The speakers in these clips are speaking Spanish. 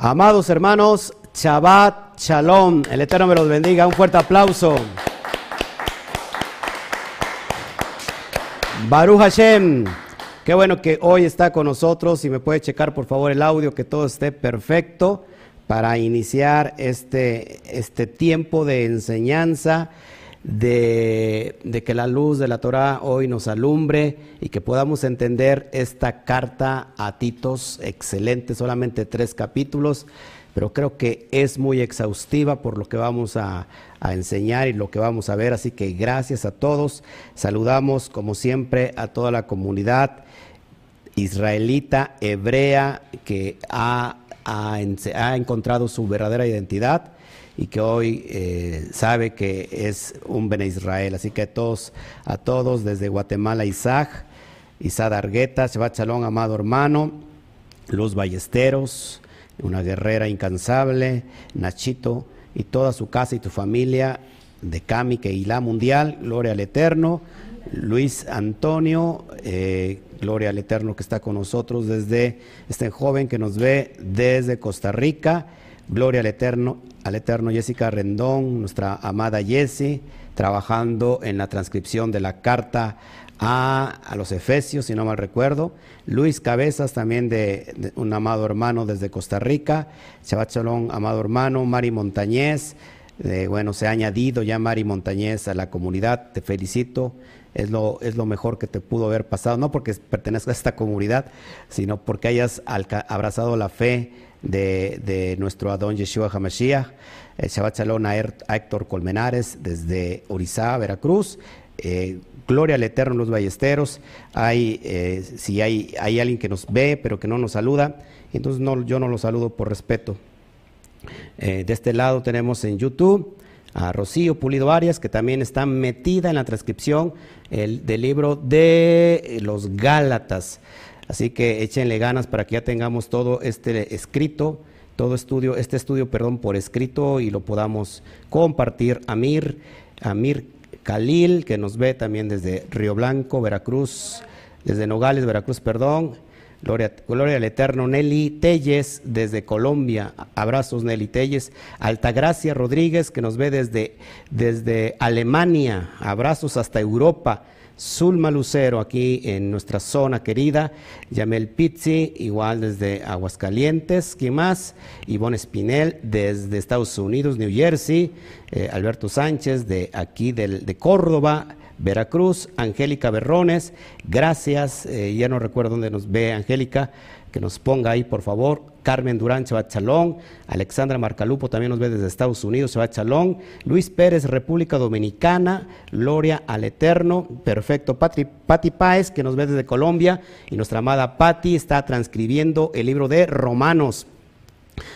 Amados hermanos, Shabbat Shalom. El Eterno me los bendiga. Un fuerte aplauso. Baruch Hashem. Qué bueno que hoy está con nosotros. Si me puede checar por favor el audio, que todo esté perfecto para iniciar este, este tiempo de enseñanza de, que la luz de la Torah hoy nos alumbre y que podamos entender esta carta a Titos, excelente, solamente tres capítulos, pero creo que es muy exhaustiva por lo que vamos a, enseñar y lo que vamos a ver, así que gracias a todos, saludamos como siempre a toda la comunidad israelita, hebrea, que ha, ha encontrado su verdadera identidad y que hoy eh, sabe que es un Bene Israel. Así que a todos, a todos desde Guatemala, Isaac, Isad Argueta, Shabbat Shalom, amado hermano, Los Ballesteros, una guerrera incansable, Nachito y toda su casa y tu familia de Cami, que la Mundial, gloria al Eterno, Luis Antonio, eh, gloria al Eterno que está con nosotros desde este joven que nos ve desde Costa Rica Gloria al Eterno, al Eterno Jessica Rendón, nuestra amada Jessie, trabajando en la transcripción de la carta a, los Efesios, si no mal recuerdo. Luis Cabezas, también de, un amado hermano desde Costa Rica. Shabbat Shalom, amado hermano. Mari Montañez, bueno, se ha añadido ya Mari Montañez a la comunidad. Te felicito. Es lo, es lo mejor que te pudo haber pasado, no porque pertenezcas a esta comunidad, sino porque hayas abrazado la fe de, nuestro Adón Yeshua Hamashiach. Eh, Shabbat Shalom a, Héctor Colmenares desde Orizá, Veracruz. Eh, gloria al Eterno los ballesteros. Hay, eh, si hay, hay alguien que nos ve pero que no nos saluda, entonces no, yo no lo saludo por respeto. de este lado tenemos en YouTube a Rocío Pulido Arias, que también está metida en la transcripción del libro de los Gálatas. Así que échenle ganas para que ya tengamos todo este escrito, todo estudio, este estudio, perdón, por escrito y lo podamos compartir. Amir, Amir Khalil, que nos ve también desde Río Blanco, Veracruz, desde Nogales, Veracruz, perdón. Gloria, gloria, al Eterno. Nelly Telles desde Colombia. Abrazos, Nelly Telles. Altagracia Rodríguez, que nos ve desde, desde Alemania. Abrazos hasta Europa. Zulma Lucero, aquí en nuestra zona querida, Yamel Pizzi, igual desde Aguascalientes, ¿quién más? Ivonne Espinel, desde Estados Unidos, New Jersey, eh, Alberto Sánchez, de aquí de Córdoba, Veracruz, Angélica Berrones, gracias, eh, ya no recuerdo dónde nos ve Angélica, que nos ponga ahí por favor, Carmen Durán Chalón, Alexandra Marcalupo también nos ve desde Estados Unidos, Chalón, Luis Pérez, República Dominicana, Gloria al Eterno, perfecto, Pati, Pati Páez, que nos ve desde Colombia, y nuestra amada Pati está transcribiendo el libro de Romanos.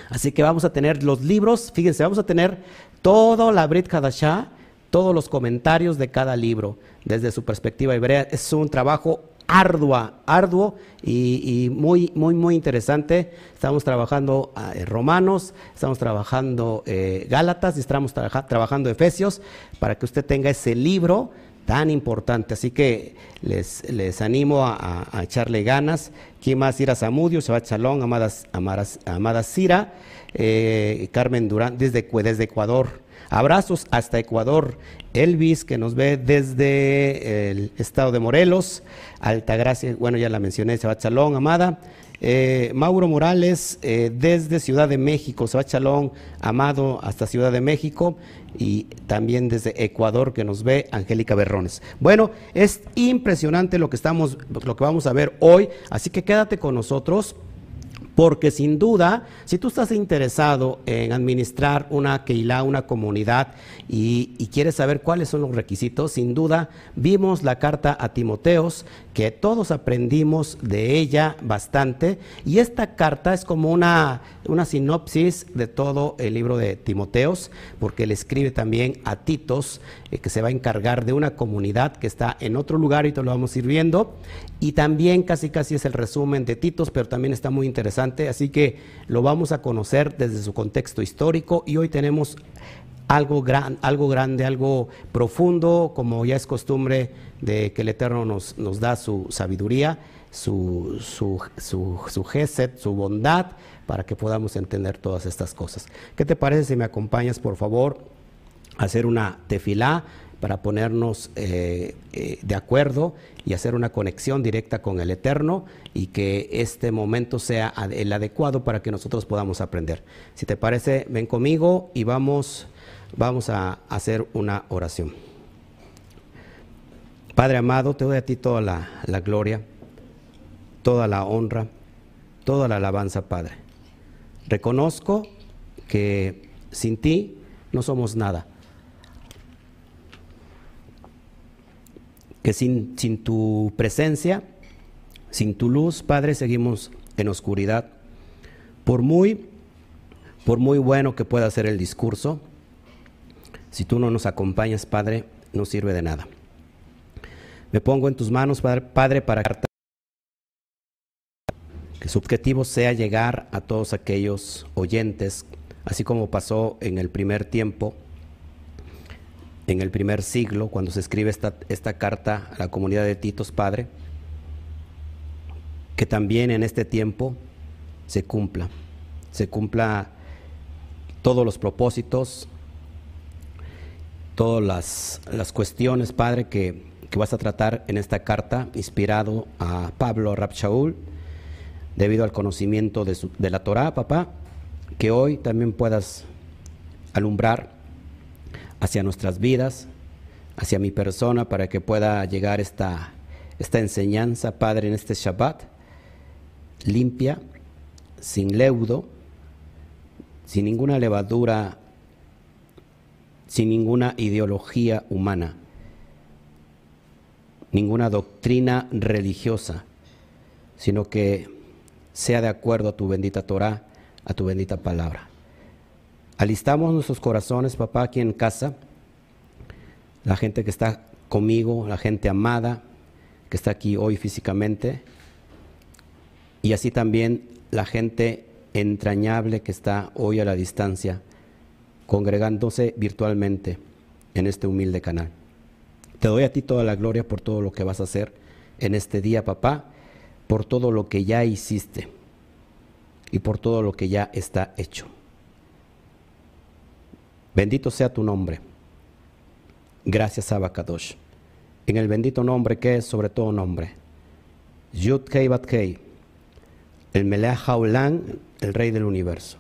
Así que vamos a tener los libros, fíjense, vamos a tener toda la Brit Kadashah, todos los comentarios de cada libro desde su perspectiva hebrea. Es un trabajo ardua, arduo y, muy, muy, muy interesante. Estamos trabajando ah, Romanos, estamos trabajando eh, Gálatas y estamos trabajando Efesios para que usted tenga ese libro tan importante. Así que les, animo a, echarle ganas. ¿Quién más? Ira Zamudio, Shabbat Shalom, Amadas, Amadas, Amada Cira, eh, Carmen Durán, desde, desde Ecuador. Abrazos hasta Ecuador. Elvis, que nos ve desde el estado de Morelos. Altagracia, bueno, ya la mencioné, Shabbat Amada. Eh, Mauro Morales, eh, desde Ciudad de México, Shabbat Amado, hasta Ciudad de México. Y también desde Ecuador, que nos ve Angélica Berrones. Bueno, es impresionante lo que, estamos, lo que vamos a ver hoy, así que quédate con nosotros. Porque sin duda, si tú estás interesado en administrar una Keilah, una comunidad, y, quieres saber cuáles son los requisitos, sin duda vimos la carta a Timoteos, que todos aprendimos de ella bastante, y esta carta es como una, una sinopsis de todo el libro de Timoteos, porque él escribe también a Titos, eh, que se va a encargar de una comunidad que está en otro lugar, y te lo vamos a ir viendo, y también casi casi es el resumen de Titos, pero también está muy interesante así que lo vamos a conocer desde su contexto histórico y hoy tenemos algo, gran, algo grande, algo profundo, como ya es costumbre de que el Eterno nos, nos da su sabiduría su, su, su, su gesed, su bondad, para que podamos entender todas estas cosas. ¿Qué te parece si me acompañas, por favor, a hacer una tefilá para ponernos eh, eh, de acuerdo y hacer una conexión directa con el Eterno y que este momento sea el adecuado para que nosotros podamos aprender. Si te parece, ven conmigo y vamos, vamos a hacer una oración. Padre amado, te doy a ti toda la, la gloria, toda la honra, toda la alabanza, Padre. Reconozco que sin ti no somos nada. Que sin, sin tu presencia, sin tu luz, Padre, seguimos en oscuridad. Por muy, por muy bueno que pueda ser el discurso, si tú no nos acompañas, Padre, no sirve de nada. Me pongo en tus manos, Padre, para que su objetivo sea llegar a todos aquellos oyentes, así como pasó en el primer tiempo, en el primer siglo, cuando se escribe esta, carta a la comunidad de Titos, Padre, que también en este tiempo se cumpla, se cumpla todos los propósitos, todas las, cuestiones, Padre, que, vas a tratar en esta carta, inspirado a Pablo Rapshaul, debido al conocimiento de, de la Torah, papá, que hoy también puedas alumbrar hacia nuestras vidas, hacia mi persona, para que pueda llegar esta, esta enseñanza, Padre, en este Shabbat, limpia, sin leudo, sin ninguna levadura, sin ninguna ideología humana, ninguna doctrina religiosa, sino que sea de acuerdo a tu bendita Torah, a tu bendita palabra. Alistamos nuestros corazones, papá, aquí en casa, la gente que está conmigo, la gente amada, que está aquí hoy físicamente, y así también la gente entrañable que está hoy a la distancia, congregándose virtualmente en este humilde canal. Te doy a ti toda la gloria por todo lo que vas a hacer en este día, papá, por todo lo que ya hiciste y por todo lo que ya está hecho. Bendito sea tu nombre. Gracias, Abacadosh. En el bendito nombre que es sobre todo nombre. Yud Kei Bat Kei el Melech Haolam, el Rey del Universo.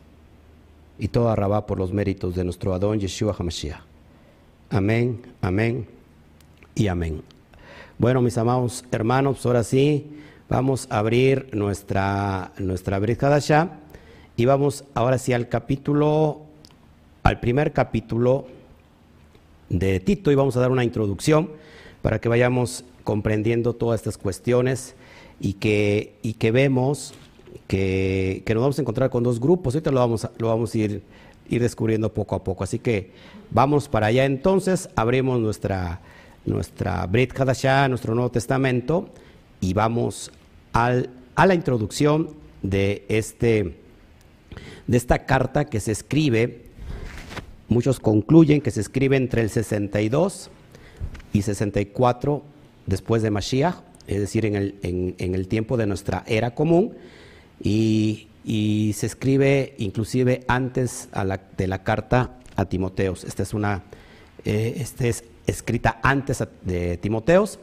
Y todo arrabá por los méritos de nuestro Adón Yeshua HaMashiach. Amén, amén y amén. Bueno, mis amados hermanos, ahora sí, vamos a abrir nuestra, nuestra Brit y vamos ahora sí al capítulo, al primer capítulo de Tito y vamos a dar una introducción para que vayamos comprendiendo todas estas cuestiones y que, y que vemos que, nos vamos a encontrar con dos grupos. Ahorita lo vamos a, lo vamos a ir, ir descubriendo poco a poco. Así que vamos para allá entonces, abrimos nuestra, nuestra Brit Hadashah, nuestro Nuevo Testamento, y vamos al, a la introducción de, este, de esta carta que se escribe. Muchos concluyen que se escribe entre el 62 y 64 después de Mashiach, es decir, en el, en, el tiempo de nuestra era común y, se escribe inclusive antes de la carta a Timoteos. Esta es una, eh, este es escrita antes de Timoteos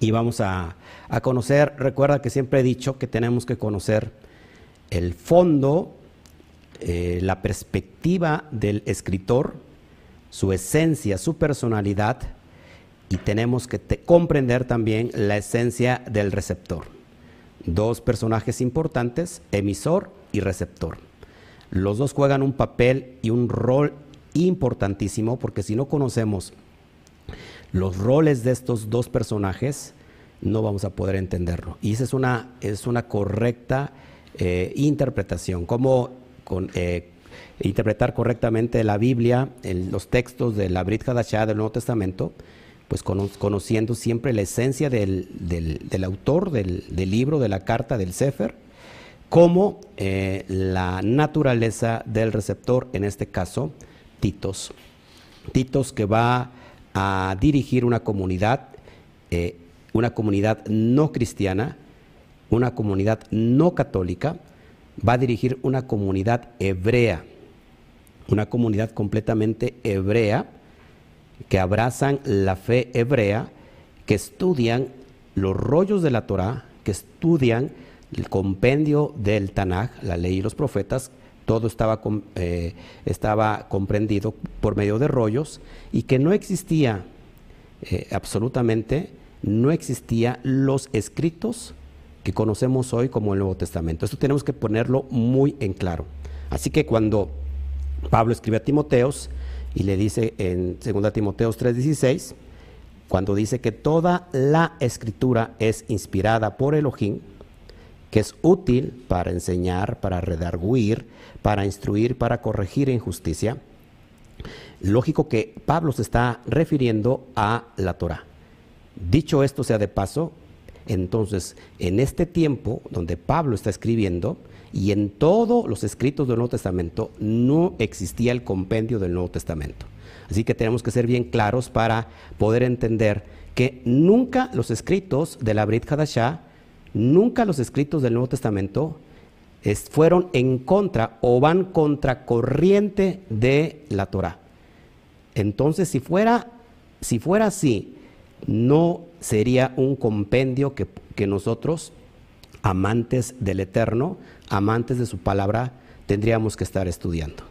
y vamos a, conocer, recuerda que siempre he dicho que tenemos que conocer el fondo, eh, la perspectiva del escritor, su esencia, su personalidad y tenemos que comprender también la esencia del receptor dos personajes importantes, emisor y receptor. Los dos juegan un papel y un rol importantísimo porque si no conocemos los roles de estos dos personajes, no vamos a poder entenderlo. Y esa es una, es una correcta eh, interpretación. Eh, interpretar correctamente la Biblia, los textos de la Brit Hadashah del Nuevo Testamento, pues conociendo siempre la esencia del, autor, del, libro, de la carta, del Sefer, como eh, la naturaleza del receptor, en este caso, Titos. Titos que va a dirigir una comunidad, eh, una comunidad no cristiana, una comunidad no católica, va a dirigir una comunidad hebrea, una comunidad completamente hebrea, que abrazan la fe hebrea, que estudian los rollos de la Torah, que estudian el compendio del Tanaj, la ley y los profetas, todo estaba, eh, estaba comprendido por medio de rollos y que no existía eh, absolutamente, no existía los escritos que conocemos hoy como el Nuevo Testamento. Esto tenemos que ponerlo muy en claro. Así que cuando Pablo escribe a Timoteos y le dice en 2 Timoteos 3:16, cuando dice que toda la escritura es inspirada por Elohim, que es útil para enseñar, para redarguir, para instruir, para corregir en justicia, lógico que Pablo se está refiriendo a la Torah. Dicho esto sea de paso, entonces en este tiempo donde Pablo está escribiendo y en todos los escritos del Nuevo Testamento no existía el compendio del Nuevo Testamento. Así que tenemos que ser bien claros para poder entender que nunca los escritos de la Brit Hadashah, nunca los escritos del Nuevo Testamento fueron en contra o van contracorriente de la Torah. Entonces, si fuera, si fuera así, no sería un compendio que, nosotros, amantes del Eterno, amantes de su palabra, tendríamos que estar estudiando.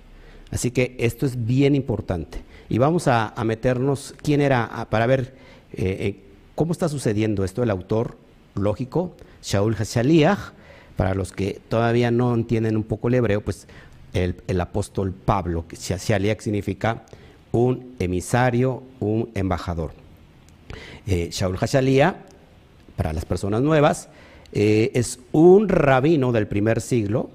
Así que esto es bien importante. Y vamos a, meternos, ¿quién era? para ver eh, eh, cómo está sucediendo esto. El autor, lógico, Shaul Hashaliach, para los que todavía no entienden un poco el hebreo, pues el, apóstol Pablo, que Hashaliach significa un emisario, un embajador. Eh, Shaul Hashaliach, para las personas nuevas, es un rabino del primer siglo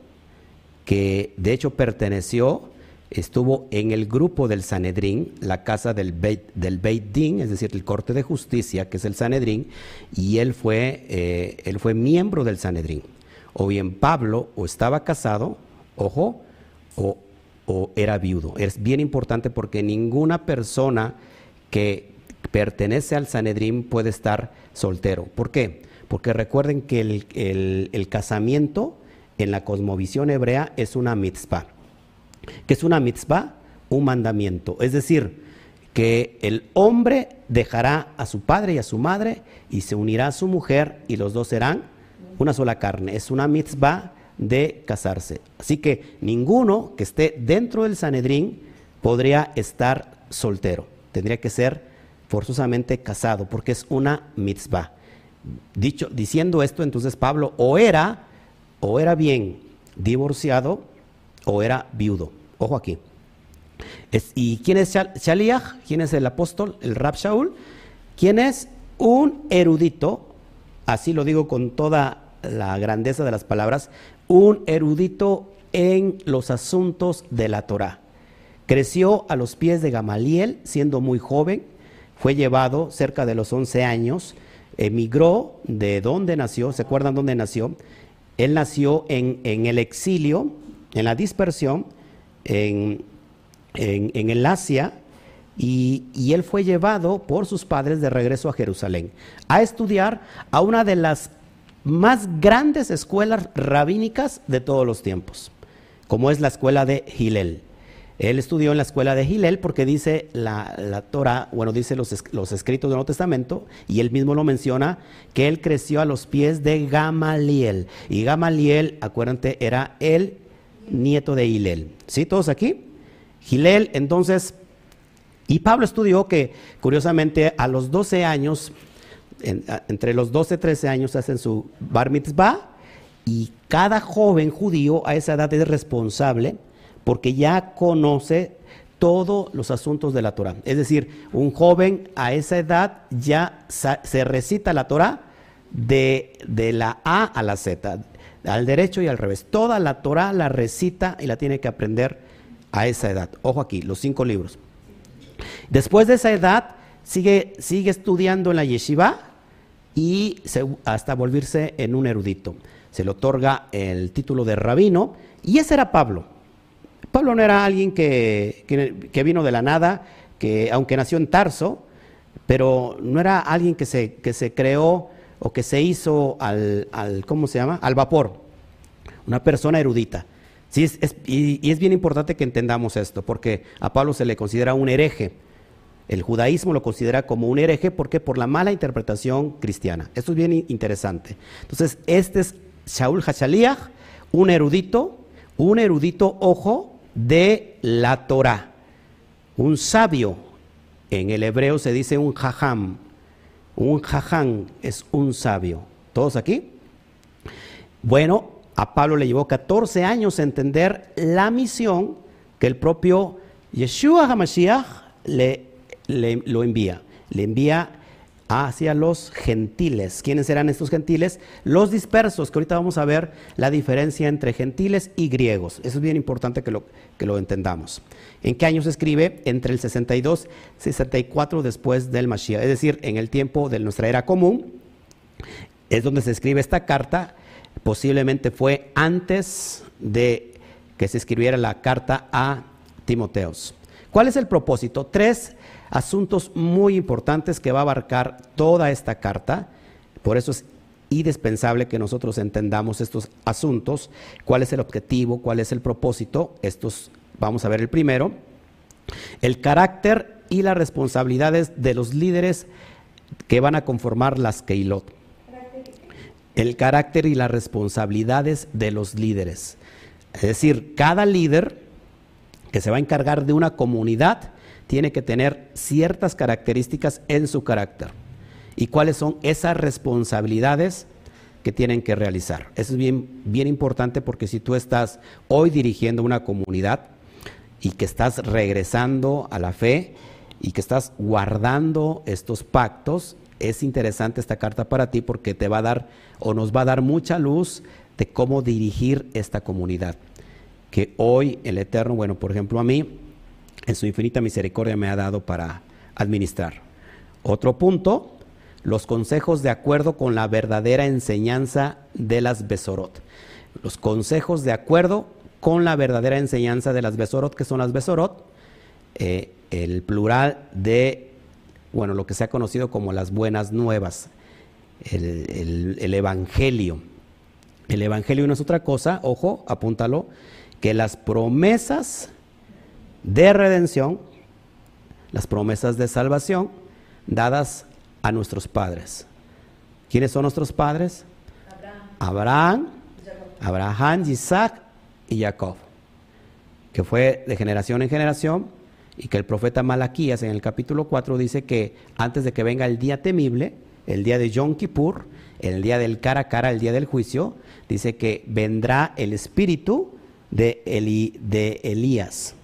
que de hecho perteneció estuvo en el grupo del Sanedrín, la casa del Beit, del Din, es decir, el corte de justicia, que es el Sanedrín, y él fue, eh, él fue miembro del Sanedrín. O bien Pablo o estaba casado, ojo, o, o era viudo. Es bien importante porque ninguna persona que pertenece al Sanedrín puede estar soltero. ¿Por qué? Porque recuerden que el, el casamiento en la cosmovisión hebrea es una mitzvah que es una mitzvah, un mandamiento. Es decir, que el hombre dejará a su padre y a su madre y se unirá a su mujer y los dos serán una sola carne. Es una mitzvah de casarse. Así que ninguno que esté dentro del Sanedrín podría estar soltero. Tendría que ser forzosamente casado porque es una mitzvah. Dicho, diciendo esto, entonces Pablo o era o era bien divorciado o era viudo. Ojo aquí. ¿Y quién es Shaliach? ¿Quién es el apóstol, el Rab Shaul? ¿Quién es un erudito? Así lo digo con toda la grandeza de las palabras. Un erudito en los asuntos de la Torah. Creció a los pies de Gamaliel siendo muy joven. Fue llevado cerca de los 11 años. Emigró de dónde nació. ¿Se acuerdan dónde nació? Él nació en, en el exilio, en la dispersión en, el Asia y, y, él fue llevado por sus padres de regreso a Jerusalén a estudiar a una de las más grandes escuelas rabínicas de todos los tiempos, como es la escuela de Hillel. Él estudió en la escuela de Hillel porque dice la, la Torah, bueno, dice los, los, escritos del Nuevo Testamento, y él mismo lo menciona, que él creció a los pies de Gamaliel. Y Gamaliel, acuérdate, era el nieto de Hilel. ¿Sí? ¿Todos aquí? Hilel, entonces, y Pablo estudió que, curiosamente, a los 12 años, entre los 12 y 13 años hacen su bar mitzvah, y cada joven judío a esa edad es responsable porque ya conoce todos los asuntos de la Torah. Es decir, un joven a esa edad ya se recita la Torah de, de la A a la Z al derecho y al revés. Toda la Torah la recita y la tiene que aprender a esa edad. Ojo aquí, los cinco libros. Después de esa edad, sigue, sigue estudiando en la yeshiva y hasta volverse en un erudito. Se le otorga el título de rabino y ese era Pablo. Pablo no era alguien que, que, vino de la nada, que aunque nació en Tarso, pero no era alguien que se, que se creó o que se hizo al, al ¿cómo se llama? Al vapor. Una persona erudita. Sí, y, es bien importante que entendamos esto, porque a Pablo se le considera un hereje. El judaísmo lo considera como un hereje porque por la mala interpretación cristiana. Esto es bien interesante. Entonces, este es Shaul Hashaliach, un erudito, un erudito, ojo, de la Torah. Un sabio. En el hebreo se dice un jajam. Un jajam es un sabio. ¿Todos aquí? Bueno, a Pablo le llevó 14 años entender la misión que el propio Yeshua HaMashiach le lo envía. Le envía hacia los gentiles. ¿Quiénes eran estos gentiles? Los dispersos, que ahorita vamos a ver la diferencia entre gentiles y griegos. Eso es bien importante que lo, que lo entendamos. ¿En qué año se escribe? Entre el 62 y 64 después del Mashiach, es decir, en el tiempo de nuestra era común, es donde se escribe esta carta. Posiblemente fue antes de que se escribiera la carta a Timoteos. ¿Cuál es el propósito? Tres asuntos muy importantes que va a abarcar toda esta carta. Por eso es indispensable que nosotros entendamos estos asuntos, cuál es el objetivo, cuál es el propósito. Estos vamos a ver el primero. El carácter y las responsabilidades de los líderes que van a conformar las Keilot. El carácter y las responsabilidades de los líderes. Es decir, cada líder que se va a encargar de una comunidad tiene que tener ciertas características en su carácter. ¿Y cuáles son esas responsabilidades que tienen que realizar? Eso es bien, bien importante porque si tú estás hoy dirigiendo una comunidad y que estás regresando a la fe y que estás guardando estos pactos, es interesante esta carta para ti porque te va a dar o nos va a dar mucha luz de cómo dirigir esta comunidad. Que hoy el Eterno, bueno, por ejemplo a mí, en su infinita misericordia me ha dado para administrar. Otro punto, los consejos de acuerdo con la verdadera enseñanza de las Besorot. Los consejos de acuerdo con la verdadera enseñanza de las Besorot, que son las Besorot, eh, el plural de, bueno, lo que se ha conocido como las buenas nuevas, el, el Evangelio. El Evangelio no es otra cosa, ojo, apúntalo, que las promesas de redención, las promesas de salvación dadas a nuestros padres. ¿Quiénes son nuestros padres? Abraham, Abraham, Isaac y Jacob, que fue de generación en generación y que el profeta Malaquías en el capítulo 4 dice que antes de que venga el día temible, el día de Yom Kippur, el día del cara a cara, el día del juicio, dice que vendrá el espíritu de, de Elías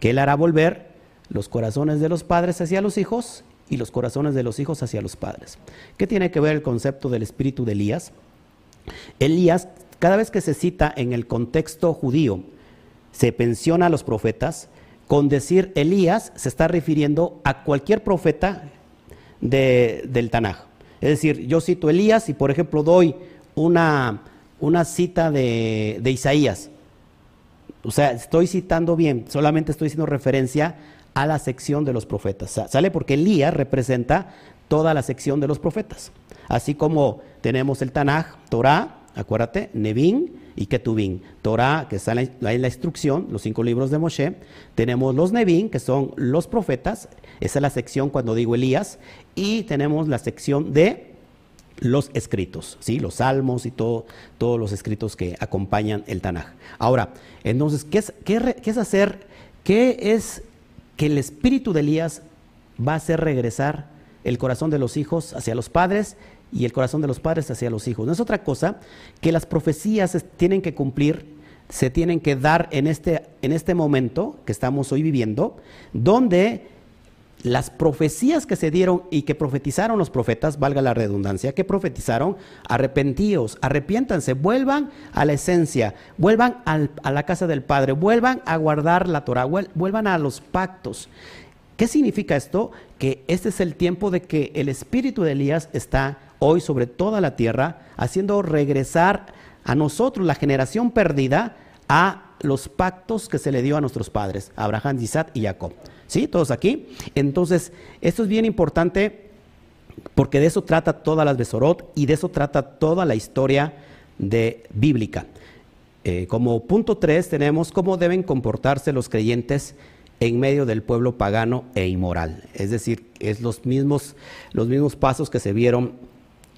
que Él hará volver los corazones de los padres hacia los hijos y los corazones de los hijos hacia los padres. ¿Qué tiene que ver el concepto del espíritu de Elías? Elías, cada vez que se cita en el contexto judío, se pensiona a los profetas, con decir Elías se está refiriendo a cualquier profeta del Tanaj. Es decir, yo cito Elías y por ejemplo doy una, una cita de, de Isaías. O sea, estoy citando bien, solamente estoy haciendo referencia a la sección de los profetas. ¿Sale? Porque Elías representa toda la sección de los profetas. Así como tenemos el Tanaj, Torah, acuérdate, Nevin y Ketubin. Torah, que está en la, en la, instrucción, los cinco libros de Moshe. Tenemos los Nevin, que son los profetas. Esa es la sección cuando digo Elías. Y tenemos la sección de los escritos, ¿sí? los salmos y todo, todos los escritos que acompañan el Tanaj. Ahora, entonces, ¿qué es, qué, es hacer? ¿Qué es que el espíritu de Elías va a hacer regresar el corazón de los hijos hacia los padres y el corazón de los padres hacia los hijos? No es otra cosa que las profecías tienen que cumplir, se tienen que dar en este, en este momento que estamos hoy viviendo, donde las profecías que se dieron y que profetizaron los profetas, valga la redundancia, que profetizaron, arrepentíos, arrepiéntanse, vuelvan a la esencia, vuelvan a la casa del Padre, vuelvan a guardar la Torah, vuelvan a los pactos. ¿Qué significa esto? Que este es el tiempo de que el espíritu de Elías está hoy sobre toda la tierra, haciendo regresar a nosotros, la generación perdida, a los pactos que se le dio a nuestros padres, Abraham, Isaac y Jacob. ¿Sí? Todos aquí. Entonces, esto es bien importante porque de eso trata toda las Besorot y de eso trata toda la historia de, bíblica. Eh, como punto 3 tenemos cómo deben comportarse los creyentes en medio del pueblo pagano e inmoral. Es decir, es los mismos, los mismos pasos que se vieron,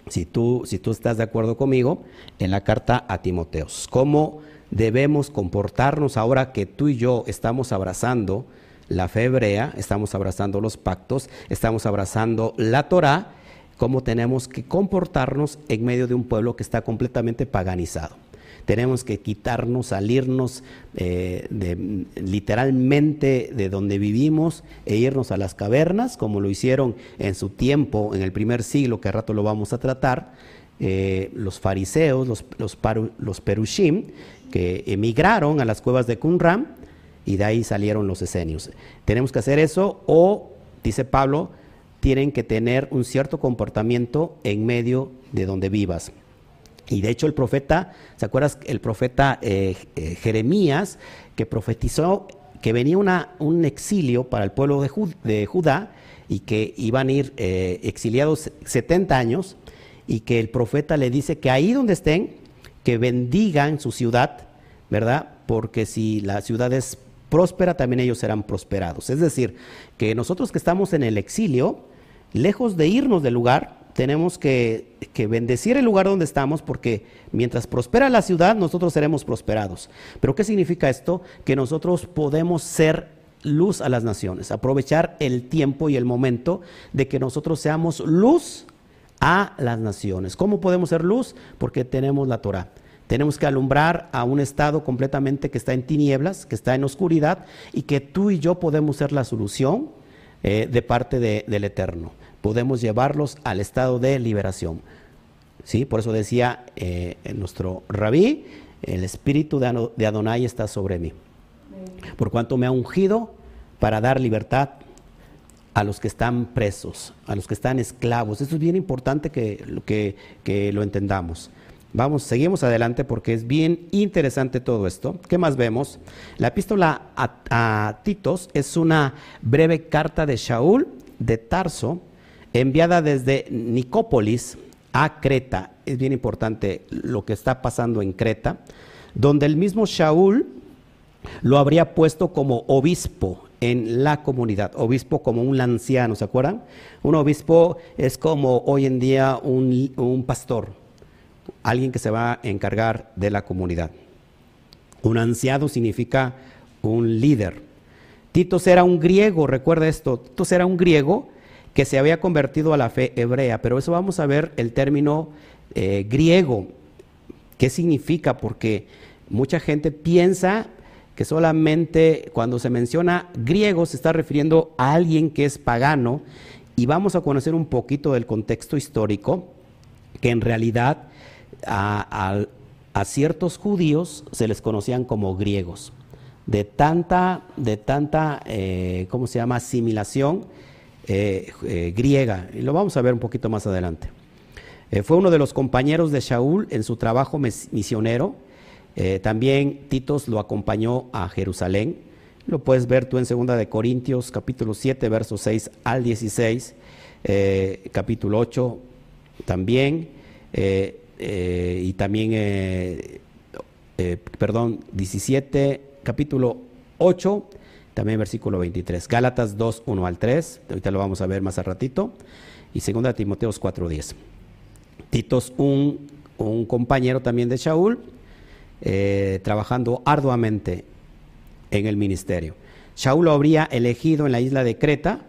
si tú, si tú estás de acuerdo conmigo, en la carta a Timoteos. Cómo debemos comportarnos ahora que tú y yo estamos abrazando la fe hebrea, estamos abrazando los pactos, estamos abrazando la Torah, cómo tenemos que comportarnos en medio de un pueblo que está completamente paganizado. Tenemos que quitarnos, salirnos eh, literalmente de donde vivimos e irnos a las cavernas, como lo hicieron en su tiempo, en el primer siglo, que a rato lo vamos a tratar, eh, los fariseos, los, los, perushim, que emigraron a las cuevas de Qumran y de ahí salieron los esenios. Tenemos que hacer eso o, dice Pablo, tienen que tener un cierto comportamiento en medio de donde vivas. Y de hecho el profeta, ¿se acuerdas? El profeta eh, eh, Jeremías, que profetizó que venía una, un exilio para el pueblo de, Judá y que iban a ir eh, exiliados 70 años y que el profeta le dice que ahí donde estén, que bendigan su ciudad, ¿verdad? Porque si la ciudad es próspera, también ellos serán prosperados. Es decir, que nosotros que estamos en el exilio, lejos de irnos del lugar, tenemos que, bendecir el lugar donde estamos porque mientras prospera la ciudad, nosotros seremos prosperados. Pero ¿qué significa esto? Que nosotros podemos ser luz a las naciones, aprovechar el tiempo y el momento de que nosotros seamos luz a las naciones. ¿Cómo podemos ser luz? Porque tenemos la Torah. Tenemos que alumbrar a un estado completamente que está en tinieblas, que está en oscuridad, y que tú y yo podemos ser la solución eh, de parte del Eterno. Podemos llevarlos al estado de liberación. ¿Sí? Por eso decía eh, nuestro rabí, el espíritu de Adonai está sobre mí. Por cuanto me ha ungido para dar libertad a los que están presos, a los que están esclavos. Eso es bien importante que lo entendamos. Vamos, seguimos adelante porque es bien interesante todo esto. ¿Qué más vemos? La epístola a, Titos es una breve carta de Shaul de Tarso, enviada desde Nicópolis a Creta. Es bien importante lo que está pasando en Creta, donde el mismo Shaul lo habría puesto como obispo en la comunidad, obispo como un anciano, ¿se acuerdan? Un obispo es como hoy en día un, un pastor, alguien que se va a encargar de la comunidad. Un anciano significa un líder. Tito era un griego, recuerda esto, Tito era un griego que se había convertido a la fe hebrea, pero eso vamos a ver el término eh, griego, qué significa, porque mucha gente piensa que solamente cuando se menciona griego se está refiriendo a alguien que es pagano, y vamos a conocer un poquito del contexto histórico, que en realidad a, ciertos judíos se les conocían como griegos. De tanta, de tanta eh, ¿cómo se llama?, asimilación eh, eh, griega. Y lo vamos a ver un poquito más adelante. fue uno de los compañeros de Shaul en su trabajo misionero. también Titos lo acompañó a Jerusalén. Lo puedes ver tú en 2 de Corintios, capítulo 7, versos 6 al 16, capítulo 8 también. Y también, eh, eh, perdón, 17, capítulo 8, también versículo 23. Gálatas 2, 1 al 3, ahorita lo vamos a ver más a ratito. Y 2 Timoteos 4, 10. Titos, un, un compañero también de Shaul, trabajando arduamente en el ministerio. Shaul lo habría elegido en la isla de Creta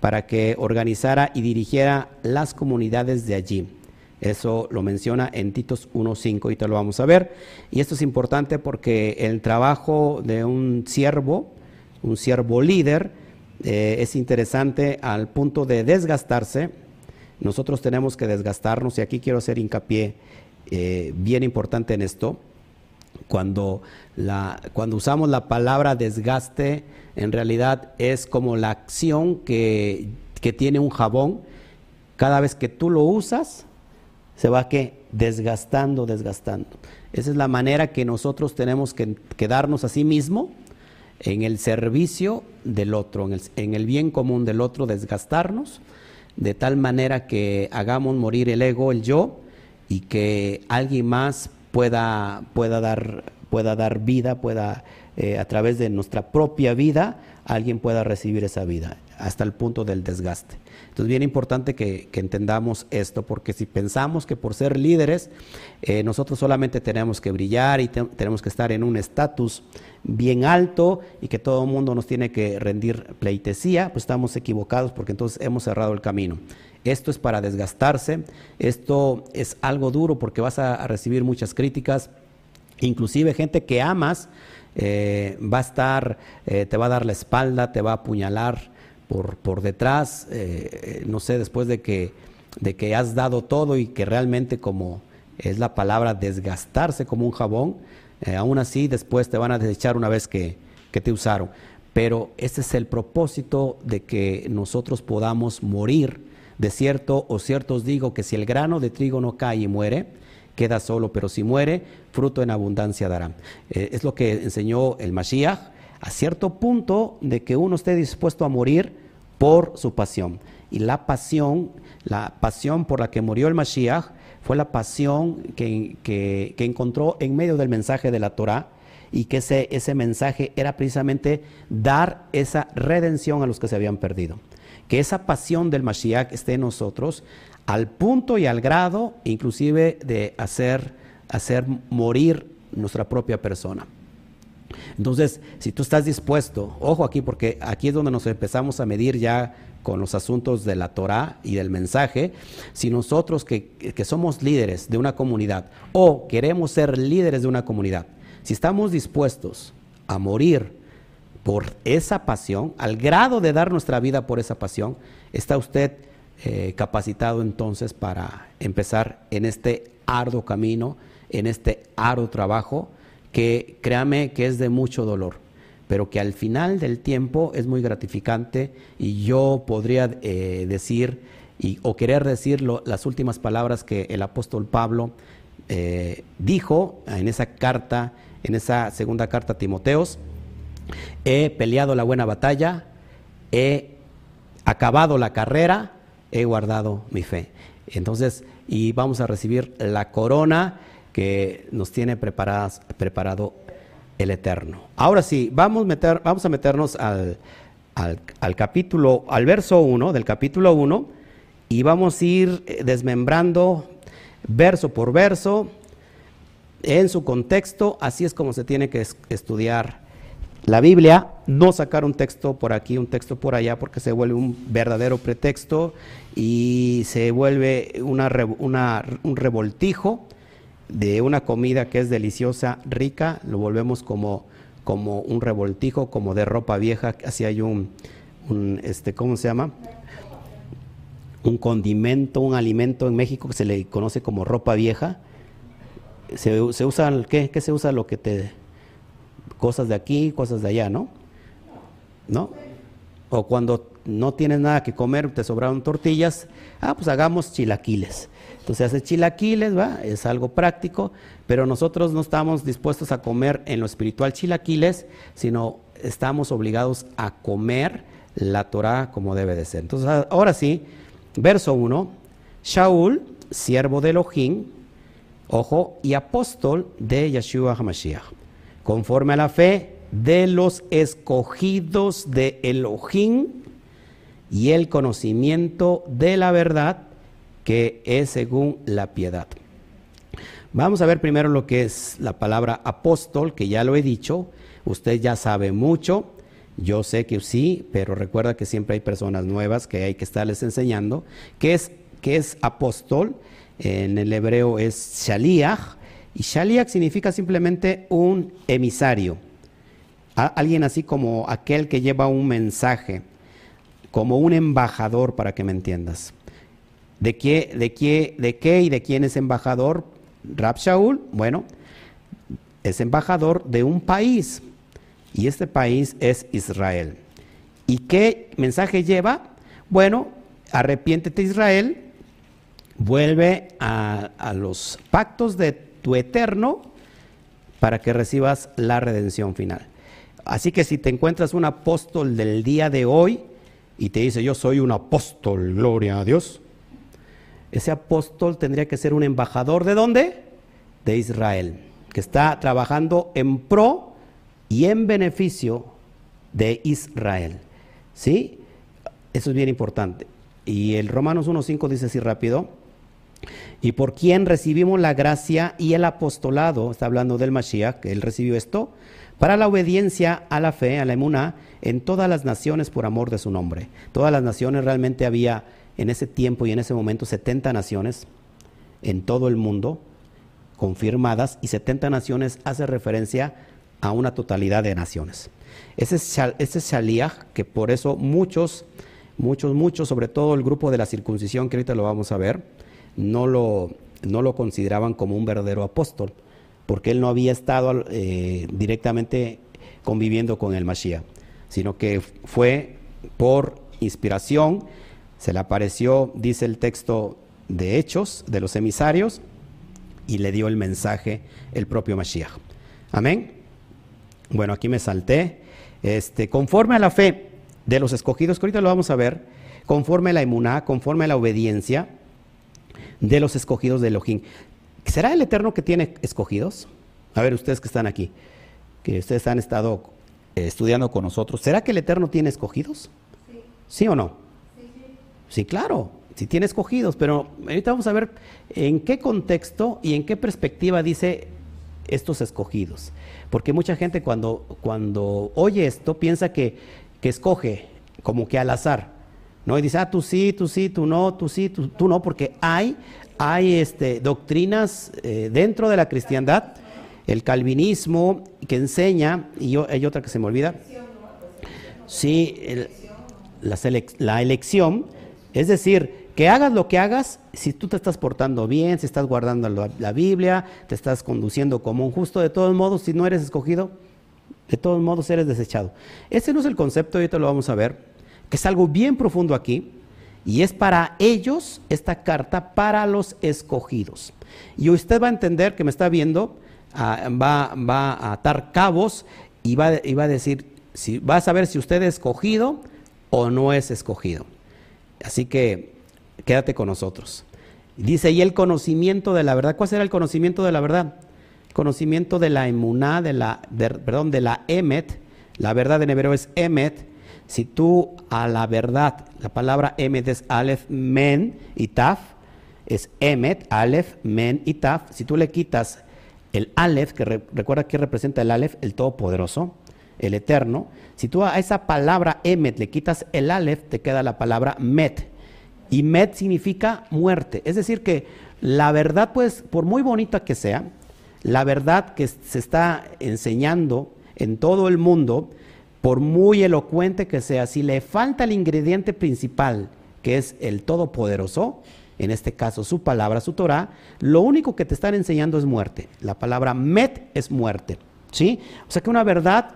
para que organizara y dirigiera las comunidades de allí. Eso lo menciona en Titos 1.5 y te lo vamos a ver. Y esto es importante porque el trabajo de un siervo, un siervo líder, eh, es interesante al punto de desgastarse. Nosotros tenemos que desgastarnos y aquí quiero hacer hincapié eh, bien importante en esto. Cuando, cuando usamos la palabra desgaste, en realidad es como la acción que, que tiene un jabón. Cada vez que tú lo usas, se va que desgastando, desgastando. Esa es la manera que nosotros tenemos que quedarnos a sí mismo en el servicio del otro, en el, bien común del otro, desgastarnos, de tal manera que hagamos morir el ego, el yo, y que alguien más pueda, pueda, dar, pueda dar vida, pueda eh, a través de nuestra propia vida, alguien pueda recibir esa vida, hasta el punto del desgaste. Entonces, bien importante que, entendamos esto, porque si pensamos que por ser líderes, eh, nosotros solamente tenemos que brillar y tenemos que estar en un estatus bien alto y que todo el mundo nos tiene que rendir pleitesía, pues estamos equivocados porque entonces hemos cerrado el camino. Esto es para desgastarse, esto es algo duro porque vas a, recibir muchas críticas, inclusive gente que amas eh, va a estar, eh, te va a dar la espalda, te va a apuñalar, por, detrás, eh, no sé, después de que, de que has dado todo y que realmente como es la palabra desgastarse como un jabón, eh, aún así después te van a desechar una vez que, que te usaron. Pero ese es el propósito de que nosotros podamos morir. De cierto o cierto os digo que si el grano de trigo no cae y muere, queda solo, pero si muere, fruto en abundancia dará. Eh, es lo que enseñó el Mashiach a cierto punto de que uno esté dispuesto a morir por su pasión. Y la pasión, la pasión por la que murió el Mashiach, fue la pasión que, encontró en medio del mensaje de la Torah y que ese, ese mensaje era precisamente dar esa redención a los que se habían perdido. Que esa pasión del Mashiach esté en nosotros al punto y al grado inclusive de hacer, hacer morir nuestra propia persona. Entonces, si tú estás dispuesto, ojo aquí, porque aquí es donde nos empezamos a medir ya con los asuntos de la Torah y del mensaje, si nosotros que, somos líderes de una comunidad o queremos ser líderes de una comunidad, si estamos dispuestos a morir por esa pasión, al grado de dar nuestra vida por esa pasión, está usted eh, capacitado entonces para empezar en este arduo camino, en este arduo trabajo que créame que es de mucho dolor, pero que al final del tiempo es muy gratificante y yo podría eh, decir y, o querer decir las últimas palabras que el apóstol Pablo eh, dijo en esa carta, en esa segunda carta a Timoteos, he peleado la buena batalla, he acabado la carrera, he guardado mi fe. Entonces, y vamos a recibir la corona que nos tiene preparadas, preparado el Eterno. Ahora sí, vamos, meter, vamos a meternos al, al, capítulo, al verso 1 del capítulo 1 y vamos a ir eh, desmembrando verso por verso en su contexto, así es como se tiene que estudiar la Biblia, no sacar un texto por aquí, un texto por allá, porque se vuelve un verdadero pretexto y se vuelve una, un revoltijo de una comida que es deliciosa, rica, lo volvemos como, como un revoltijo, como de ropa vieja, así hay un, este, ¿cómo se llama? Un condimento, un alimento en México que se le conoce como ropa vieja. Se, se ¿qué? ¿Qué se usa? Lo que te, cosas de aquí, cosas de allá, ¿no? ¿No? O cuando no tienes nada que comer, te sobraron tortillas, ah, pues hagamos chilaquiles. Entonces hace chilaquiles, ¿va? Es algo práctico, pero nosotros no estamos dispuestos a comer en lo espiritual chilaquiles, sino estamos obligados a comer la Torah como debe de ser. Entonces, ahora sí, verso 1, Shaul, siervo de Elohim, ojo, y apóstol de Yeshua HaMashiach, conforme a la fe de los escogidos de Elohim y el conocimiento de la verdad que es según la piedad. Vamos a ver primero lo que es la palabra apóstol, que ya lo he dicho, usted ya sabe mucho, yo sé que sí, pero recuerda que siempre hay personas nuevas que hay que estarles enseñando. ¿Qué es, es apóstol? En el hebreo es shaliach, y shaliach significa simplemente un emisario, alguien así como aquel que lleva un mensaje, como un embajador, para que me entiendas. ¿De qué, de, qué, ¿De qué y de quién es embajador Rab Shaul? Bueno, es embajador de un país y este país es Israel. ¿Y qué mensaje lleva? Bueno, arrepiéntete Israel, vuelve a, a los pactos de tu eterno para que recibas la redención final. Así que si te encuentras un apóstol del día de hoy, y te dice, yo soy un apóstol, gloria a Dios, ese apóstol tendría que ser un embajador de dónde? De Israel, que está trabajando en pro y en beneficio de Israel. ¿Sí? Eso es bien importante. Y el Romanos 1.5 dice así rápido, y por quien recibimos la gracia y el apostolado, está hablando del Mashiach, que él recibió esto, para la obediencia a la fe, a la emuná, en todas las naciones por amor de su nombre. Todas las naciones realmente había en ese tiempo y en ese momento 70 naciones en todo el mundo confirmadas y 70 naciones hace referencia a una totalidad de naciones. Ese es Shaliach, que por eso muchos, muchos, muchos, sobre todo el grupo de la circuncisión, que ahorita lo vamos a ver, no lo, no lo consideraban como un verdadero apóstol, porque él no había estado eh, directamente conviviendo con el Mashiach, sino que fue por inspiración, se le apareció, dice el texto de Hechos, de los emisarios, y le dio el mensaje el propio Mashiach. Amén. Bueno, aquí me salté. Este, conforme a la fe de los escogidos, que ahorita lo vamos a ver, conforme a la emuná, conforme a la obediencia, de los escogidos de Elohim. ¿Será el Eterno que tiene escogidos? A ver, ustedes que están aquí, que ustedes han estado eh, estudiando con nosotros, ¿será que el Eterno tiene escogidos? Sí, ¿Sí o no? Sí, claro, sí tiene escogidos, pero ahorita vamos a ver en qué contexto y en qué perspectiva dice estos escogidos. Porque mucha gente cuando, cuando oye esto piensa que, que escoge como que al azar. ¿no? Y dice, ah, tú sí, tú sí, tú no, tú sí, tú, no, porque hay, hay este, doctrinas eh, dentro de la cristiandad, el calvinismo que enseña, y yo, hay otra que se me olvida, sí, la, elección, es decir, que hagas lo que hagas, si tú te estás portando bien, si estás guardando la, Biblia, te estás conduciendo como un justo, de todos modos, si no eres escogido, de todos modos eres desechado. Ese no es el concepto, ahorita lo vamos a ver que es algo bien profundo aquí, y es para ellos esta carta, para los escogidos. Y usted va a entender que me está viendo, ah, va, va, a atar cabos y va, y va a decir, si, va a saber si usted es escogido o no es escogido. Así que quédate con nosotros. Dice, y el conocimiento de la verdad. ¿Cuál será el conocimiento de la verdad? Conocimiento de la emuná, de la, perdón, de la emet. La verdad en hebreo es emet si tú a la verdad, la palabra emet es alef, men y taf, es emet, alef, men y taf. Si tú le quitas el alef, que recuerda que representa el alef, el todopoderoso, el eterno, si tú a esa palabra emet le quitas el alef, te queda la palabra met. Y met significa muerte. Es decir, que la verdad, pues, por muy bonita que sea, la verdad que se está enseñando en todo el mundo, por muy elocuente que sea, si le falta el ingrediente principal, que es el Todopoderoso, en este caso su palabra, su Torah, lo único que te están enseñando es muerte. La palabra met es muerte. ¿sí? O sea que una verdad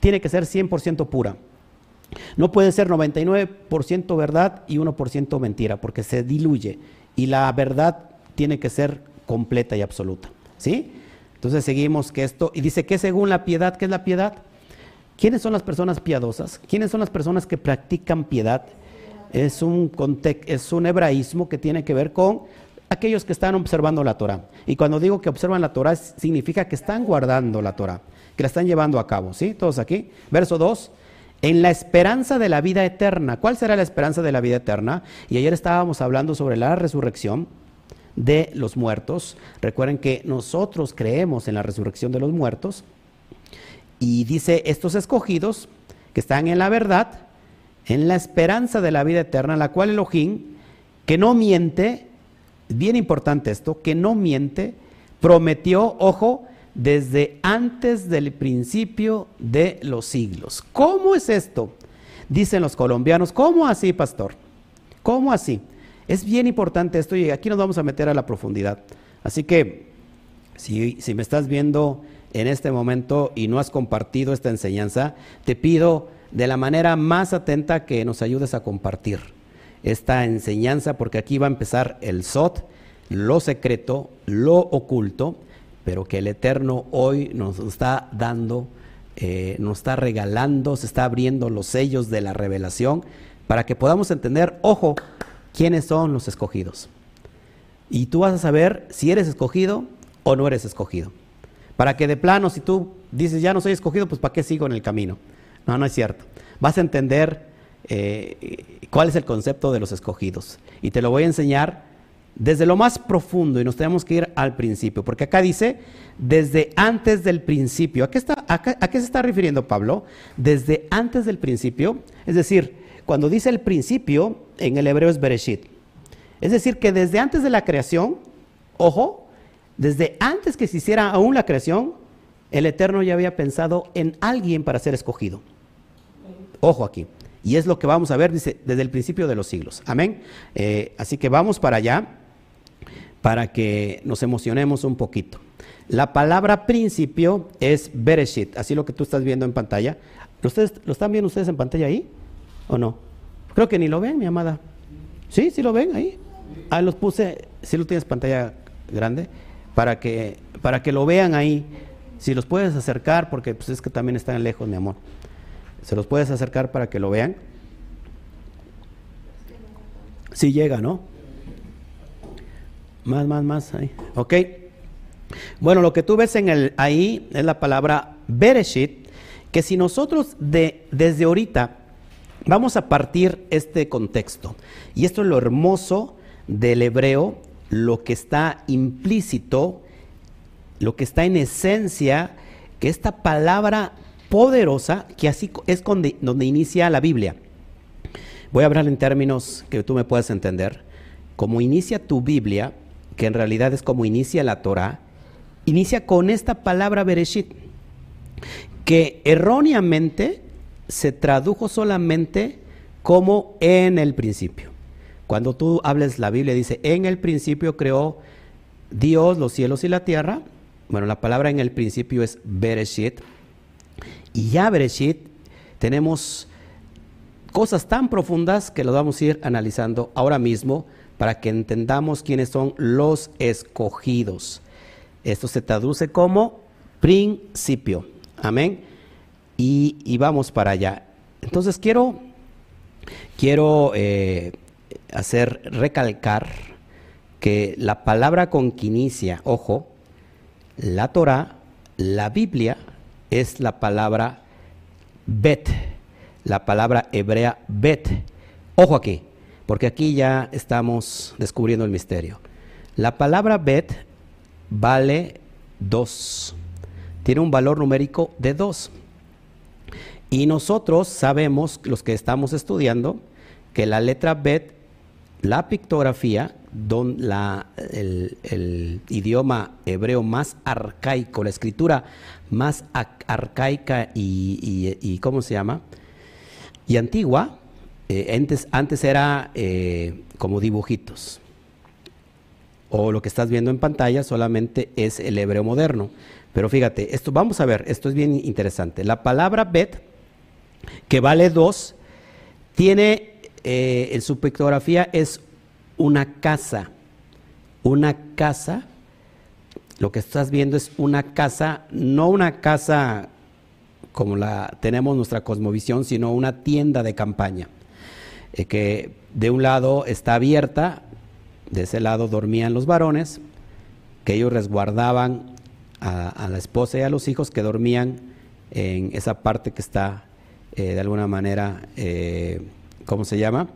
tiene que ser 100% pura. No puede ser 99% verdad y 1% mentira, porque se diluye. Y la verdad tiene que ser completa y absoluta. ¿sí? Entonces seguimos que esto, y dice que según la piedad, ¿qué es la piedad? ¿Quiénes son las personas piadosas? ¿Quiénes son las personas que practican piedad? Es un, es un hebraísmo que tiene que ver con aquellos que están observando la Torah. Y cuando digo que observan la Torah, significa que están guardando la Torah, que la están llevando a cabo. ¿Sí? Todos aquí. Verso 2. En la esperanza de la vida eterna. ¿Cuál será la esperanza de la vida eterna? Y ayer estábamos hablando sobre la resurrección de los muertos. Recuerden que nosotros creemos en la resurrección de los muertos. Y dice, estos escogidos que están en la verdad, en la esperanza de la vida eterna, la cual Elohim, que no miente, bien importante esto, que no miente, prometió, ojo, desde antes del principio de los siglos. ¿Cómo es esto? Dicen los colombianos, ¿cómo así, pastor? ¿Cómo así? Es bien importante esto y aquí nos vamos a meter a la profundidad. Así que, si, si me estás viendo en este momento y no has compartido esta enseñanza, te pido de la manera más atenta que nos ayudes a compartir esta enseñanza, porque aquí va a empezar el SOT, lo secreto, lo oculto, pero que el Eterno hoy nos está dando, eh, nos está regalando, se está abriendo los sellos de la revelación para que podamos entender, ojo, quiénes son los escogidos. Y tú vas a saber si eres escogido o no eres escogido. Para que de plano, si tú dices, ya no soy escogido, pues ¿para qué sigo en el camino? No, no es cierto. Vas a entender eh, cuál es el concepto de los escogidos. Y te lo voy a enseñar desde lo más profundo y nos tenemos que ir al principio, porque acá dice, desde antes del principio. ¿A qué, está, a qué se está refiriendo Pablo? Desde antes del principio, es decir, cuando dice el principio, en el hebreo es Bereshit. Es decir, que desde antes de la creación, ojo, desde antes que se hiciera aún la creación, el Eterno ya había pensado en alguien para ser escogido. Ojo aquí. Y es lo que vamos a ver, dice, desde el principio de los siglos. Amén. Eh, así que vamos para allá para que nos emocionemos un poquito. La palabra principio es Bereshit, así lo que tú estás viendo en pantalla. ¿Ustedes, ¿Lo están viendo ustedes en pantalla ahí o no? Creo que ni lo ven, mi amada. ¿Sí? ¿Sí lo ven ahí? Ah, los puse, si lo tienes pantalla grande, para que, para que lo vean ahí. Si los puedes acercar, porque pues es que también están lejos, mi amor. Se los puedes acercar para que lo vean. Si llega, ¿no? Más, más, más. Ahí. Ok. Bueno, lo que tú ves en el, ahí es la palabra Bereshit, que si nosotros de, desde ahorita vamos a partir este contexto, y esto es lo hermoso del hebreo, lo que está implícito, lo que está en esencia, que esta palabra poderosa, que así es donde, donde inicia la Biblia. Voy a hablar en términos que tú me puedas entender. Como inicia tu Biblia, que en realidad es como inicia la Torah, inicia con esta palabra Bereshit, que erróneamente se tradujo solamente como en el principio. Cuando tú hables la Biblia dice, en el principio creó Dios los cielos y la tierra. Bueno, la palabra en el principio es Bereshit. Y ya Bereshit tenemos cosas tan profundas que las vamos a ir analizando ahora mismo para que entendamos quiénes son los escogidos. Esto se traduce como principio. Amén. Y, vamos para allá. Entonces quiero, quiero eh, hacer recalcar que la palabra con que inicia, ojo, la Torah, la Biblia, es la palabra bet, la palabra hebrea bet. Ojo aquí, porque aquí ya estamos descubriendo el misterio. La palabra bet vale dos, tiene un valor numérico de dos. Y nosotros sabemos, los que estamos estudiando, que la letra bet, la pictografía, don, la, el, idioma hebreo más arcaico, la escritura más arcaica y, ¿cómo se llama? Y antigua, eh, antes, era eh, como dibujitos. O lo que estás viendo en pantalla solamente es el hebreo moderno. Pero fíjate, esto vamos a ver, esto es bien interesante. La palabra bet, que vale dos, tiene eh, en su pictografía es una casa. Una casa, lo que estás viendo es una casa, no una casa como la tenemos nuestra cosmovisión, sino una tienda de campaña. Eh, que de un lado está abierta, de ese lado dormían los varones, que ellos resguardaban a, la esposa y a los hijos que dormían en esa parte que está eh, de alguna manera, eh, ¿cómo se llama?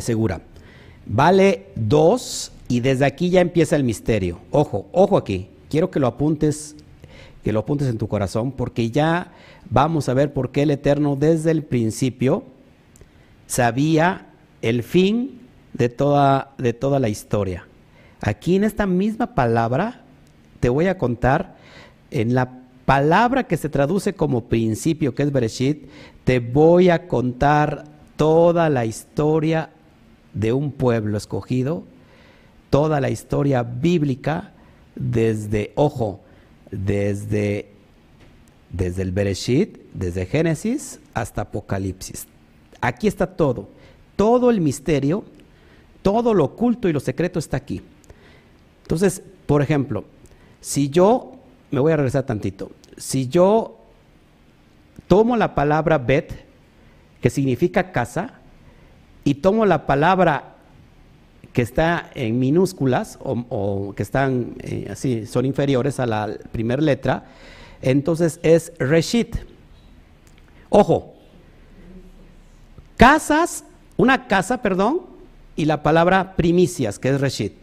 segura. Vale dos y desde aquí ya empieza el misterio. Ojo, ojo aquí. Quiero que lo apuntes, que lo apuntes en tu corazón, porque ya vamos a ver por qué el Eterno desde el principio sabía el fin de toda, de toda la historia. Aquí en esta misma palabra te voy a contar, en la palabra que se traduce como principio, que es Bereshit, te voy a contar toda la historia de un pueblo escogido, toda la historia bíblica desde, ojo, desde, desde el Bereshit, desde Génesis hasta Apocalipsis. Aquí está todo. Todo el misterio, todo lo oculto y lo secreto está aquí. Entonces, por ejemplo, si yo, me voy a regresar tantito, si yo tomo la palabra bet, que significa casa, y tomo la palabra que está en minúsculas o, que están eh, así, son inferiores a la primera letra, entonces es Reshit. Ojo, casas, una casa, perdón, y la palabra primicias, que es Reshit.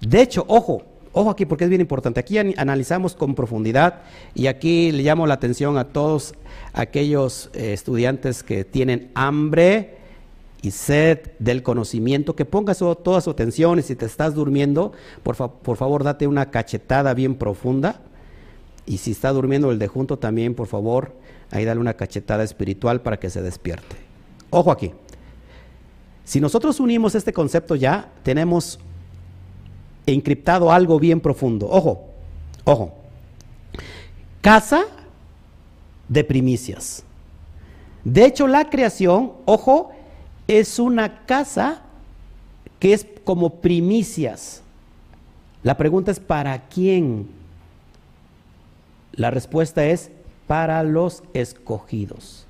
De hecho, ojo, ojo aquí porque es bien importante. Aquí analizamos con profundidad y aquí le llamo la atención a todos aquellos eh, estudiantes que tienen hambre y sed del conocimiento, que pongas toda su atención y si te estás durmiendo, por, por favor date una cachetada bien profunda. Y si está durmiendo el de junto también, por favor, ahí dale una cachetada espiritual para que se despierte. Ojo aquí. Si nosotros unimos este concepto ya, tenemos encriptado algo bien profundo. Ojo, ojo. Casa de primicias. De hecho, la creación, ojo, es una casa que es como primicias. La pregunta es, ¿para quién? La respuesta es, para los escogidos.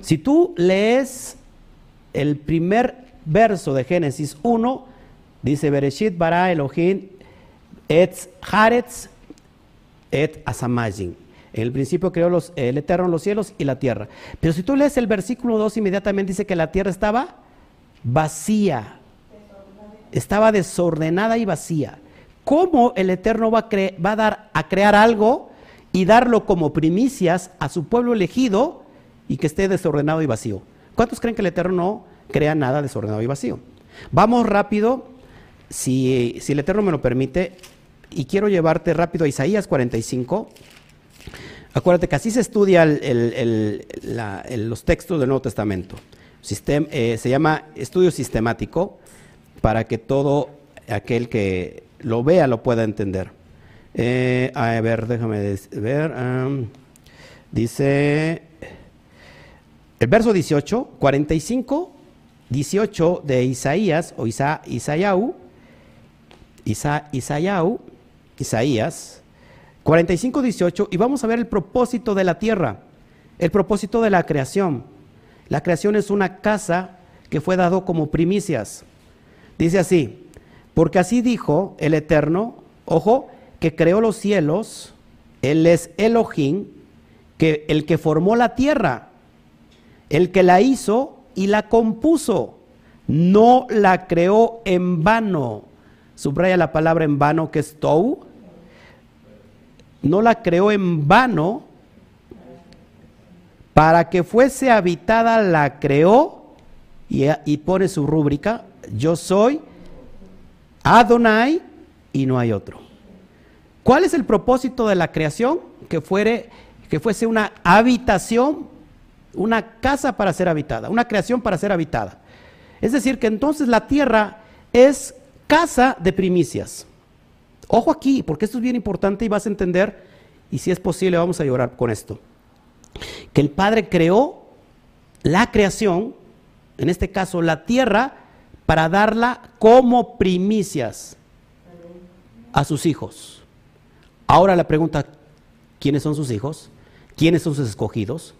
Si tú lees el primer verso de Génesis 1, dice, Bereshit bara Elohim et Haaretz et asamajin. En el principio creó los, el Eterno los cielos y la tierra. Pero si tú lees el versículo 2, inmediatamente dice que la tierra estaba vacía. Estaba desordenada y vacía. ¿Cómo el Eterno va a, va a dar a crear algo y darlo como primicias a su pueblo elegido y que esté desordenado y vacío? ¿Cuántos creen que el Eterno no crea nada desordenado y vacío? Vamos rápido, si, si el Eterno me lo permite, y quiero llevarte rápido a Isaías 45. Acuérdate que así se estudia los textos del Nuevo Testamento. Eh, se llama estudio sistemático para que todo aquel que lo vea lo pueda entender. Eh, a ver, déjame ver. dice el verso 18, 45, 18 de Isaías o Isa, Isaías, Isaías 45, 18, y vamos a ver el propósito de la tierra, el propósito de la creación. La creación es una casa que fue dado como primicias. Dice así, porque así dijo el Eterno, ojo, que creó los cielos, Él es Elohim, que el que formó la tierra, el que la hizo y la compuso, no la creó en vano. Subraya la palabra en vano que es tou, no la creó en vano, para que fuese habitada la creó y, pone su rúbrica, yo soy Adonai y no hay otro. ¿Cuál es el propósito de la creación? Que, fuere, que fuese una habitación, una casa para ser habitada, una creación para ser habitada. Es decir, que entonces la tierra es casa de primicias. Ojo aquí, porque esto es bien importante y vas a entender, y si es posible vamos a llorar con esto, que el Padre creó la creación, en este caso la tierra, para darla como primicias a sus hijos. Ahora la pregunta, ¿quiénes son sus hijos? ¿Quiénes son sus escogidos?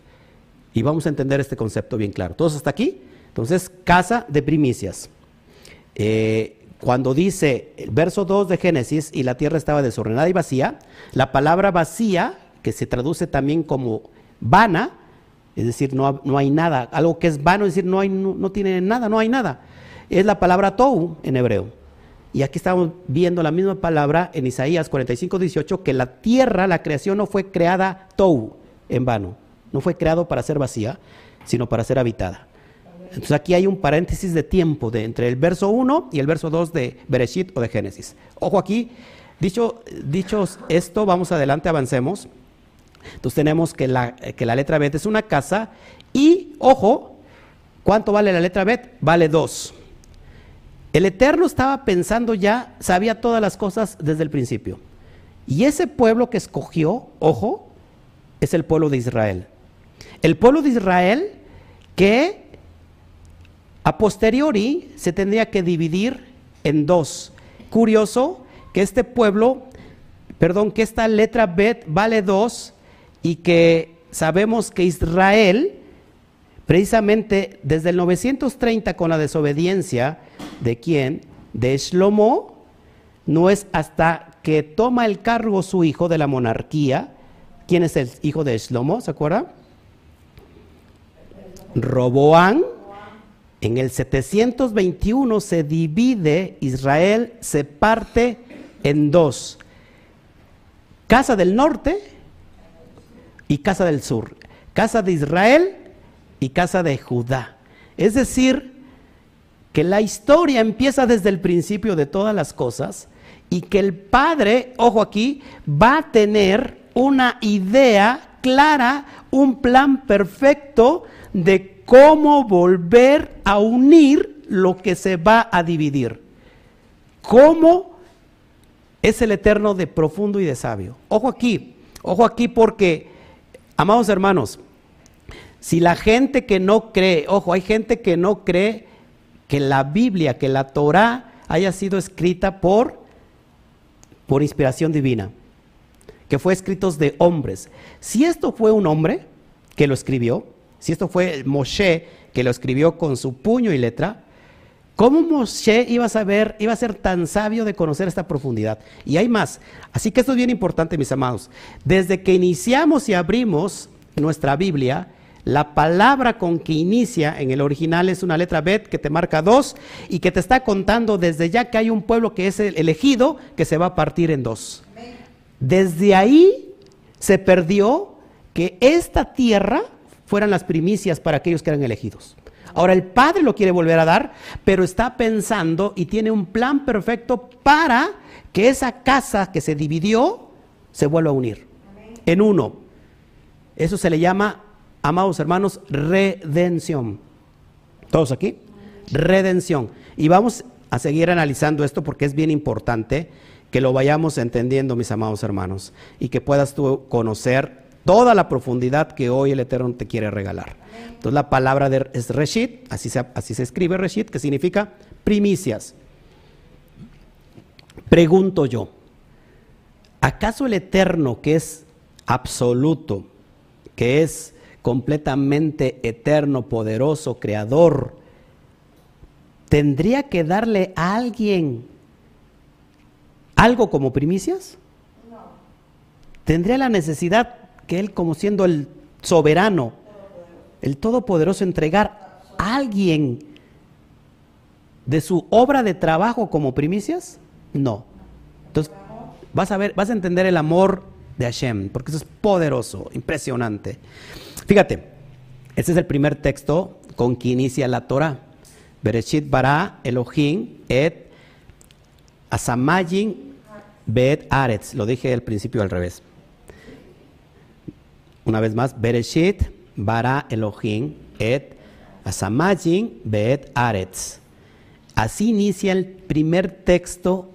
Y vamos a entender este concepto bien claro. ¿Todos hasta aquí? Entonces, casa de primicias. Eh, cuando dice el verso 2 de Génesis y la tierra estaba desordenada y vacía, la palabra vacía, que se traduce también como vana, es decir, no, no hay nada, algo que es vano, es decir, no, hay, no, tiene nada, no hay nada, es la palabra tou en hebreo. Y aquí estamos viendo la misma palabra en Isaías 45, 18, que la tierra, la creación no fue creada tou en vano, no fue creado para ser vacía, sino para ser habitada. Entonces aquí hay un paréntesis de tiempo de, entre el verso 1 y el verso 2 de Bereshit o de Génesis. Ojo aquí, dicho, esto, vamos adelante, avancemos. Entonces tenemos que la, que la letra Bet es una casa y, ojo, ¿cuánto vale la letra Bet? Vale 2. El Eterno estaba pensando ya, sabía todas las cosas desde el principio. Y ese pueblo que escogió, ojo, es el pueblo de Israel. El pueblo de Israel que a posteriori se tendría que dividir en dos. Curioso que este pueblo, perdón, que esta letra Bet vale dos y que sabemos que Israel precisamente desde el 930 con la desobediencia de quién? De Shlomo, no es hasta que toma el cargo su hijo de la monarquía. ¿Quién es el hijo de Shlomo? ¿Se acuerda? Roboán. En el 721 se divide Israel, se parte en dos. Casa del norte y casa del sur. Casa de Israel y casa de Judá. Es decir, que la historia empieza desde el principio de todas las cosas y que el Padre, ojo aquí, va a tener una idea clara, un plan perfecto de cómo volver a unir lo que se va a dividir. ¿Cómo es el eterno de profundo y de sabio? Ojo aquí, ojo aquí porque, amados hermanos, si la gente que no cree, ojo, hay gente que no cree que la Biblia, que la Torah haya sido escrita por, por inspiración divina, que fue escrito de hombres. Si esto fue un hombre que lo escribió, si esto fue Moshe que lo escribió con su puño y letra, ¿cómo Moshe iba a saber, iba a ser tan sabio de conocer esta profundidad? Y hay más. Así que esto es bien importante, mis amados. Desde que iniciamos y abrimos nuestra Biblia, la palabra con que inicia en el original es una letra Bet que te marca dos y que te está contando desde ya que hay un pueblo que es el elegido que se va a partir en dos. Desde ahí se perdió que esta tierra fueran las primicias para aquellos que eran elegidos. Ahora el Padre lo quiere volver a dar, pero está pensando y tiene un plan perfecto para que esa casa que se dividió se vuelva a unir en uno. Eso se le llama amados hermanos, redención. ¿Todos aquí? Redención. Y vamos a seguir analizando esto porque es bien importante que lo vayamos entendiendo, mis amados hermanos, y que puedas tú conocer toda la profundidad que hoy el Eterno te quiere regalar. Entonces la palabra de, es Reshit, así se, así se escribe Reshit, que significa primicias. Pregunto yo, ¿acaso el Eterno que es absoluto, que es completamente eterno, poderoso, creador, ¿tendría que darle a alguien algo como primicias? No. ¿Tendría la necesidad que él, como siendo el soberano, el todopoderoso, entregar a alguien de su obra de trabajo como primicias? No. Entonces, vas a ver, vas a entender el amor de Hashem, porque eso es poderoso, impresionante. Fíjate, este es el primer texto con que inicia la Torah. Bereshit bara Elohim et asamayim bet aretz. Lo dije al principio al revés. Una vez más, Bereshit bara Elohim et asamayim bet aretz. Así inicia el primer texto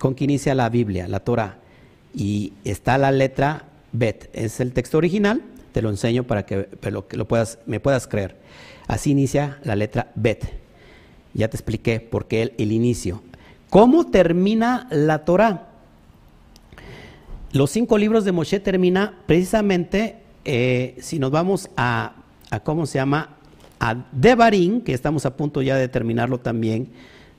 con que inicia la Biblia, la Torah. Y está la letra Bet, es el texto original te lo enseño para que, lo, que lo puedas, me puedas creer. Así inicia la letra Bet. Ya te expliqué por qué el, el inicio. ¿Cómo termina la Torah? Los cinco libros de Moshe termina precisamente, eh, si nos vamos a, a, ¿cómo se llama? A Devarim, que estamos a punto ya de terminarlo también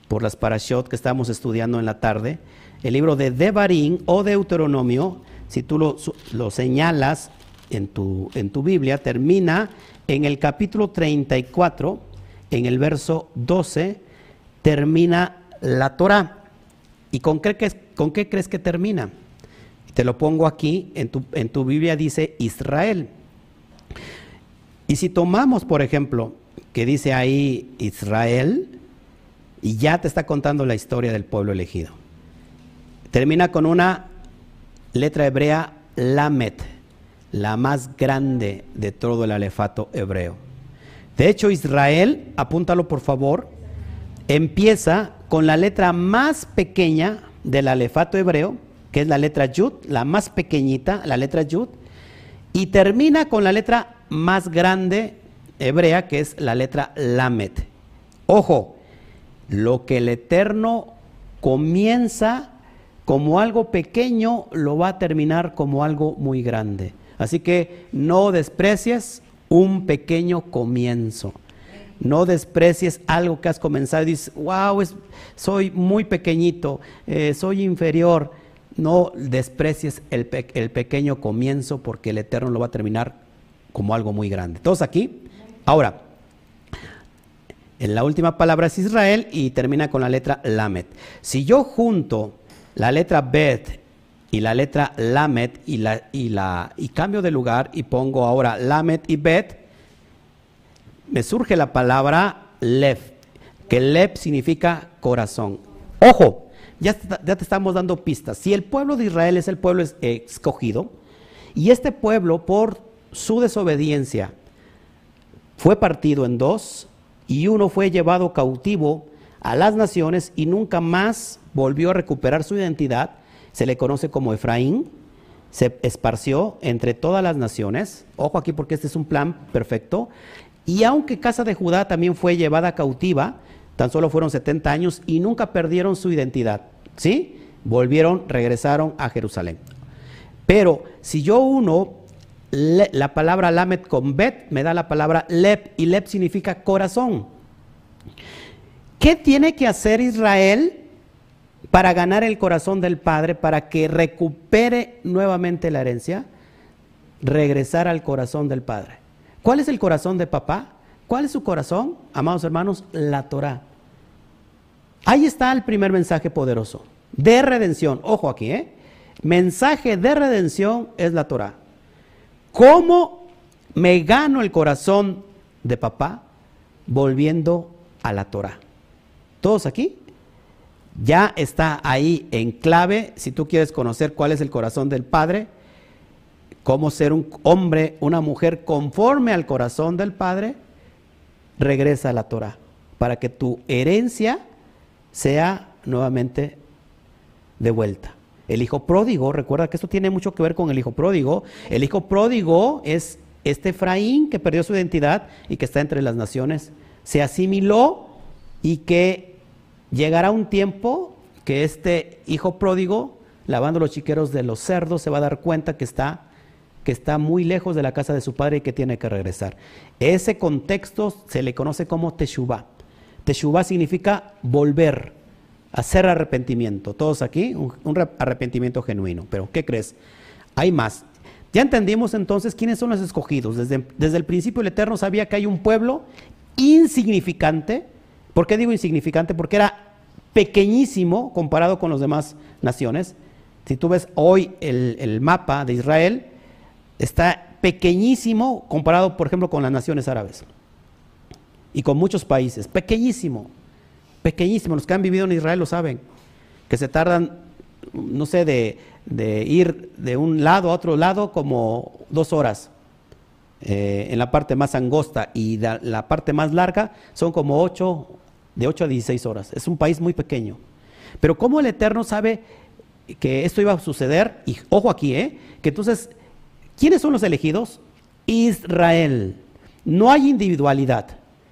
por las parashot que estamos estudiando en la tarde. El libro de Devarim o Deuteronomio, si tú lo, señalas en tu, en tu Biblia termina en el capítulo 34, en el verso 12, termina la Torah. ¿Y con qué, con qué crees que termina? Te lo pongo aquí, en tu, en tu Biblia dice Israel. Y si tomamos, por ejemplo, que dice ahí Israel, y ya te está contando la historia del pueblo elegido. Termina con una letra hebrea Lamet la más grande de todo el alefato hebreo. De hecho, Israel, apúntalo por favor, empieza con la letra más pequeña del alefato hebreo, que es la letra Yud, la más pequeñita, la letra Yud, y termina con la letra más grande hebrea, que es la letra Lamet. Ojo, lo que el Eterno comienza como algo pequeño, lo va a terminar como algo muy grande. Así que no desprecies un pequeño comienzo. No desprecies algo que has comenzado y dices, wow, soy muy pequeñito, eh, soy inferior. No desprecies el, pequeño comienzo porque el Eterno lo va a terminar como algo muy grande. ¿Todos aquí? Ahora, en la última palabra es Israel y termina con la letra Lamet. Si yo junto la letra Bet y la letra Lamet y, la, y, la, y cambio de lugar y pongo ahora Lamet y Bet, me surge la palabra Lev, que Lev significa corazón. Ojo, ya, te estamos dando pistas. Si el pueblo de Israel es el pueblo escogido, y este pueblo por su desobediencia fue partido en dos, y uno fue llevado cautivo a las naciones y nunca más volvió a recuperar su identidad, se le conoce como Efraín, se esparció entre todas las naciones, ojo aquí porque este es un plan perfecto, y aunque casa de Judá también fue llevada cautiva, tan solo fueron 70 años y nunca perdieron su identidad, ¿sí? Volvieron, regresaron a Jerusalén. Pero si yo uno la palabra lamet con bet, me da la palabra lep, y lep significa corazón. ¿Qué tiene que hacer Israel para ganar el corazón del Padre, para que recupere nuevamente la herencia? Regresar al corazón del Padre. ¿Cuál es el corazón de papá? ¿Cuál es su corazón? Amados hermanos, la Torah. Ahí está el primer mensaje poderoso de redención. Ojo aquí, ¿eh? Mensaje de redención es la Torah. ¿Cómo me gano el corazón de papá? Volviendo a la Torah. ¿Todos aquí? Ya está ahí en clave, si tú quieres conocer cuál es el corazón del Padre, cómo ser un hombre, una mujer conforme al corazón del Padre, regresa a la Torah, para que tu herencia sea nuevamente de vuelta. El hijo pródigo, recuerda que esto tiene mucho que ver con el hijo pródigo. El hijo pródigo es este Efraín que perdió su identidad y que está entre las naciones. Se asimiló y que llegará un tiempo que este hijo pródigo, lavando los chiqueros de los cerdos, se va a dar cuenta que está, que está muy lejos de la casa de su padre y que tiene que regresar. Ese contexto se le conoce como Teshuvah. Teshuvah significa volver hacer arrepentimiento. Todos aquí, un, arrepentimiento genuino. Pero, ¿qué crees? Hay más. Ya entendimos entonces quiénes son los escogidos. Desde, desde el principio el Eterno sabía que hay un pueblo insignificante. ¿Por qué digo insignificante? Porque era pequeñísimo comparado con las demás naciones. Si tú ves hoy el, el mapa de Israel, está pequeñísimo comparado, por ejemplo, con las naciones árabes y con muchos países. Pequeñísimo pequeñísimo, los que han vivido en Israel lo saben, que se tardan, no sé, de, ir de un lado a otro lado como dos horas. Eh, en la parte más angosta y la parte más larga son como ocho, de 8 a 16 horas. Es un país muy pequeño. Pero como el Eterno sabe que esto iba a suceder, y ojo aquí, ¿eh? que entonces, ¿quiénes son los elegidos? Israel. No hay individualidad.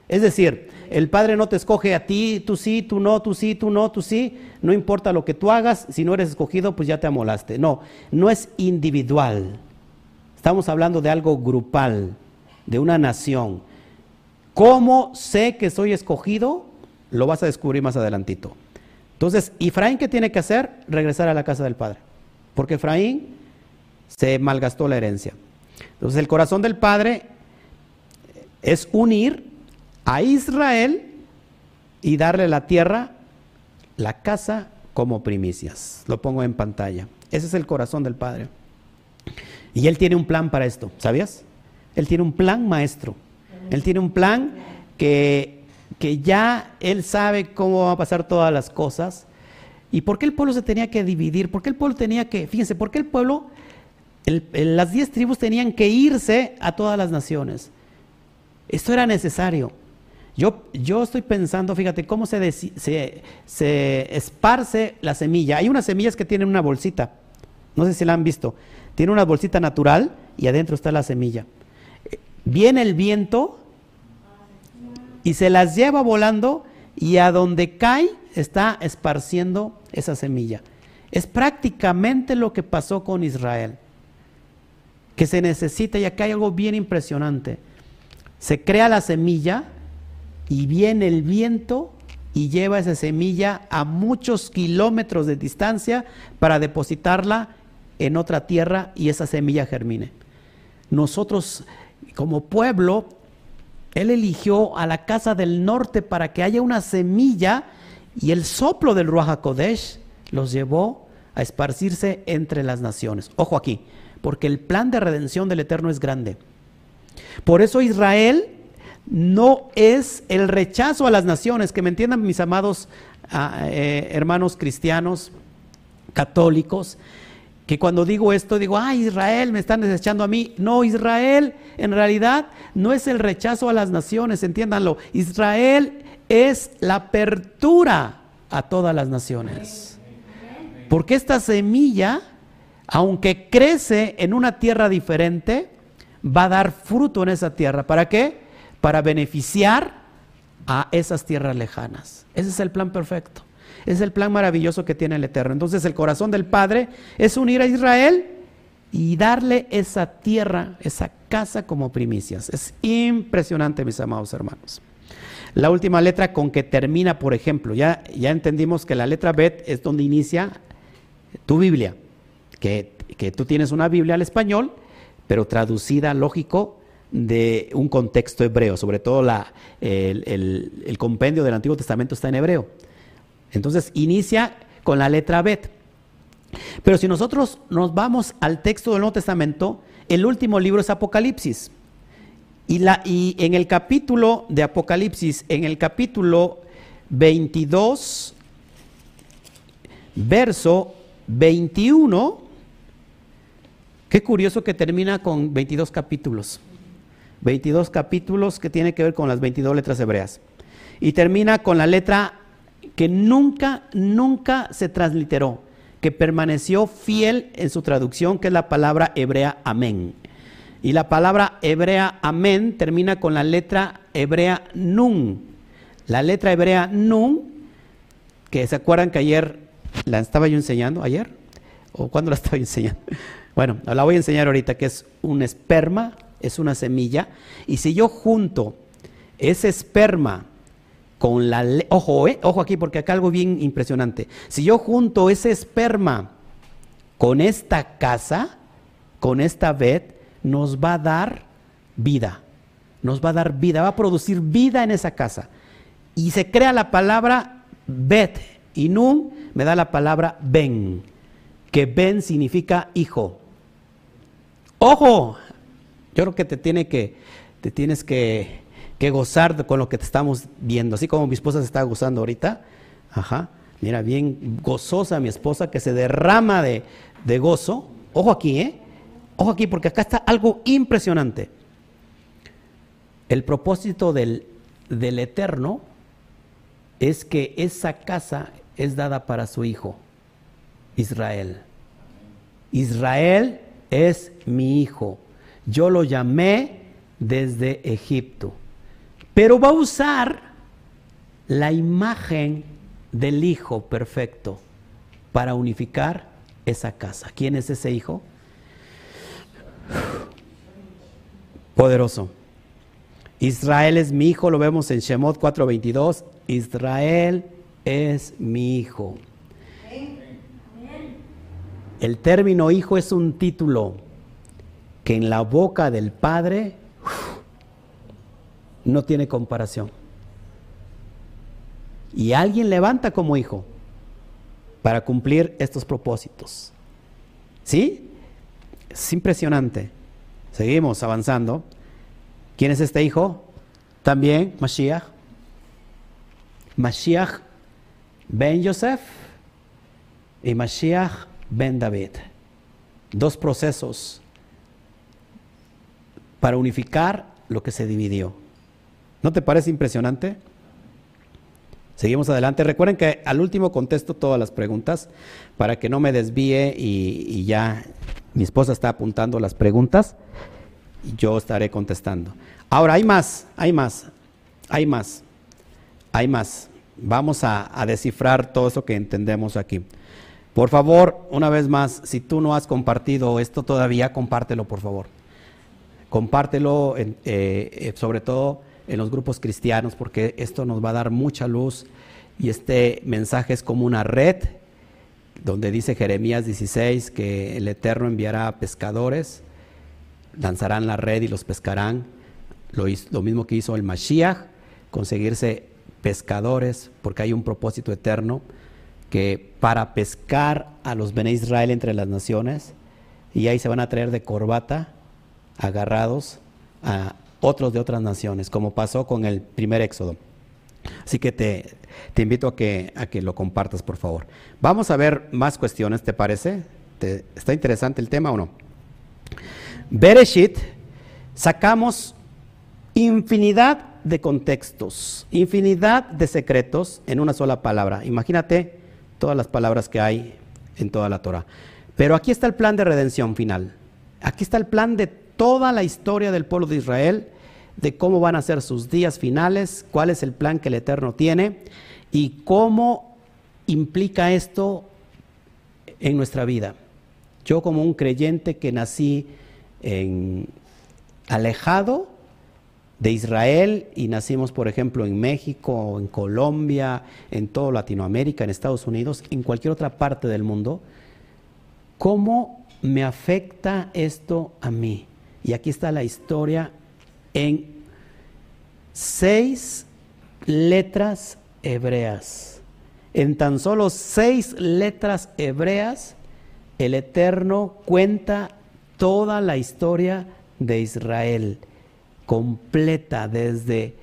Es decir, el Padre no te escoge a ti, tú sí, tú no, tú sí, tú no, tú sí. No importa lo que tú hagas, si no eres escogido, pues ya te amolaste. No, no es individual. Estamos hablando de algo grupal, de una nación. ¿Cómo sé que soy escogido? Lo vas a descubrir más adelantito. Entonces, Efraín, ¿qué tiene que hacer? Regresar a la casa del Padre. Porque Efraín se malgastó la herencia. Entonces, el corazón del Padre es unir a Israel y darle la tierra, la casa como primicias. Lo pongo en pantalla. Ese es el corazón del Padre. Y Él tiene un plan para esto, ¿sabías? Él tiene un plan maestro. Él tiene un plan que, que ya Él sabe cómo va a pasar todas las cosas. ¿Y por qué el pueblo se tenía que dividir? ¿Por qué el pueblo tenía que, fíjense, por qué el pueblo, las diez tribus tenían que irse a todas las naciones? Esto era necesario. Yo, yo estoy pensando, fíjate, cómo se, se, esparce la semilla. Hay unas semillas que tienen una bolsita, no sé si la han visto. Tiene una bolsita natural y adentro está la semilla. Viene el viento y se las lleva volando y a donde cae está esparciendo esa semilla. Es prácticamente lo que pasó con Israel. Que se necesita, y acá hay algo bien impresionante. Se crea la semilla y viene el viento y lleva esa semilla a muchos kilómetros de distancia para depositarla en otra tierra y esa semilla germine. Nosotros como pueblo, Él eligió a la casa del norte para que haya una semilla y el soplo del Ruach HaKodesh los llevó a esparcirse entre las naciones. Ojo aquí, porque el plan de redención del Eterno es grande. Por eso Israel no es el rechazo a las naciones, que me entiendan mis amados ah, eh, hermanos cristianos, católicos, que cuando digo esto digo, ay Israel, me están desechando a mí. No, Israel en realidad no es el rechazo a las naciones, entiéndanlo. Israel es la apertura a todas las naciones. Porque esta semilla, aunque crece en una tierra diferente, va a dar fruto en esa tierra. ¿Para qué? Para beneficiar a esas tierras lejanas. Ese es el plan perfecto. Es el plan maravilloso que tiene el Eterno. Entonces el corazón del Padre es unir a Israel y darle esa tierra, esa casa como primicias. Es impresionante, mis amados hermanos. La última letra con que termina, por ejemplo, ya, ya entendimos que la letra Bet es donde inicia tu Biblia, que, tú tienes una Biblia al español, pero traducida, lógico, de un contexto hebreo, sobre todo la, el, el compendio del Antiguo Testamento está en hebreo. Entonces inicia con la letra Bet. Pero si nosotros nos vamos al texto del Nuevo Testamento, el último libro es Apocalipsis. Y, la, y en el capítulo de Apocalipsis, en el capítulo 22, verso 21, qué curioso que termina con 22 capítulos. 22 capítulos que tiene que ver con las 22 letras hebreas. Y termina con la letra que nunca, nunca se transliteró, que permaneció fiel en su traducción, que es la palabra hebrea amén. Y la palabra hebrea amén termina con la letra hebrea nun. La letra hebrea nun, que se acuerdan que ayer la estaba yo enseñando, ayer, o cuándo la estaba enseñando. Bueno, la voy a enseñar ahorita, que es un esperma, es una semilla, y si yo junto ese esperma con la... Ojo, eh, ojo aquí porque acá algo bien impresionante. Si yo junto ese esperma con esta casa, con esta bed, nos va a dar vida. Nos va a dar vida, va a producir vida en esa casa. Y se crea la palabra bet y nun me da la palabra ben, que ben significa hijo. Ojo, yo creo que te tiene que tienes que gozar con lo que te estamos viendo, así como mi esposa se está gozando ahorita. Ajá, mira, bien gozosa mi esposa que se derrama de, de gozo. Ojo aquí, ¿eh? Ojo aquí, porque acá está algo impresionante. El propósito del, del Eterno es que esa casa es dada para su hijo, Israel. Israel es mi hijo. Yo lo llamé desde Egipto. Pero va a usar la imagen del Hijo perfecto para unificar esa casa. ¿Quién es ese Hijo? Poderoso. Israel es mi hijo, lo vemos en Shemot 4:22. Israel es mi hijo. El término hijo es un título que en la boca del Padre no tiene comparación. Y alguien levanta como hijo para cumplir estos propósitos. ¿Sí? Es impresionante. Seguimos avanzando. ¿Quién es este hijo? También Mashiach. Mashiach ben Yosef y Mashiach ben David. Dos procesos para unificar lo que se dividió. ¿No te parece impresionante? Seguimos adelante. Recuerden que al último contesto todas las preguntas para que no me desvíe y, ya mi esposa está apuntando las preguntas y yo estaré contestando. Ahora, hay más, hay más, hay más, hay más. Vamos a, a descifrar todo eso que entendemos aquí. Por favor, una vez más, si tú no has compartido esto todavía, compártelo, por favor. Compártelo eh, eh, sobre todo en los grupos cristianos porque esto nos va a dar mucha luz. Y este mensaje es como una red donde dice Jeremías 16 que el Eterno enviará pescadores, lanzarán la red y los pescarán, lo, mismo que hizo el Mashiach, conseguirse pescadores porque hay un propósito eterno que para pescar a los Bene Israel entre las naciones y ahí se van a traer de corbata agarrados a otros de otras naciones, como pasó con el primer éxodo. Así que te, te invito a que, a que, lo compartas, por favor. Vamos a ver más cuestiones, ¿te parece? ¿Está interesante el tema o no? Bereshit, sacamos infinidad de contextos, infinidad de secretos en una sola palabra. Imagínate todas las palabras que hay en toda la Torah. Pero aquí está el plan de redención final. Aquí está el plan de toda la historia del pueblo de Israel, de cómo van a ser sus días finales, cuál es el plan que el Eterno tiene y cómo implica esto en nuestra vida. Yo como un creyente que nací en, alejado de Israel y nacimos, por ejemplo, en México, en Colombia, en toda Latinoamérica, en Estados Unidos, en cualquier otra parte del mundo, ¿cómo me afecta esto a mí? Y aquí está la historia en seis letras hebreas. En tan solo seis letras hebreas, el Eterno cuenta toda la historia de Israel, completa desde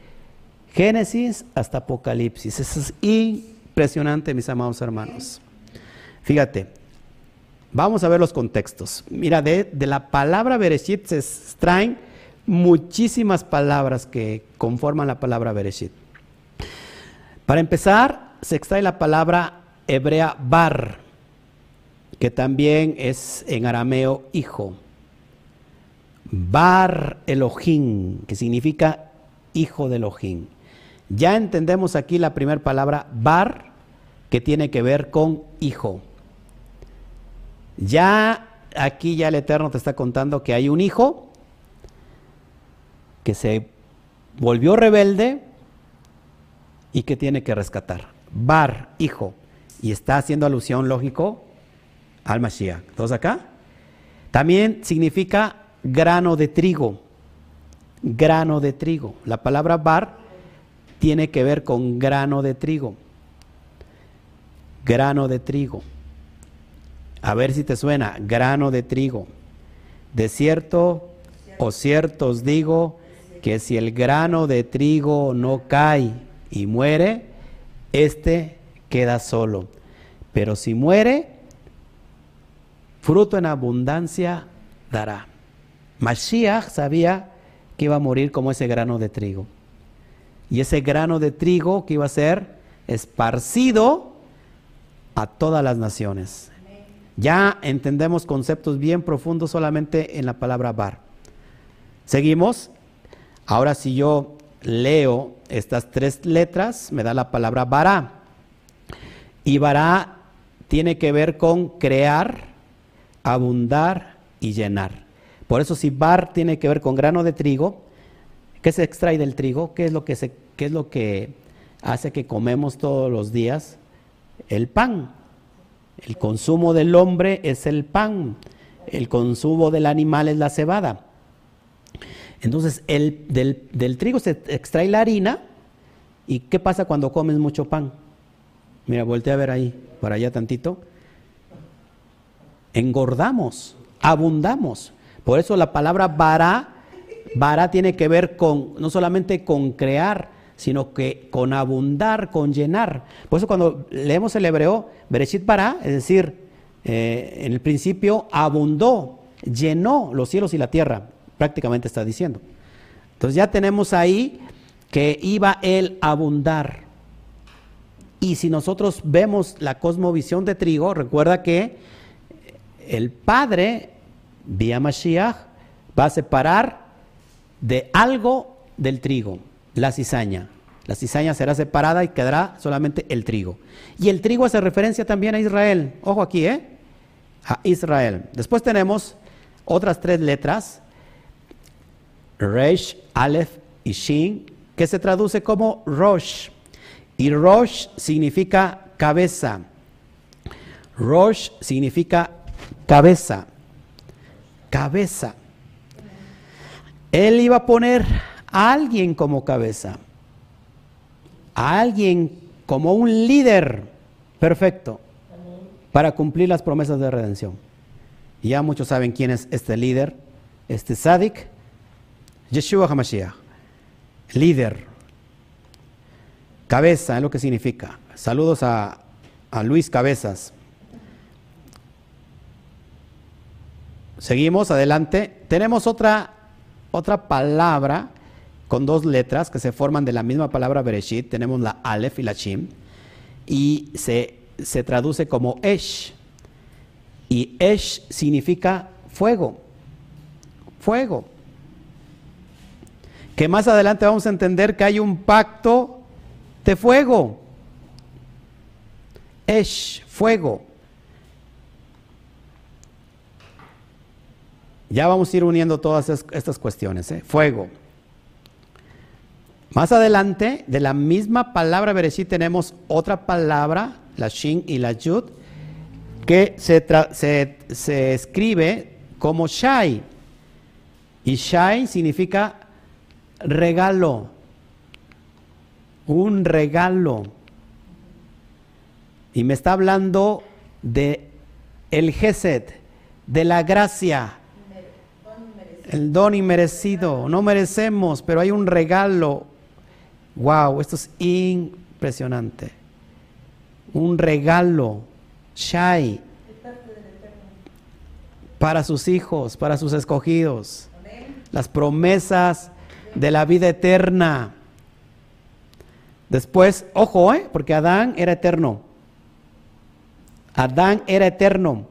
Génesis hasta Apocalipsis. Eso es impresionante, mis amados hermanos. Fíjate, Vamos a ver los contextos. Mira, de, la palabra Bereshit se extraen muchísimas palabras que conforman la palabra Bereshit. Para empezar, se extrae la palabra hebrea bar, que también es en arameo hijo. Bar Elohim, que significa hijo de Elohim. Ya entendemos aquí la primera palabra bar, que tiene que ver con hijo. Ya aquí ya el Eterno te está contando que hay un hijo que se volvió rebelde y que tiene que rescatar. Bar, hijo. Y está haciendo alusión, lógico, al Mashiach. ¿Todos acá? También significa grano de trigo. Grano de trigo. La palabra bar tiene que ver con grano de trigo. Grano de trigo. A ver si te suena, grano de trigo. De cierto o cierto os digo que si el grano de trigo no cae y muere, éste queda solo. Pero si muere, fruto en abundancia dará. Mashiach sabía que iba a morir como ese grano de trigo. Y ese grano de trigo que iba a ser esparcido a todas las naciones. Ya entendemos conceptos bien profundos solamente en la palabra bar. Seguimos. Ahora si yo leo estas tres letras, me da la palabra bará. Y bará tiene que ver con crear, abundar y llenar. Por eso si bar tiene que ver con grano de trigo, ¿qué se extrae del trigo? ¿Qué es lo que, es lo que hace que comemos todos los días? El pan. El consumo del hombre es el pan, el consumo del animal es la cebada. Entonces, el, del, trigo se extrae la harina. ¿Y qué pasa cuando comes mucho pan? Mira, voltea a ver ahí, para allá tantito. Engordamos, abundamos. Por eso la palabra vara, vara tiene que ver con, no solamente con crear, sino que con abundar, con llenar. Por eso cuando leemos el hebreo, Bereshit para, es decir, eh, en el principio abundó, llenó los cielos y la tierra, prácticamente está diciendo. Entonces ya tenemos ahí que iba él a abundar. Y si nosotros vemos la cosmovisión de trigo, recuerda que el Padre, vía Mashiach, va a separar de algo del trigo la cizaña. La cizaña será separada y quedará solamente el trigo. Y el trigo hace referencia también a Israel. Ojo aquí, ¿eh? A Israel. Después tenemos otras tres letras. Resh, Aleph y Shin, que se traduce como Rosh. Y Rosh significa cabeza. Rosh significa cabeza. Cabeza. Él iba a poner a alguien como cabeza. A alguien como un líder perfecto para cumplir las promesas de redención. Y ya muchos saben quién es este líder, este Sadik, Yeshua HaMashiach, líder, cabeza, es lo que significa. Saludos a, a Luis Cabezas. Seguimos adelante. Tenemos otra, otra palabra con dos letras que se forman de la misma palabra Bereshit. Tenemos la Aleph y la Shim. Y se, se traduce como Esh. Y Esh significa fuego. Fuego. Que más adelante vamos a entender que hay un pacto de fuego. Esh, fuego. Ya vamos a ir uniendo todas estas cuestiones. ¿eh? Fuego. Más adelante, de la misma palabra Bereshit tenemos otra palabra, la Shin y la Yud, que se, escribe como Shai. Y Shai significa regalo. Un regalo. Y me está hablando de el Gesed, de la gracia, el don inmerecido. No merecemos, pero hay un regalo. Wow, esto es impresionante. Un regalo Shai para sus hijos, para sus escogidos. Las promesas de la vida eterna. Después, ojo, ¿eh? porque Adán era eterno. Adán era eterno.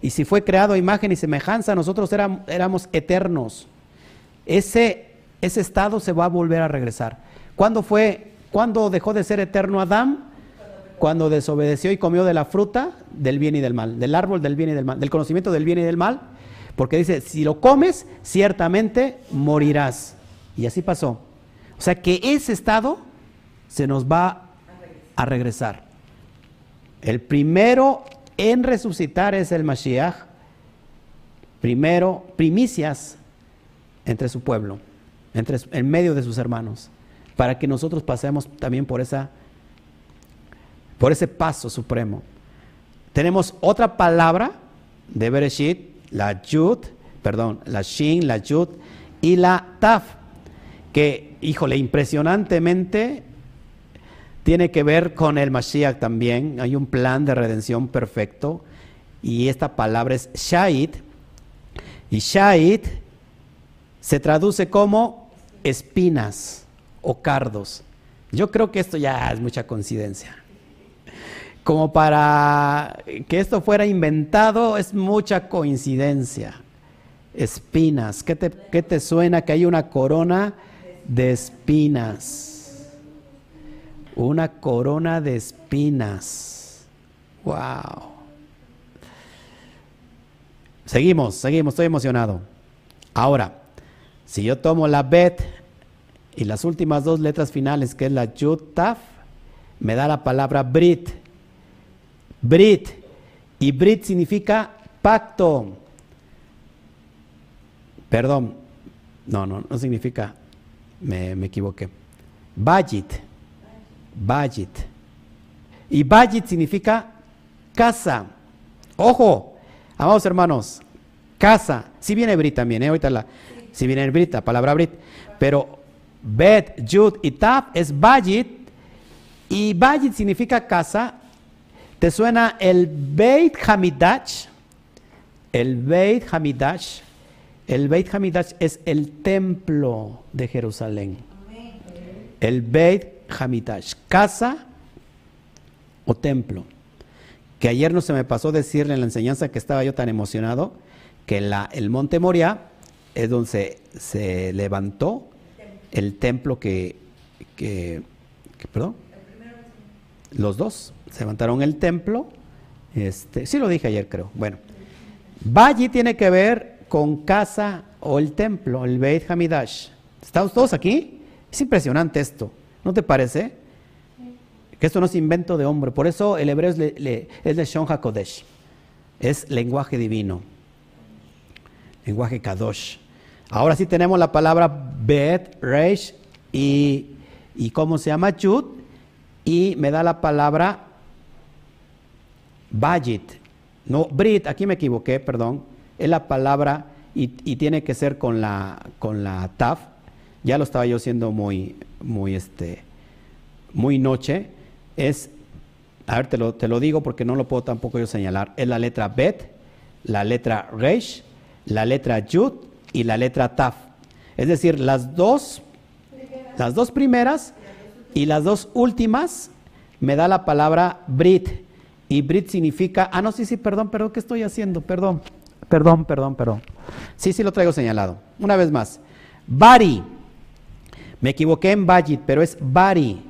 Y si fue creado a imagen y semejanza, nosotros éramos, eternos. Ese, ese estado se va a volver a regresar. ¿Cuándo fue, cuándo dejó de ser eterno Adán? cuando desobedeció y comió de la fruta del bien y del mal, del árbol del bien y del mal, del conocimiento del bien y del mal, porque dice, si lo comes, ciertamente morirás. Y así pasó. O sea que ese estado se nos va a regresar. El primero en resucitar es el Mashiach. Primero, primicias entre su pueblo, entre, en medio de sus hermanos, para que nosotros pasemos también por esa por ese paso supremo. Tenemos otra palabra de Bereshit, la Yud, perdón, la Shin, la Yud y la Taf, que, híjole, impresionantemente tiene que ver con el Mashiach también. Hay un plan de redención perfecto y esta palabra es Shait. Y Shait se traduce como espinas o cardos. Yo creo que esto ya es mucha coincidencia como para que esto fuera inventado, es mucha coincidencia. Espinas, ¿qué te, te suena que hay una corona de espinas? Una corona de espinas. Wow. Seguimos, seguimos, estoy emocionado. Ahora, si yo tomo la bet y las últimas dos letras finales, que es la yutaf, me da la palabra brit. Brit. Y Brit significa pacto. Perdón. No, no, no significa. Me, equivoqué. Bajit. Bajit. Y Bajit significa casa. Ojo, amados hermanos, casa. Si viene Brit también, ¿eh? ahorita la. Si viene Brit, la palabra Brit. Pero Bet, Yud y Taf es Bajit. Y Bajit significa casa ¿Te suena el Beit Hamidash? El Beit Hamidash. El Beit Hamidash es el templo de Jerusalén. El Beit Hamidash, casa o templo. Que ayer no se me pasó decirle en la enseñanza que estaba yo tan emocionado que el monte Moria es donde se, levantó el templo que, que, que perdón, los dos se levantaron el templo. Este, sí lo dije ayer, creo. Bueno, Valle tiene que ver con casa o el templo, el Beit Hamidash. ¿Estamos todos aquí? Es impresionante esto, ¿no te parece? Que esto no es invento de hombre, por eso el hebreo es, le, es de Shon HaKodesh, es lenguaje divino, lenguaje Kadosh. Ahora sí tenemos la palabra Bet, Reish y, y ¿cómo se llama? Chut, y me da la palabra Bajit. No, Brit, aquí me equivoqué, perdón. Es la palabra y, tiene que ser con la, con la taf. Ya lo estaba yo siendo muy, muy, este, muy noche. Es, a ver, te lo, te lo digo porque no lo puedo tampoco yo señalar. Es la letra Bet, la letra Reish, la letra Yud y la letra Taf. Es decir, las dos, las dos primeras y las dos últimas me da la palabra Brit. Y Brit significa, ah, no, sí, sí, perdón, perdón, ¿qué estoy haciendo? Perdón, perdón, perdón, perdón. Sí, sí lo traigo señalado. Una vez más. Bari. Me equivoqué en Bajit, pero es Bari.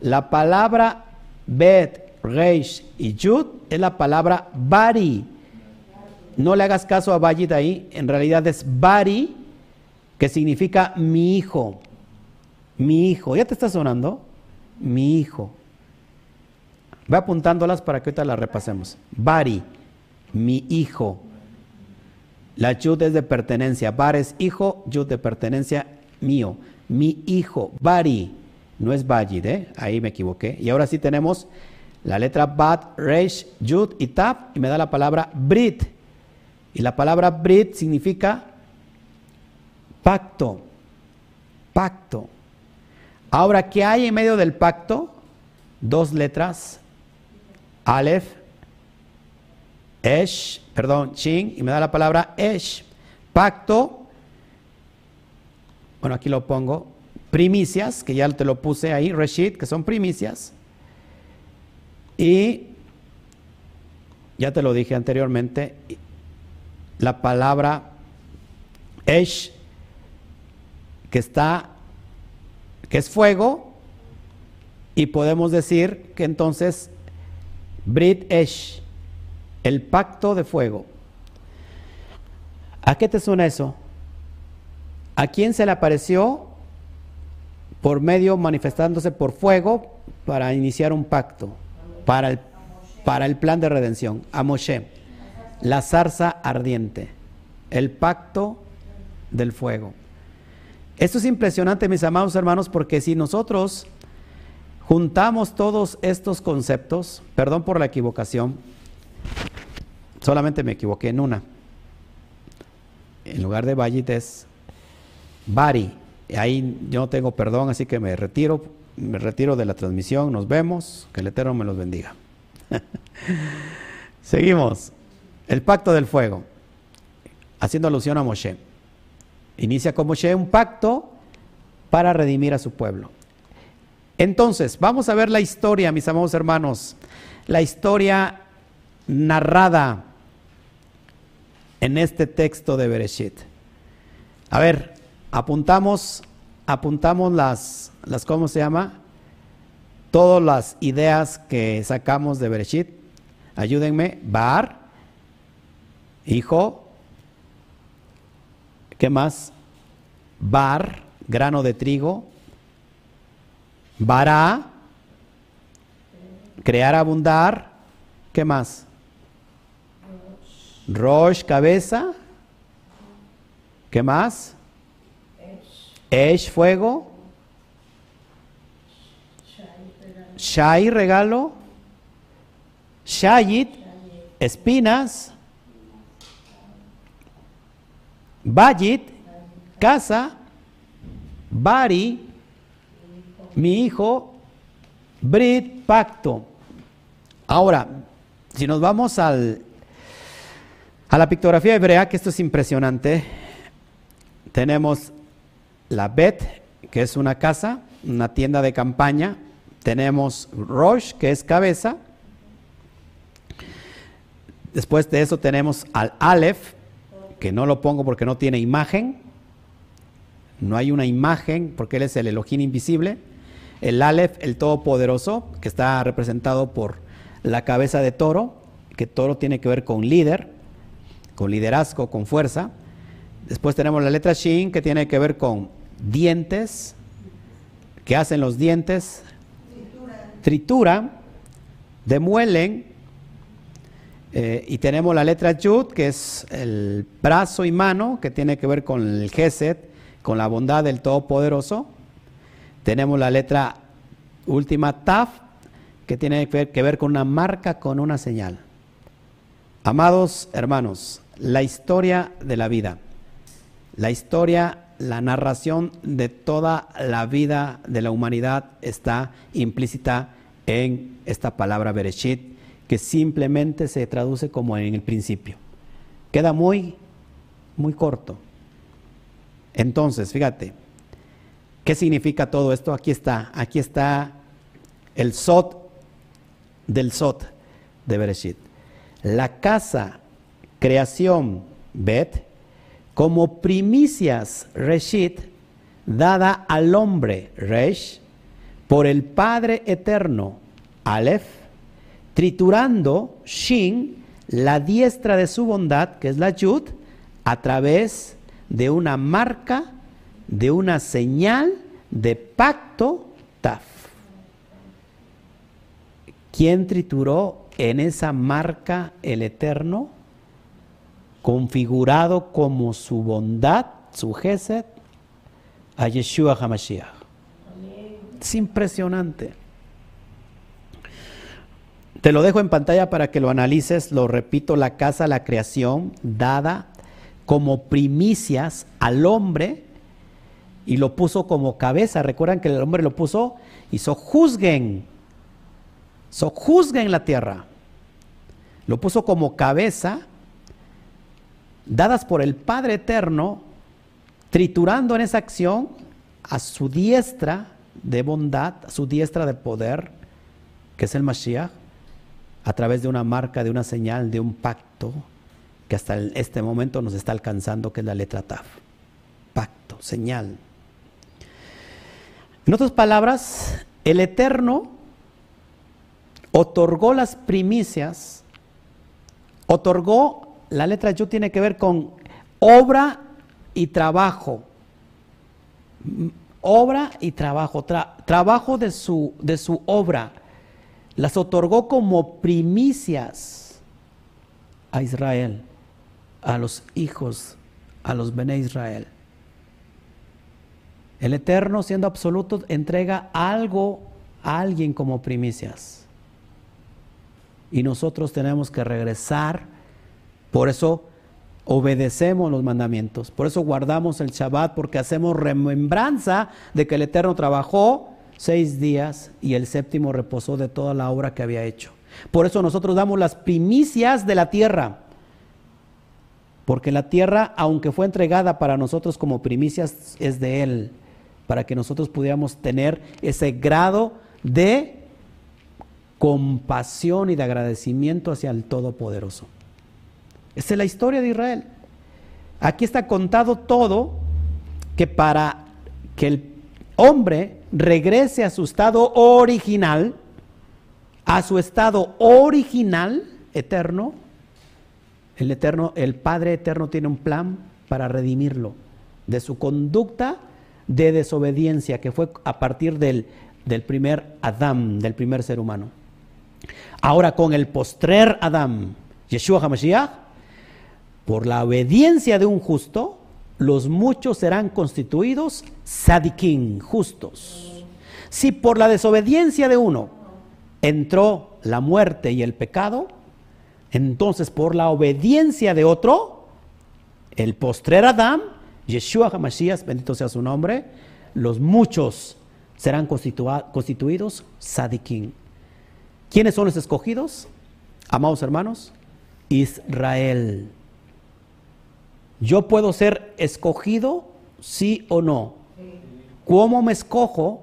La palabra Bet, Reish y Yud es la palabra Bari. No le hagas caso a Bajit ahí, en realidad es Bari, que significa mi hijo. Mi hijo. ¿Ya te está sonando? Mi hijo. Ve apuntándolas para que ahorita las repasemos. Bari, mi hijo. La yud es de pertenencia. Bar es hijo, yud de pertenencia mío. Mi hijo, Bari. No es Bajid, ¿eh? Ahí me equivoqué. Y ahora sí tenemos la letra Bat, Reish, Yud y Tab. Y me da la palabra Brit. Y la palabra Brit significa pacto. Pacto. Ahora, ¿qué hay en medio del pacto? Dos letras Aleph, Esh, perdón, Shin, y me da la palabra Esh, pacto, bueno, aquí lo pongo, primicias, que ya te lo puse ahí, Reshit, que son primicias, y ya te lo dije anteriormente, la palabra Esh, que está, que es fuego, y podemos decir que entonces Brit Esh, el pacto de fuego. ¿A qué te suena eso? ¿A quién se le apareció por medio manifestándose por fuego para iniciar un pacto? Para el, para el plan de redención. A Moshe, la zarza ardiente, el pacto del fuego. Esto es impresionante, mis amados hermanos, porque si nosotros juntamos todos estos conceptos, perdón por la equivocación, solamente me equivoqué en una. En lugar de Vallit es Bari. Ahí yo no tengo perdón, así que me retiro, me retiro de la transmisión, nos vemos, que el Eterno me los bendiga. Seguimos. El pacto del fuego, haciendo alusión a Moshe. Inicia con Moshe un pacto para redimir a su pueblo. Entonces, vamos a ver la historia, mis amados hermanos, la historia narrada en este texto de Bereshit. A ver, apuntamos, apuntamos las, las, ¿cómo se llama? Todas las ideas que sacamos de Bereshit. Ayúdenme. Bar, hijo. ¿Qué más? Bar, grano de trigo. Bara, crear, abundar. ¿Qué más? Rosh, cabeza. ¿Qué más? Esh, fuego. Shai, regalo. Shayit, espinas. Bayit, casa. Bari, mi hijo, Brit, pacto. Ahora, si nos vamos al, a la pictografía hebrea, que esto es impresionante, tenemos la Bet, que es una casa, una tienda de campaña, tenemos Rosh, que es cabeza, después de eso tenemos al Aleph, que no lo pongo porque no tiene imagen, no hay una imagen porque él es el Elohim invisible, el Aleph, el Todopoderoso, que está representado por la cabeza de toro, que toro tiene que ver con líder, con liderazgo, con fuerza. Después tenemos la letra Shin que tiene que ver con dientes. ¿Qué hacen los dientes? Tritura. Demuelen. Eh, y tenemos la letra Yud, que es el brazo y mano, que tiene que ver con el Geset, con la bondad del Todopoderoso. Tenemos la letra última Taf, que tiene que ver con una marca, con una señal. Amados hermanos, la historia de la vida, la historia, la narración de toda la vida de la humanidad está implícita en esta palabra Bereshit, que simplemente se traduce como en el principio. Queda muy, muy corto. Entonces, fíjate, ¿qué significa todo esto? Aquí está, aquí está el Sot del Sot de Bereshit. La casa, creación, Bet, como primicias, Reshit, dada al hombre, Resh, por el Padre Eterno, Aleph, triturando, Shin, la diestra de su bondad, que es la Yud, a través de una marca, de una señal de pacto, Taf. ¿Quién trituró en esa marca el Eterno? Configurado como su bondad, su Gesed, a Yeshua HaMashiach. Es impresionante. Te lo dejo en pantalla para que lo analices. Lo repito, la casa, la creación, dada como primicias al hombre y lo puso como cabeza. Recuerdan que el hombre lo puso y sojuzguen, sojuzguen la tierra. Lo puso como cabeza, dadas por el Padre Eterno, triturando en esa acción a su diestra de bondad, su diestra de poder, que es el Mashiach, a través de una marca, de una señal, de un pacto, que hasta este momento nos está alcanzando, que es la letra Taf. Pacto, señal. En otras palabras, el Eterno otorgó las primicias, otorgó, la letra Yo tiene que ver con obra y trabajo obra y trabajo, trabajo de su, de su obra, las otorgó como primicias a Israel, a los hijos, a los Bene Israel. El Eterno, siendo absoluto, entrega algo a alguien como primicias. Y nosotros tenemos que regresar. Por eso obedecemos los mandamientos. Por eso guardamos el Shabbat, porque hacemos remembranza de que el Eterno trabajó seis días y el séptimo reposó de toda la obra que había hecho. Por eso nosotros damos las primicias de la tierra. Porque la tierra, aunque fue entregada para nosotros como primicias, es de Él. Para que nosotros pudiéramos tener ese grado de compasión y de agradecimiento hacia el Todopoderoso. Esta es la historia de Israel. Aquí está contado todo que para que el hombre regrese a su estado original, a su estado original eterno, el eterno, el Padre eterno tiene un plan para redimirlo de su conducta de desobediencia que fue a partir del, del primer Adán, del primer ser humano. Ahora con el postrer Adán, Yeshua HaMashiach, por la obediencia de un justo, los muchos serán constituidos sadiquín, justos. Si por la desobediencia de uno entró la muerte y el pecado, entonces por la obediencia de otro, el postrer Adán, Yeshua HaMashiach, bendito sea su nombre, los muchos serán constituidos sadiquín. ¿Quiénes son los escogidos? Amados hermanos, Israel. Yo puedo ser escogido, sí o no. ¿Cómo me escojo?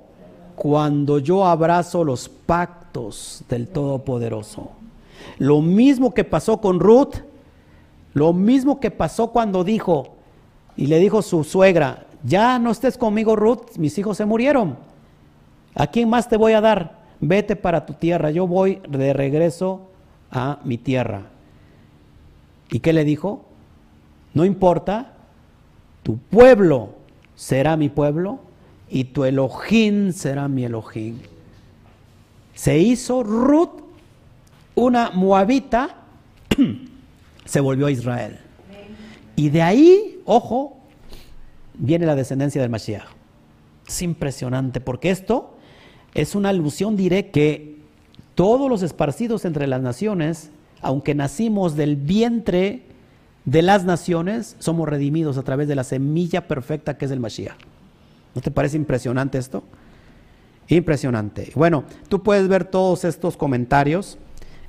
Cuando yo abrazo los pactos del Todopoderoso. Lo mismo que pasó con Ruth, lo mismo que pasó cuando dijo, y le dijo su suegra, ya no estés conmigo Ruth, mis hijos se murieron. ¿A quién más te voy a dar? Vete para tu tierra, yo voy de regreso a mi tierra. ¿Y qué le dijo? No importa, tu pueblo será mi pueblo y tu Elohim será mi Elohim. Se hizo Ruth una moabita, se volvió a Israel. Y de ahí, ojo, viene la descendencia del Mashiach. Es impresionante porque esto es una alusión directa que todos los esparcidos entre las naciones, aunque nacimos del vientre de las naciones, somos redimidos a través de la semilla perfecta que es el Mashiach. ¿No te parece impresionante esto? Impresionante. Bueno, tú puedes ver todos estos comentarios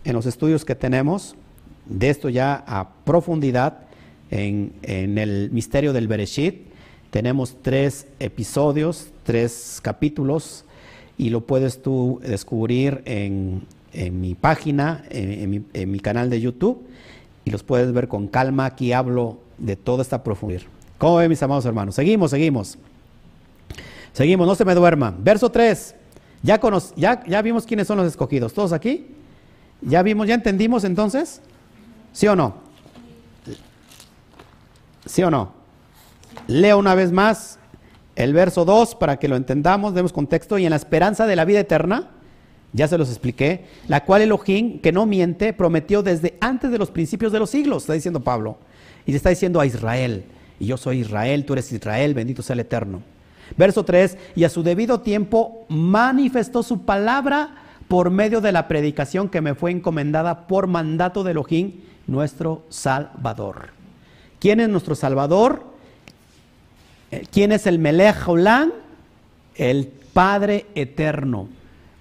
en los estudios que tenemos de esto ya a profundidad en, en el misterio del Bereshit. Tenemos tres episodios, tres capítulos y lo puedes tú descubrir en, mi página, en, mi, canal de YouTube y los puedes ver con calma. Aquí hablo de toda esta profundidad. ¿Cómo ven mis amados hermanos? Seguimos, seguimos. Seguimos, no se me duerman. Verso 3. Ya, ya, ya vimos quiénes son los escogidos. ¿Todos aquí? ¿Ya vimos, ya entendimos entonces? ¿Sí o no? ¿Sí o no? Leo una vez más el verso 2 para que lo entendamos, demos contexto. Y en la esperanza de la vida eterna, ya se los expliqué, la cual Elohim, que no miente, prometió desde antes de los principios de los siglos, está diciendo Pablo. Y le está diciendo a Israel, y yo soy Israel, tú eres Israel, bendito sea el Eterno. Verso 3, y a su debido tiempo manifestó su palabra por medio de la predicación que me fue encomendada por mandato de Elohim, nuestro Salvador. ¿Quién es nuestro Salvador? Eh, ¿Quién es el Melech Olam? El Padre Eterno.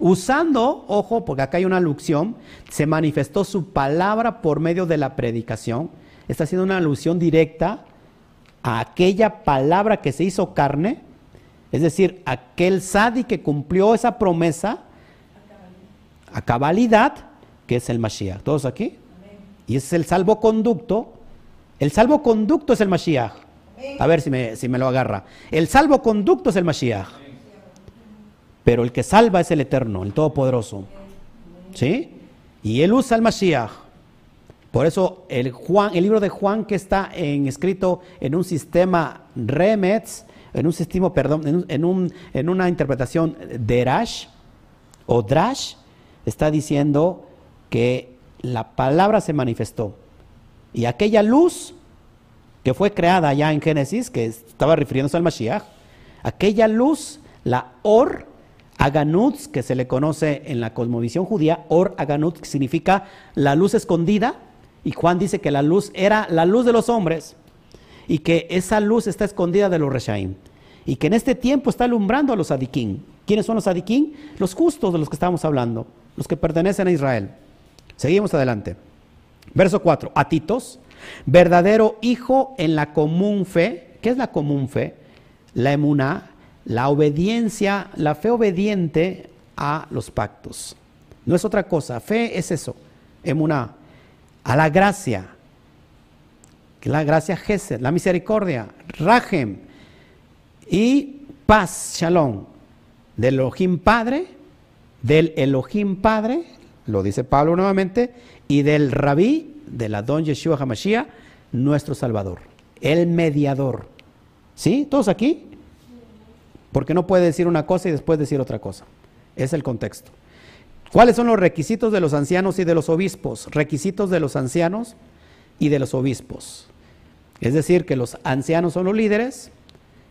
Usando, ojo, porque acá hay una alusión, se manifestó su palabra por medio de la predicación. Está haciendo una alusión directa a aquella palabra que se hizo carne, es decir, aquel Sadi que cumplió esa promesa a cabalidad, que es el Mashiach. ¿Todos aquí? Y ese es el salvoconducto. El salvoconducto es el Mashiach. A ver si me, si me lo agarra. El salvoconducto es el Mashiach. Pero el que salva es el Eterno, el Todopoderoso. ¿Sí? Y él usa el Mashiach. Por eso el, Juan, el libro de Juan que está escrito en un sistema Remetz, en un sistema, perdón, en, un, en una interpretación Derash o Drash, está diciendo que la palabra se manifestó. Y aquella luz que fue creada ya en Génesis, que estaba refiriéndose al Mashiach, aquella luz, la Or Aganutz, que se le conoce en la cosmovisión judía, Or Aganutz, que significa la luz escondida, y Juan dice que la luz era la luz de los hombres, y que esa luz está escondida de los Reshaim, y que en este tiempo está alumbrando a los Adikim. ¿Quiénes son los Adikim? Los justos de los que estamos hablando, los que pertenecen a Israel. Seguimos adelante. Verso 4. Atitos, verdadero hijo en la común fe. ¿Qué es la común fe? La emuná, la obediencia, la fe obediente a los pactos. No es otra cosa. Fe es eso. Emuná. A la gracia. La gracia la misericordia, Rajem y paz, Shalom, del Elohim Padre, del Elohim Padre, lo dice Pablo nuevamente, y del Rabí, del Adón Yeshua HaMashiach, nuestro Salvador, el mediador. ¿Sí? ¿Todos aquí? Porque no puede decir una cosa y después decir otra cosa. Es el contexto. ¿Cuáles son los requisitos de los ancianos y de los obispos? Requisitos de los ancianos y de los obispos. Es decir, que los ancianos son los líderes,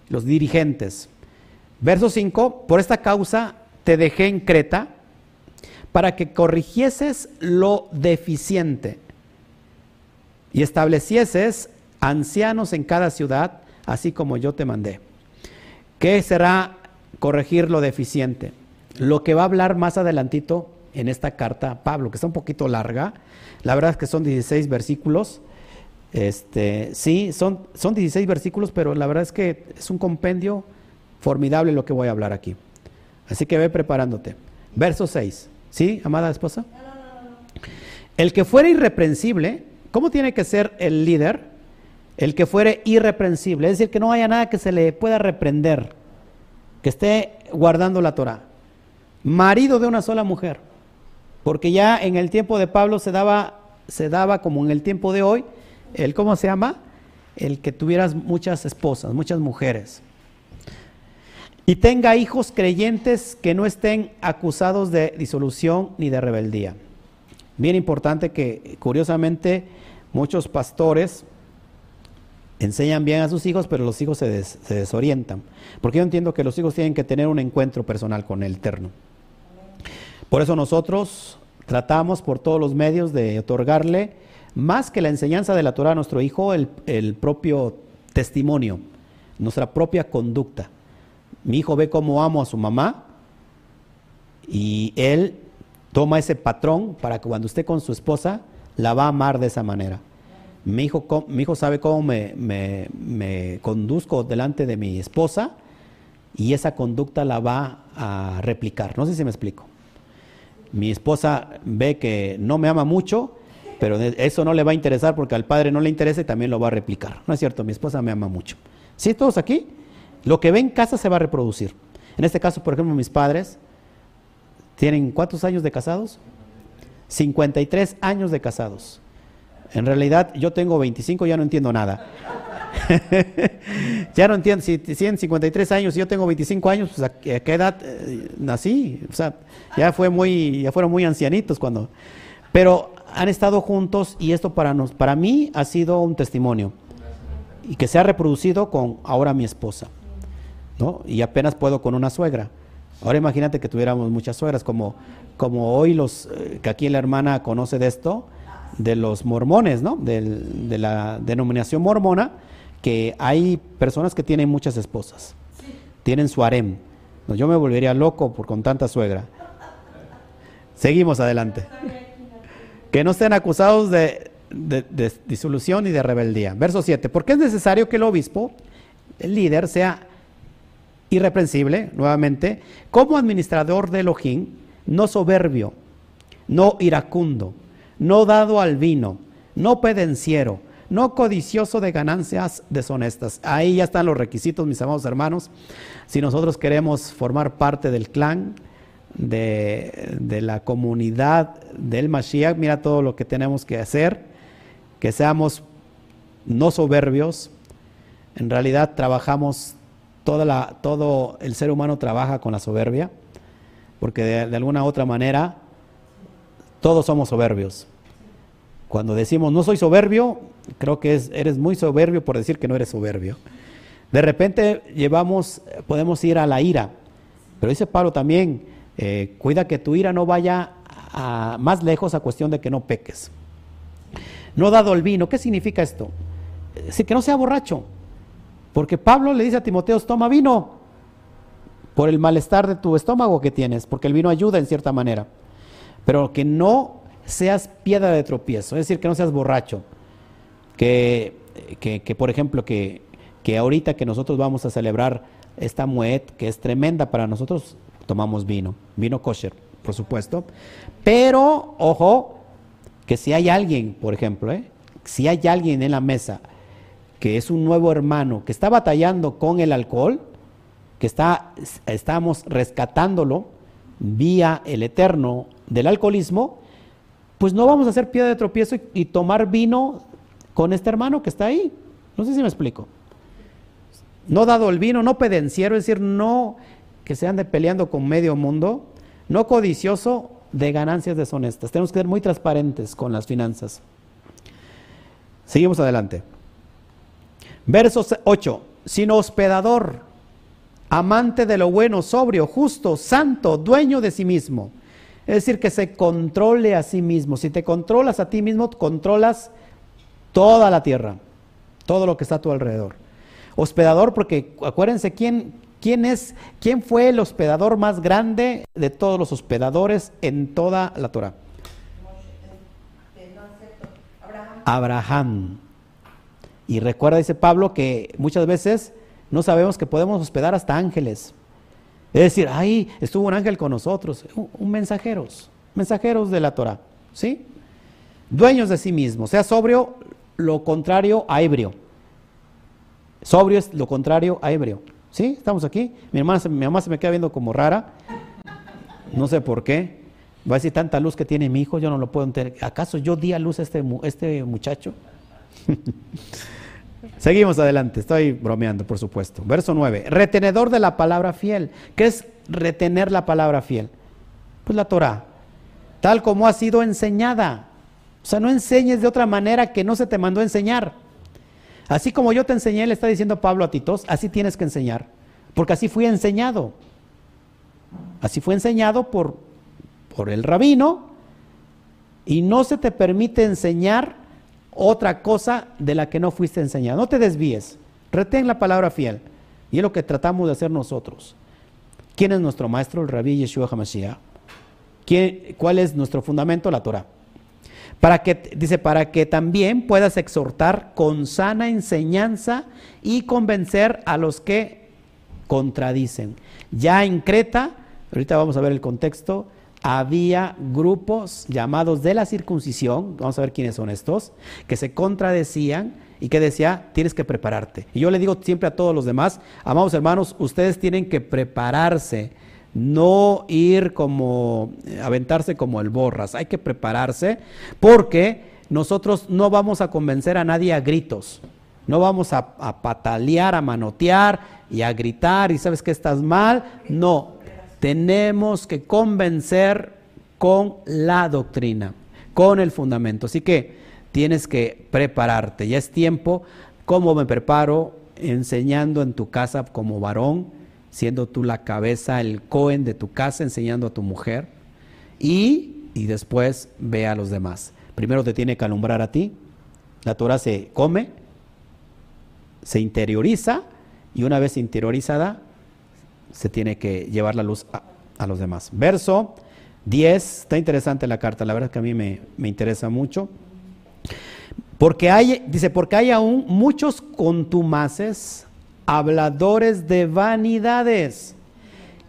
los dirigentes. Verso 5, por esta causa te dejé en Creta para que corrigieses lo deficiente y establecieses ancianos en cada ciudad, así como yo te mandé. ¿Qué será corregir lo deficiente? Lo que va a hablar más adelantito en esta carta Pablo, que está un poquito larga. La verdad es que son 16 versículos. Este, sí, son, son 16 versículos, pero la verdad es que es un compendio formidable lo que voy a hablar aquí. Así que ve preparándote. Verso 6. ¿Sí, amada esposa? El que fuera irreprensible, ¿cómo tiene que ser el líder? El que fuere irreprensible, es decir, que no haya nada que se le pueda reprender, que esté guardando la Torah. Marido de una sola mujer, porque ya en el tiempo de Pablo se daba, se daba como en el tiempo de hoy, el, ¿cómo se llama? el que tuvieras muchas esposas, muchas mujeres. Y tenga hijos creyentes que no estén acusados de disolución ni de rebeldía. Bien importante que, curiosamente, muchos pastores enseñan bien a sus hijos, pero los hijos se, desorientan. Porque yo entiendo que los hijos tienen que tener un encuentro personal con el Eterno. Por eso nosotros tratamos por todos los medios de otorgarle más que la enseñanza de la Torah a nuestro hijo, el, el propio testimonio, nuestra propia conducta. Mi hijo ve cómo amo a su mamá y él toma ese patrón para que cuando esté con su esposa la va a amar de esa manera. Mi hijo, sabe cómo me, me, me conduzco delante de mi esposa y esa conducta la va a replicar. No sé si me explico. Mi esposa ve que no me ama mucho, pero eso no le va a interesar porque al padre no le interesa y también lo va a replicar. No es cierto, mi esposa me ama mucho. ¿Sí, todos aquí? Lo que ve en casa se va a reproducir. En este caso, por ejemplo, mis padres tienen cuántos años de casados? 53 años de casados. En realidad yo tengo 25, ya no entiendo nada. ya no entiendo, si tienen 53 años y yo tengo 25 años, pues a qué edad eh, nací, o sea, ya fue muy, ya fueron muy ancianitos cuando. Pero han estado juntos y esto para nos, para mí ha sido un testimonio y que se ha reproducido con ahora mi esposa, ¿no? Y apenas puedo con una suegra. Ahora imagínate que tuviéramos muchas suegras, como, como hoy los eh, que aquí la hermana conoce de esto, de los mormones, ¿no? de la denominación mormona, que hay personas que tienen muchas esposas, tienen su harem. yo me volvería loco por con tanta suegra. Seguimos adelante. Que no estén acusados de, de disolución y de rebeldía. Verso 7. Porque es necesario que el obispo, el líder, sea irreprensible, nuevamente, como administrador de Elohim, no soberbio, no iracundo, no dado al vino, no pedenciero, no codicioso de ganancias deshonestas. Ahí ya están los requisitos, mis amados hermanos. Si nosotros queremos formar parte del clan, de, de, la comunidad del Mashiach, mira todo lo que tenemos que hacer, que seamos no soberbios, en realidad trabajamos, toda la, todo el ser humano trabaja con la soberbia, porque de, de alguna u otra manera todos somos soberbios. Cuando decimos no soy soberbio, creo que es, eres muy soberbio por decir que no eres soberbio. De repente llevamos, podemos ir a la ira, pero dice Pablo también, eh, cuida que tu ira no vaya a, más lejos a cuestión de que no peques. No dado el vino, ¿qué significa esto? Es decir, que no sea borracho, porque Pablo le dice a Timoteo, toma vino por el malestar de tu estómago que tienes, porque el vino ayuda en cierta manera, pero que no seas piedra de tropiezo, es decir, que no seas borracho. Que, que, por ejemplo, que, que, ahorita que nosotros vamos a celebrar esta muet, que es tremenda para nosotros, tomamos vino, vino kosher, por supuesto. Pero, ojo, que si hay alguien, por ejemplo, ¿eh? si hay alguien en la mesa que es un nuevo hermano que está batallando con el alcohol, que está, estamos rescatándolo vía el eterno del alcoholismo, pues no vamos a hacer piedra de tropiezo y, tomar vino con este hermano que está ahí. No sé si me explico. No dado el vino, no pedenciero, es decir, no que se ande peleando con medio mundo, no codicioso de ganancias deshonestas. Tenemos que ser muy transparentes con las finanzas. Seguimos adelante. Verso 8. Sino hospedador, amante de lo bueno, sobrio, justo, santo, dueño de sí mismo es decir, que se controle a sí mismo. Si te controlas a ti mismo, controlas toda la tierra, todo lo que está a tu alrededor. Hospedador, porque acuérdense quién, quién es, quién fue el hospedador más grande de todos los hospedadores en toda la Torah. Abraham. Y recuerda, dice Pablo, que muchas veces no sabemos que podemos hospedar hasta ángeles. Es decir, ahí estuvo un ángel con nosotros, un, mensajeros, mensajeros de la Torah, ¿sí? Dueños de sí mismos, sea sobrio, lo contrario a ebrio. Sobrio es lo contrario a ebrio. ¿Sí? ¿Estamos aquí? Mi, hermana, mi mamá se me queda viendo como rara. No sé por qué. Va a decir tanta luz que tiene mi hijo, yo no lo puedo entender. ¿Acaso yo di a luz a este, este muchacho? Seguimos adelante, estoy bromeando, por supuesto. Verso 9, retenedor de la palabra fiel. ¿Qué es retener la palabra fiel? Pues la Torah, tal como ha sido enseñada. O sea, no enseñes de otra manera que no se te mandó a enseñar. Así como yo te enseñé, le está diciendo Pablo a Titos, así tienes que enseñar, porque así fui enseñado. Así fue enseñado por, por el rabino y no se te permite enseñar otra cosa de la que no fuiste enseñado. No te desvíes, retén la palabra fiel. Y es lo que tratamos de hacer nosotros. ¿Quién es nuestro maestro? El rabí Yeshua HaMashiach. ¿Cuál es nuestro fundamento? La Torah. Para que, dice, para que también puedas exhortar con sana enseñanza y convencer a los que contradicen. Ya en Creta, ahorita vamos a ver el contexto, había grupos llamados de la circuncisión, vamos a ver quiénes son estos, que se contradecían y que decía, tienes que prepararte. Y yo le digo siempre a todos los demás, amados hermanos, ustedes tienen que prepararse, no ir como, eh, aventarse como el borras, hay que prepararse porque nosotros no vamos a convencer a nadie a gritos, no vamos a, patalear, a manotear y a gritar y sabes que estás mal, no, tenemos que convencer con la doctrina, con el fundamento. Así que tienes que prepararte. Ya es tiempo. ¿Cómo me preparo? Enseñando en tu casa como varón, siendo tú la cabeza, el cohen de tu casa, enseñando a tu mujer. Y, y después ve a los demás. Primero te tiene que alumbrar a ti. La Torah se come, se interioriza y una vez interiorizada se tiene que llevar la luz a, los demás. Verso 10, está interesante la carta, la verdad que a mí me, me interesa mucho. Porque hay, dice, porque hay aún muchos contumaces, habladores de vanidades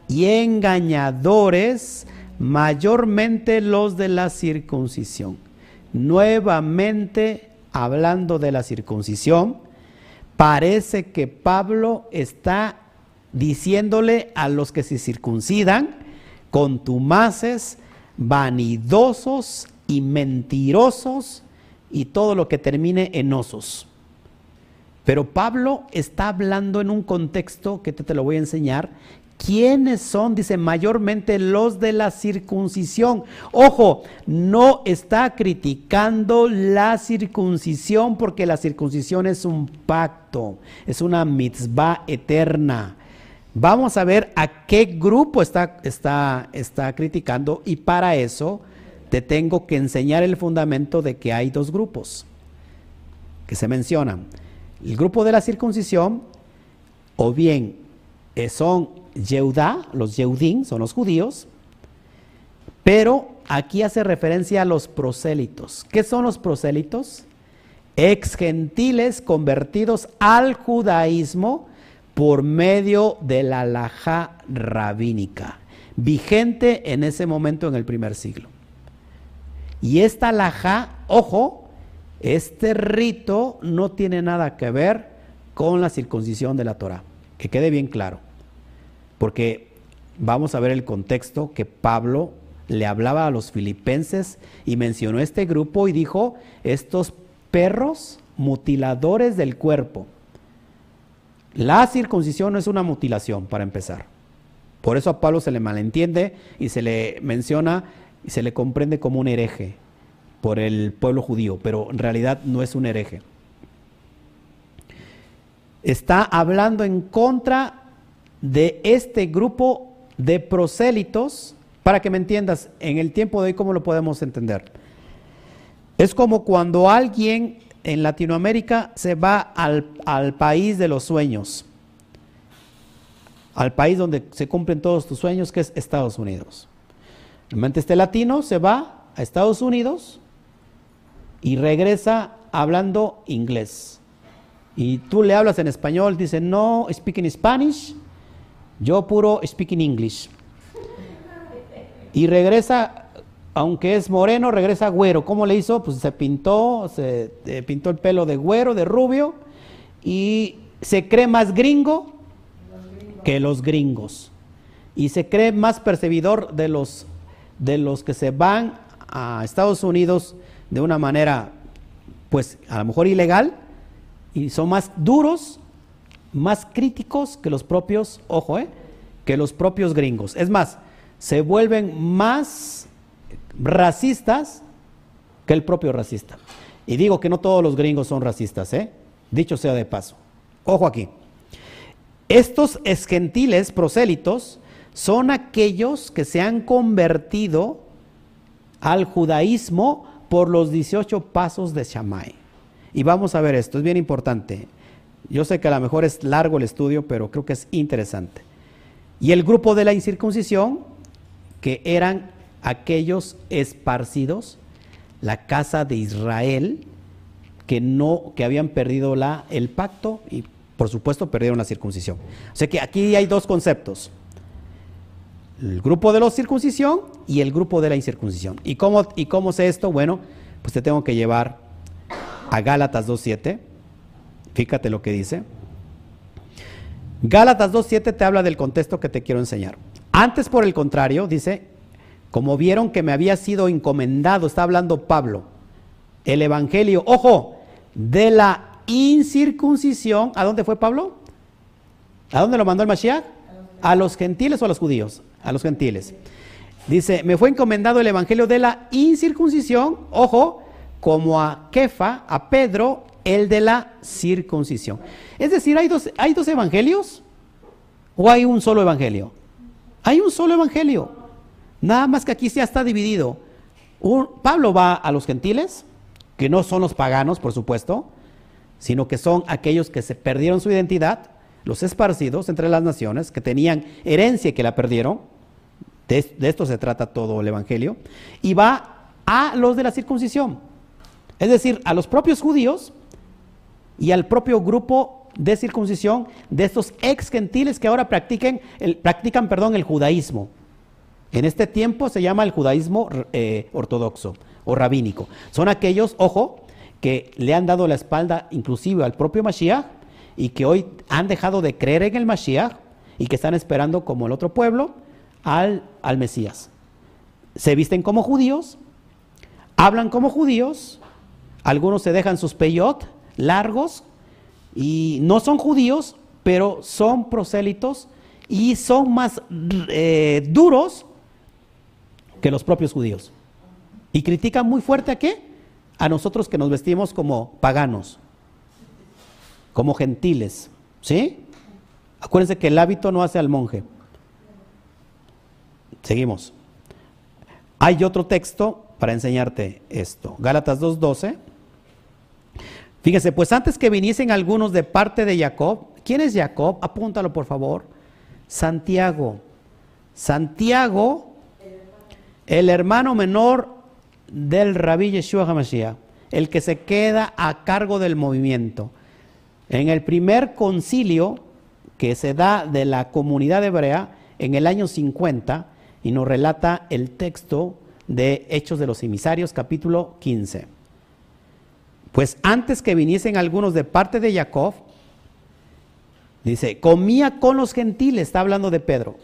y engañadores, mayormente los de la circuncisión. Nuevamente, hablando de la circuncisión, parece que Pablo está diciéndole a los que se circuncidan, contumaces, vanidosos y mentirosos y todo lo que termine en osos. Pero Pablo está hablando en un contexto que te, te lo voy a enseñar. ¿Quiénes son? Dice, mayormente los de la circuncisión. Ojo, no está criticando la circuncisión porque la circuncisión es un pacto, es una mitzvah eterna. Vamos a ver a qué grupo está, está, está criticando y para eso te tengo que enseñar el fundamento de que hay dos grupos que se mencionan. El grupo de la circuncisión, o bien eh, son Yehudá, los Yehudim, son los judíos, pero aquí hace referencia a los prosélitos. ¿Qué son los prosélitos? Ex gentiles convertidos al judaísmo por medio de la alajá rabínica, vigente en ese momento en el primer siglo. Y esta alajá, ojo, este rito no tiene nada que ver con la circuncisión de la Torah, que quede bien claro, porque vamos a ver el contexto que Pablo le hablaba a los filipenses y mencionó este grupo y dijo, estos perros mutiladores del cuerpo, la circuncisión no es una mutilación, para empezar. Por eso a Pablo se le malentiende y se le menciona y se le comprende como un hereje por el pueblo judío, pero en realidad no es un hereje. Está hablando en contra de este grupo de prosélitos, para que me entiendas, en el tiempo de hoy, ¿cómo lo podemos entender? Es como cuando alguien en Latinoamérica se va al, país de los sueños, al país donde se cumplen todos tus sueños, que es Estados Unidos. Realmente este latino se va a Estados Unidos y regresa hablando inglés. Y tú le hablas en español, dice, no, speaking Spanish, yo puro speaking English. Y regresa aunque es moreno, regresa güero. ¿Cómo le hizo? Pues se pintó, se eh, pintó el pelo de güero, de rubio, y se cree más gringo que los gringos. Y se cree más percibidor de los, de los que se van a Estados Unidos de una manera, pues a lo mejor ilegal, y son más duros, más críticos que los propios, ojo, eh, que los propios gringos. Es más, se vuelven más racistas que el propio racista. Y digo que no todos los gringos son racistas, ¿eh? dicho sea de paso. Ojo aquí. Estos esgentiles prosélitos son aquellos que se han convertido al judaísmo por los 18 pasos de Shammai. Y vamos a ver esto, es bien importante. Yo sé que a lo mejor es largo el estudio, pero creo que es interesante. Y el grupo de la incircuncisión, que eran aquellos esparcidos, la casa de Israel, que no, que habían perdido la, el pacto y por supuesto perdieron la circuncisión. O sea que aquí hay dos conceptos. El grupo de la circuncisión y el grupo de la incircuncisión. ¿Y cómo, y cómo sé esto? Bueno, pues te tengo que llevar a Gálatas 2.7. Fíjate lo que dice. Gálatas 2.7 te habla del contexto que te quiero enseñar. Antes, por el contrario, dice, como vieron que me había sido encomendado, está hablando Pablo, el Evangelio, ojo, de la incircuncisión. ¿A dónde fue Pablo? ¿A dónde lo mandó el Mashiach? ¿A los gentiles o a los judíos? A los gentiles. Dice, me fue encomendado el Evangelio de la incircuncisión, ojo, como a Kefa, a Pedro, el de la circuncisión. Es decir, ¿hay dos, ¿hay dos evangelios? ¿O hay un solo evangelio? Hay un solo evangelio. Nada más que aquí ya está dividido. Pablo va a los gentiles, que no son los paganos, por supuesto, sino que son aquellos que se perdieron su identidad, los esparcidos entre las naciones, que tenían herencia y que la perdieron. De, esto se trata todo el evangelio. Y va a los de la circuncisión. Es decir, a los propios judíos y al propio grupo de circuncisión de estos ex gentiles que ahora practiquen practican perdón, el judaísmo. En este tiempo se llama el judaísmo eh, ortodoxo o rabínico. Son aquellos, ojo, que le han dado la espalda inclusive al propio Mashiach y que hoy han dejado de creer en el Mashiach y que están esperando como el otro pueblo al, al Mesías. Se visten como judíos, hablan como judíos, algunos se dejan sus peyot largos y no son judíos, pero son prosélitos y son más eh, duros que los propios judíos. Y critican muy fuerte a qué? A nosotros que nos vestimos como paganos, como gentiles. ¿Sí? Acuérdense que el hábito no hace al monje. Seguimos. Hay otro texto para enseñarte esto. Gálatas 2.12. Fíjense, pues antes que viniesen algunos de parte de Jacob, ¿quién es Jacob? Apúntalo por favor. Santiago. Santiago, el hermano menor del rabí Yeshua HaMashiach, el que se queda a cargo del movimiento. En el primer concilio que se da de la comunidad hebrea en el año 50, y nos relata el texto de Hechos de los Emisarios, capítulo 15. Pues antes que viniesen algunos de parte de Jacob, dice, comía con los gentiles, está hablando de Pedro.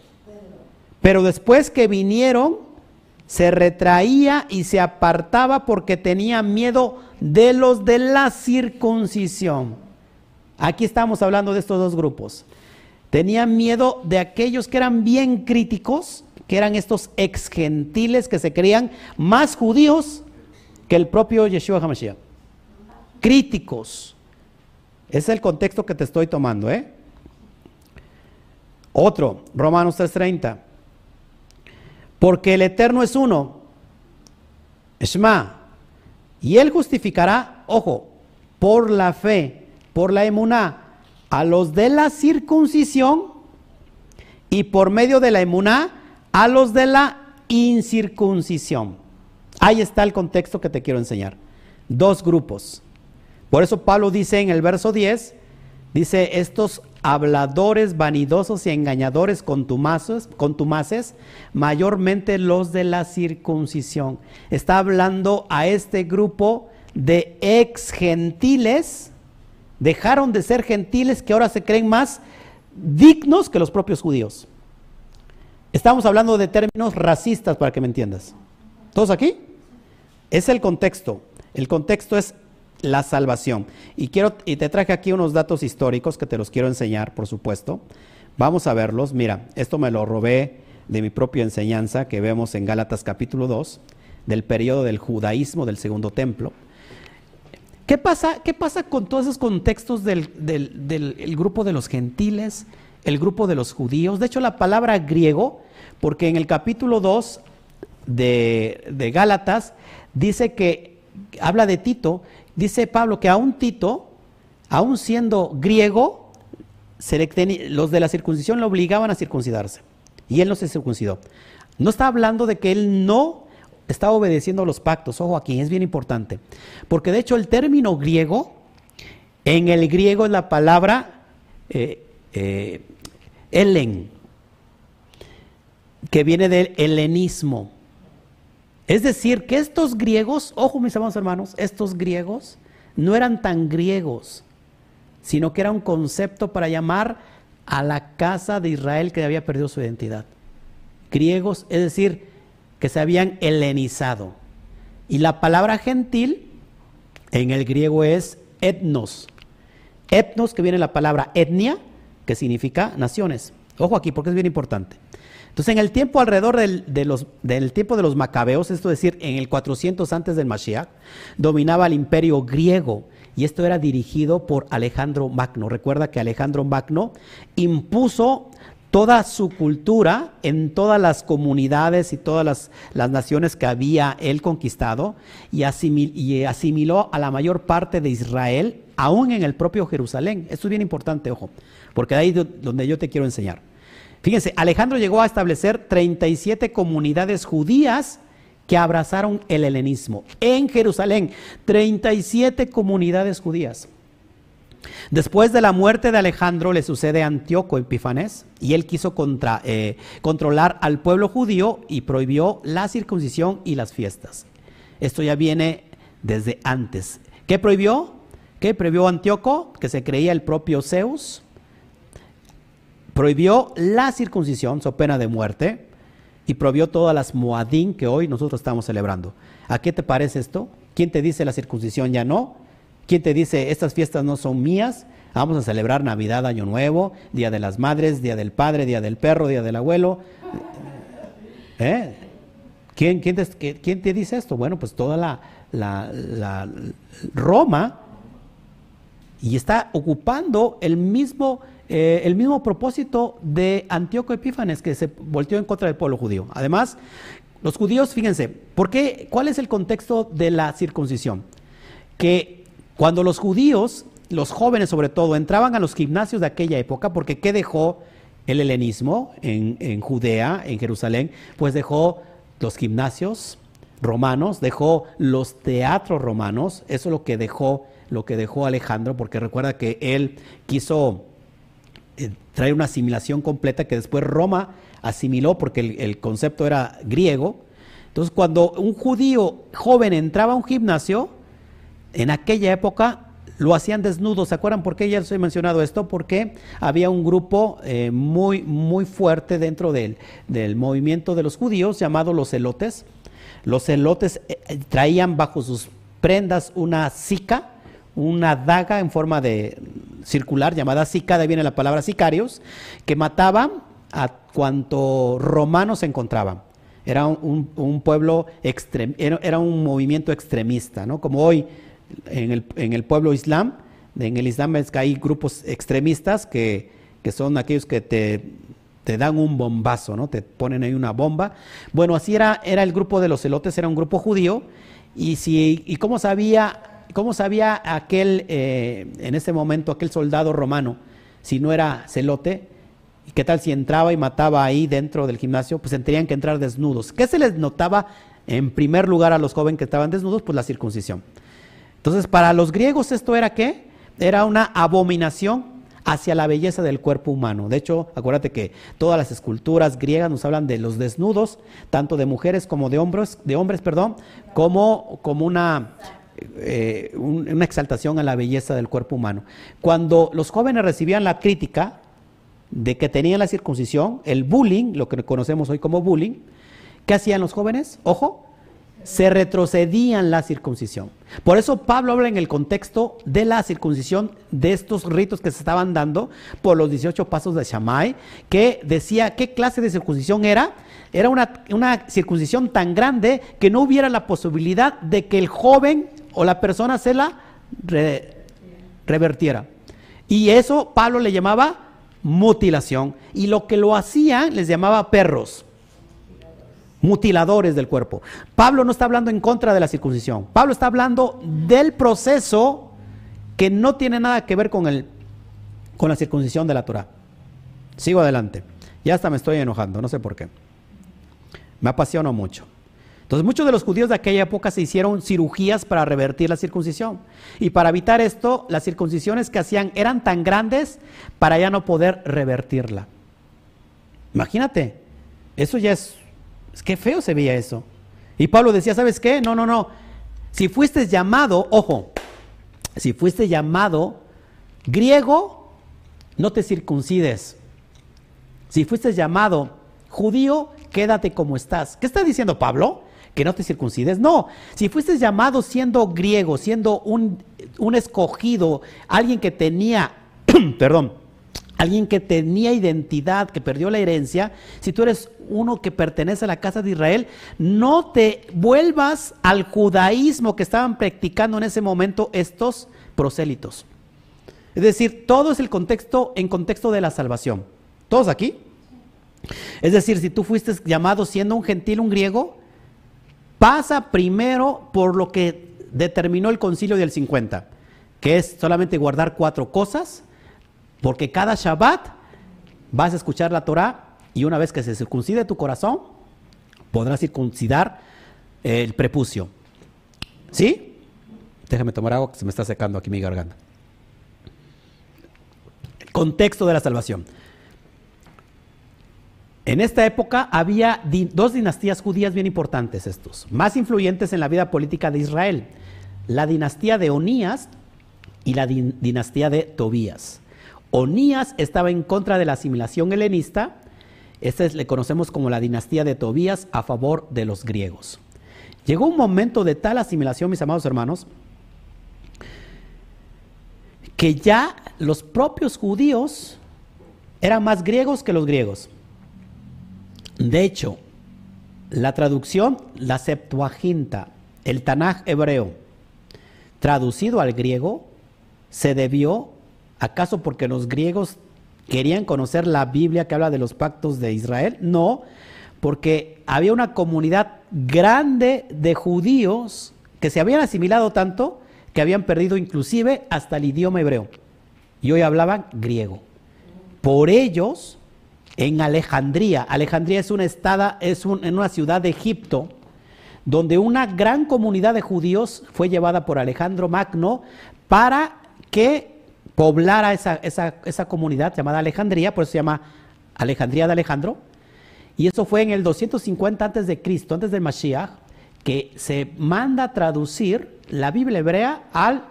Pero después que vinieron, se retraía y se apartaba porque tenía miedo de los de la circuncisión. Aquí estamos hablando de estos dos grupos. Tenía miedo de aquellos que eran bien críticos, que eran estos ex gentiles que se creían más judíos que el propio Yeshua HaMashiach críticos. Es el contexto que te estoy tomando, ¿eh? Otro, Romanos 3:30. Porque el Eterno es uno, Shema, y Él justificará, ojo, por la fe, por la emuná, a los de la circuncisión y por medio de la emuná a los de la incircuncisión. Ahí está el contexto que te quiero enseñar. Dos grupos. Por eso Pablo dice en el verso 10, dice, estos habladores vanidosos y engañadores contumaces, mayormente los de la circuncisión. Está hablando a este grupo de ex gentiles, dejaron de ser gentiles que ahora se creen más dignos que los propios judíos. Estamos hablando de términos racistas para que me entiendas. ¿Todos aquí? Es el contexto. El contexto es la salvación. Y, quiero, y te traje aquí unos datos históricos que te los quiero enseñar, por supuesto. Vamos a verlos. Mira, esto me lo robé de mi propia enseñanza que vemos en Gálatas capítulo 2, del periodo del judaísmo del segundo templo. ¿Qué pasa, qué pasa con todos esos contextos del, grupo de los gentiles, el grupo de los judíos? De hecho, la palabra griego, porque en el capítulo 2 de, de Gálatas dice que habla de Tito, dice Pablo que aún Tito, aún siendo griego, los de la circuncisión lo obligaban a circuncidarse. Y él no se circuncidó. No está hablando de que él no está obedeciendo los pactos. Ojo aquí, es bien importante. Porque de hecho el término griego, en el griego es la palabra eh, eh, helen, que viene del helenismo. Es decir, que estos griegos, ojo mis amados hermanos, estos griegos no eran tan griegos, sino que era un concepto para llamar a la casa de Israel que había perdido su identidad. Griegos, es decir, que se habían helenizado. Y la palabra gentil en el griego es etnos. Etnos, que viene la palabra etnia, que significa naciones. Ojo aquí, porque es bien importante. Entonces, en el tiempo alrededor del, del tiempo de los macabeos, esto es decir, en el 400 antes del Mashiach, dominaba el imperio griego y esto era dirigido por Alejandro Magno. Recuerda que Alejandro Magno impuso toda su cultura en todas las comunidades y todas las, naciones que había él conquistado y, y, asimiló a la mayor parte de Israel, aún en el propio Jerusalén. Esto es bien importante, ojo, porque ahí donde yo te quiero enseñar. Fíjense, Alejandro llegó a establecer 37 comunidades judías que abrazaron el helenismo. En Jerusalén, 37 comunidades judías. Después de la muerte de Alejandro le sucede Antíoco Epifanes y él quiso contra, eh, controlar al pueblo judío y prohibió la circuncisión y las fiestas. Esto ya viene desde antes. ¿Qué prohibió? ¿Qué prohibió Antíoco? Que se creía el propio Zeus prohibió la circuncisión, so pena de muerte, y prohibió todas las moadín que hoy nosotros estamos celebrando. ¿A qué te parece esto? ¿Quién te dice la circuncisión ya no? ¿Quién te dice estas fiestas no son mías? Vamos a celebrar Navidad, Año Nuevo, Día de las Madres, Día del Padre, Día del Perro, Día del Abuelo. ¿Eh? ¿Quién, quién, te, dice esto? Bueno, pues toda la, la Roma y está ocupando el mismo eh, el mismo propósito de Antíoco Epífanes, que se volteó en contra del pueblo judío. Además, los judíos, fíjense, ¿por qué, ¿cuál es el contexto de la circuncisión? Que cuando los judíos, los jóvenes sobre todo, entraban a los gimnasios de aquella época, porque ¿qué dejó el helenismo en, en Judea, en Jerusalén? Pues dejó los gimnasios romanos, dejó los teatros romanos, eso es lo que dejó, lo que dejó Alejandro, porque recuerda que él quiso traer una asimilación completa que después Roma asimiló porque el, concepto era griego. Entonces, cuando un judío joven entraba a un gimnasio, en aquella época lo hacían desnudo. ¿Se acuerdan por qué ya les he mencionado esto? Porque había un grupo eh, muy, muy fuerte dentro del, del, movimiento de los judíos llamado los celotes. Los celotes eh, traían bajo sus prendas una sica, una daga en forma de circular llamada sica, de viene la palabra sicarios, que mataban a cuanto romanos se encontraban. Era un, pueblo extrem, era, un movimiento extremista, ¿no? Como hoy en el, en el pueblo islam, en el islam es que hay grupos extremistas que, que son aquellos que te, te, dan un bombazo, ¿no? Te ponen ahí una bomba. Bueno, así era, era el grupo de los celotes, era un grupo judío, y si, y cómo sabía ¿Cómo sabía aquel, eh, en ese momento, aquel soldado romano, si no era celote? ¿Y qué tal si entraba y mataba ahí dentro del gimnasio? Pues tenían que entrar desnudos. ¿Qué se les notaba en primer lugar a los jóvenes que estaban desnudos? Pues la circuncisión. Entonces, para los griegos esto era qué? Era una abominación hacia la belleza del cuerpo humano. De hecho, acuérdate que todas las esculturas griegas nos hablan de los desnudos, tanto de mujeres como de hombres, de hombres, perdón, como, como una eh, una exaltación a la belleza del cuerpo humano. Cuando los jóvenes recibían la crítica de que tenían la circuncisión, el bullying, lo que conocemos hoy como bullying, ¿qué hacían los jóvenes? Ojo, se retrocedían la circuncisión. Por eso Pablo habla en el contexto de la circuncisión de estos ritos que se estaban dando por los 18 pasos de Shammai, que decía qué clase de circuncisión era. Era una, circuncisión tan grande que no hubiera la posibilidad de que el joven o la persona se la revertiera. Y eso Pablo le llamaba mutilación. Y lo que lo hacían les llamaba perros mutiladores del cuerpo. Pablo no está hablando en contra de la circuncisión. Pablo está hablando del proceso que no tiene nada que ver con, el, con la circuncisión de la Torah. Sigo adelante. Ya hasta me estoy enojando, no sé por qué. Me apasionó mucho. Entonces muchos de los judíos de aquella época se hicieron cirugías para revertir la circuncisión. Y para evitar esto, las circuncisiones que hacían eran tan grandes para ya no poder revertirla. Imagínate, eso ya es es que feo se veía eso. Y Pablo decía, ¿sabes qué? No, no, no. Si fuiste llamado, ojo, si fuiste llamado griego, no te circuncides. Si fuiste llamado judío, quédate como estás. ¿Qué está diciendo Pablo? Que no te circuncides. No, si fuiste llamado siendo griego, siendo un, un escogido, alguien que tenía, perdón, alguien que tenía identidad, que perdió la herencia, si tú eres uno que pertenece a la casa de Israel, no te vuelvas al judaísmo que estaban practicando en ese momento estos prosélitos. Es decir, todo es el contexto en contexto de la salvación. ¿Todos aquí? Es decir, si tú fuiste llamado siendo un gentil, un griego, pasa primero por lo que determinó el concilio del 50, que es solamente guardar cuatro cosas porque cada Shabbat vas a escuchar la Torah y una vez que se circuncide tu corazón, podrás circuncidar el prepucio. ¿Sí? Déjame tomar agua que se me está secando aquí mi garganta. contexto de la salvación. En esta época había dos dinastías judías bien importantes estos, más influyentes en la vida política de Israel, la dinastía de Onías y la dinastía de Tobías. Onías estaba en contra de la asimilación helenista, este le conocemos como la dinastía de Tobías a favor de los griegos. Llegó un momento de tal asimilación, mis amados hermanos, que ya los propios judíos eran más griegos que los griegos. De hecho, la traducción, la Septuaginta, el Tanaj hebreo, traducido al griego, se debió ¿Acaso porque los griegos querían conocer la Biblia que habla de los pactos de Israel? No, porque había una comunidad grande de judíos que se habían asimilado tanto que habían perdido inclusive hasta el idioma hebreo. Y hoy hablaban griego. Por ellos, en Alejandría, Alejandría es una, estada, es una ciudad de Egipto, donde una gran comunidad de judíos fue llevada por Alejandro Magno para que poblara esa, esa, comunidad llamada Alejandría, por eso se llama Alejandría de Alejandro. Y eso fue en el 250 antes de Cristo, antes del Mashiach, que se manda a traducir la Biblia hebrea al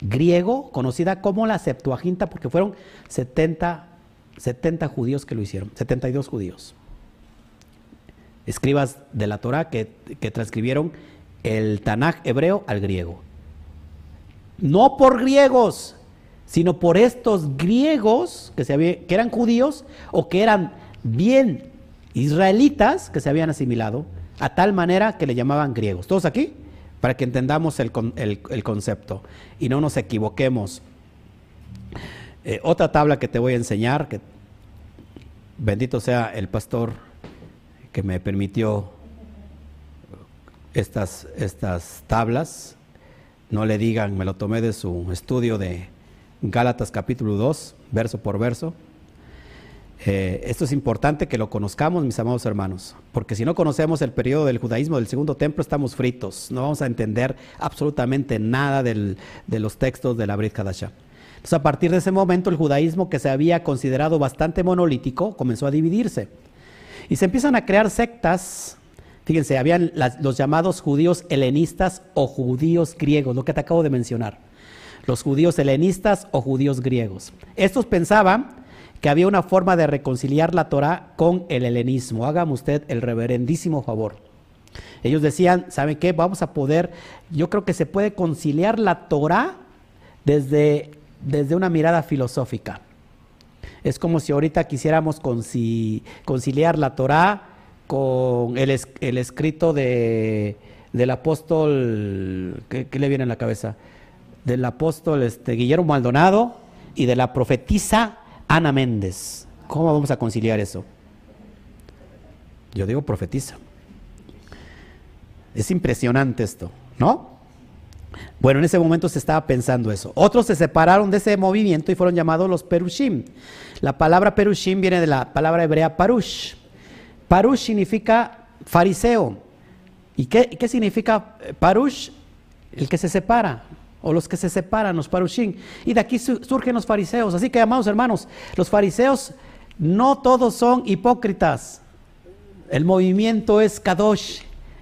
griego, conocida como la Septuaginta, porque fueron 70, 70 judíos que lo hicieron, 72 judíos. Escribas de la Torah que, que transcribieron el Tanaj hebreo al griego. No por griegos, sino por estos griegos que, se que eran judíos o que eran bien israelitas que se habían asimilado, a tal manera que le llamaban griegos. ¿Todos aquí? Para que entendamos el, concepto y no nos equivoquemos. Eh, otra tabla que te voy a enseñar, que bendito sea el pastor que me permitió estas, estas tablas. No le digan, me lo tomé de su estudio de Gálatas capítulo 2, verso por verso. Eh, esto es importante que lo conozcamos, mis amados hermanos, porque si no conocemos el periodo del judaísmo del segundo templo, estamos fritos, no vamos a entender absolutamente nada de los textos de la Brit Kadasha. Entonces, a partir de ese momento, el judaísmo que se había considerado bastante monolítico comenzó a dividirse. Y se empiezan a crear sectas. Fíjense, habían los llamados judíos helenistas o judíos griegos, lo que te acabo de mencionar los judíos helenistas o judíos griegos. Estos pensaban que había una forma de reconciliar la Torah con el helenismo. Hágame usted el reverendísimo favor. Ellos decían, ¿saben qué? Vamos a poder, yo creo que se puede conciliar la Torah desde, desde una mirada filosófica. Es como si ahorita quisiéramos conciliar la Torah con el, el escrito de, del apóstol, ¿qué, le viene en la cabeza? Del apóstol este, Guillermo Maldonado y de la profetisa Ana Méndez. ¿Cómo vamos a conciliar eso? Yo digo profetiza. Es impresionante esto, ¿no? Bueno, en ese momento se estaba pensando eso. Otros se separaron de ese movimiento y fueron llamados los Perushim. La palabra Perushim viene de la palabra hebrea Parush. Parush significa fariseo. ¿Y qué, significa Parush? El que se separa, o los que se separan, los Parushim. Y de aquí surgen los fariseos. Así que, amados hermanos, los fariseos no todos son hipócritas. El movimiento es Kadosh,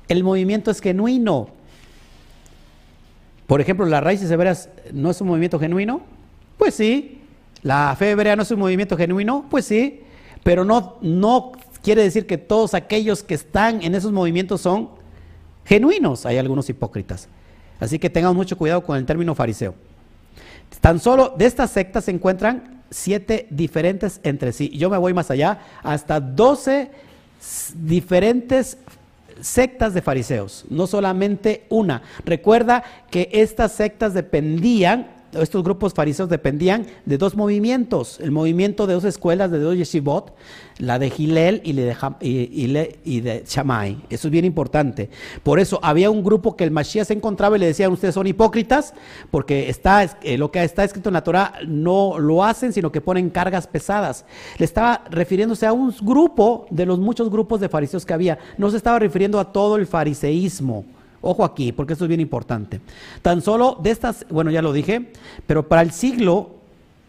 el movimiento es genuino. Por ejemplo, las raíces hebreas no es un movimiento genuino. Pues sí. La fe hebrea no es un movimiento genuino. Pues sí. Pero no, no quiere decir que todos aquellos que están en esos movimientos son genuinos. Hay algunos hipócritas. Así que tengan mucho cuidado con el término fariseo. Tan solo de estas sectas se encuentran siete diferentes entre sí. Yo me voy más allá, hasta doce diferentes sectas de fariseos, no solamente una. Recuerda que estas sectas dependían estos grupos fariseos dependían de dos movimientos, el movimiento de dos escuelas, de dos yeshivot, la de Gilel y, de Shammai. Eso es bien importante. Por eso había un grupo que el Mashiach se encontraba y le decían, ustedes son hipócritas, porque está, eh, lo que está escrito en la Torah no lo hacen, sino que ponen cargas pesadas. Le estaba refiriéndose a un grupo de los muchos grupos de fariseos que había. No se estaba refiriendo a todo el fariseísmo. Ojo aquí, porque esto es bien importante. Tan solo de estas, bueno, ya lo dije, pero para el siglo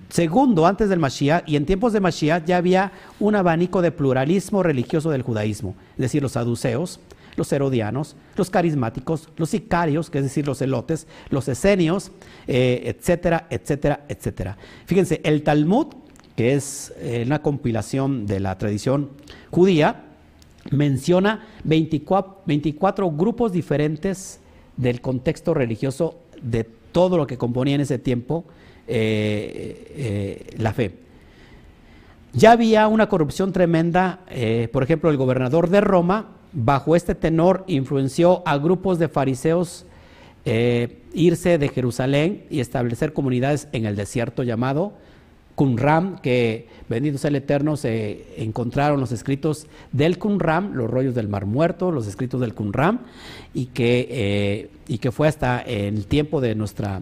segundo antes del Mashiach y en tiempos de Mashiach ya había un abanico de pluralismo religioso del judaísmo, es decir, los saduceos, los herodianos, los carismáticos, los sicarios, que es decir, los elotes, los esenios, eh, etcétera, etcétera, etcétera. Fíjense, el Talmud, que es eh, una compilación de la tradición judía, menciona 24, grupos diferentes del contexto religioso de todo lo que componía en ese tiempo eh, eh, la fe. Ya había una corrupción tremenda, eh, por ejemplo, el gobernador de Roma, bajo este tenor, influenció a grupos de fariseos irse de Jerusalén y establecer comunidades en el desierto llamado Qumran, que bendito sea el Eterno, se encontraron los escritos del Qumran, los rollos del Mar Muerto, los escritos del Qumran, y que, eh, y que fue hasta el tiempo de nuestra,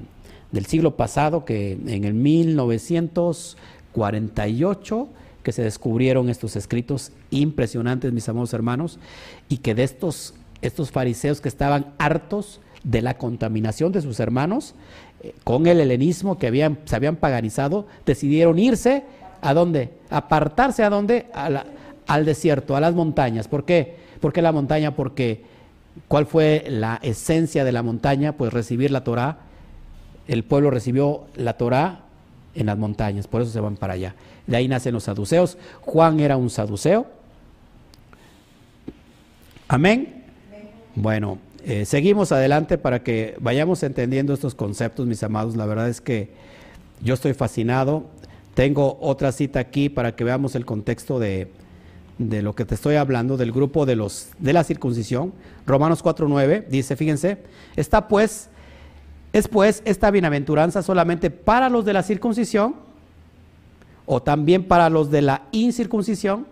del siglo pasado, que en el 1948, que se descubrieron estos escritos impresionantes, mis amados hermanos, y que de estos, estos fariseos que estaban hartos de la contaminación de sus hermanos, con el helenismo que habían, se habían paganizado, decidieron irse a dónde? Apartarse a dónde? al desierto, a las montañas. ¿Por qué? ¿Por qué la montaña? Porque ¿cuál fue la esencia de la montaña? Pues recibir la Torah. El pueblo recibió la Torah en las montañas, por eso se van para allá. De ahí nacen los saduceos. Juan era un saduceo. Amén. Bueno, eh, seguimos adelante para que vayamos entendiendo estos conceptos, mis amados. La verdad es que yo estoy fascinado. Tengo otra cita aquí para que veamos el contexto de, lo que te estoy hablando, del grupo de, los, de la circuncisión. Romanos 4.9 dice, fíjense, está pues, es pues esta bienaventuranza solamente para los de la circuncisión o también para los de la incircuncisión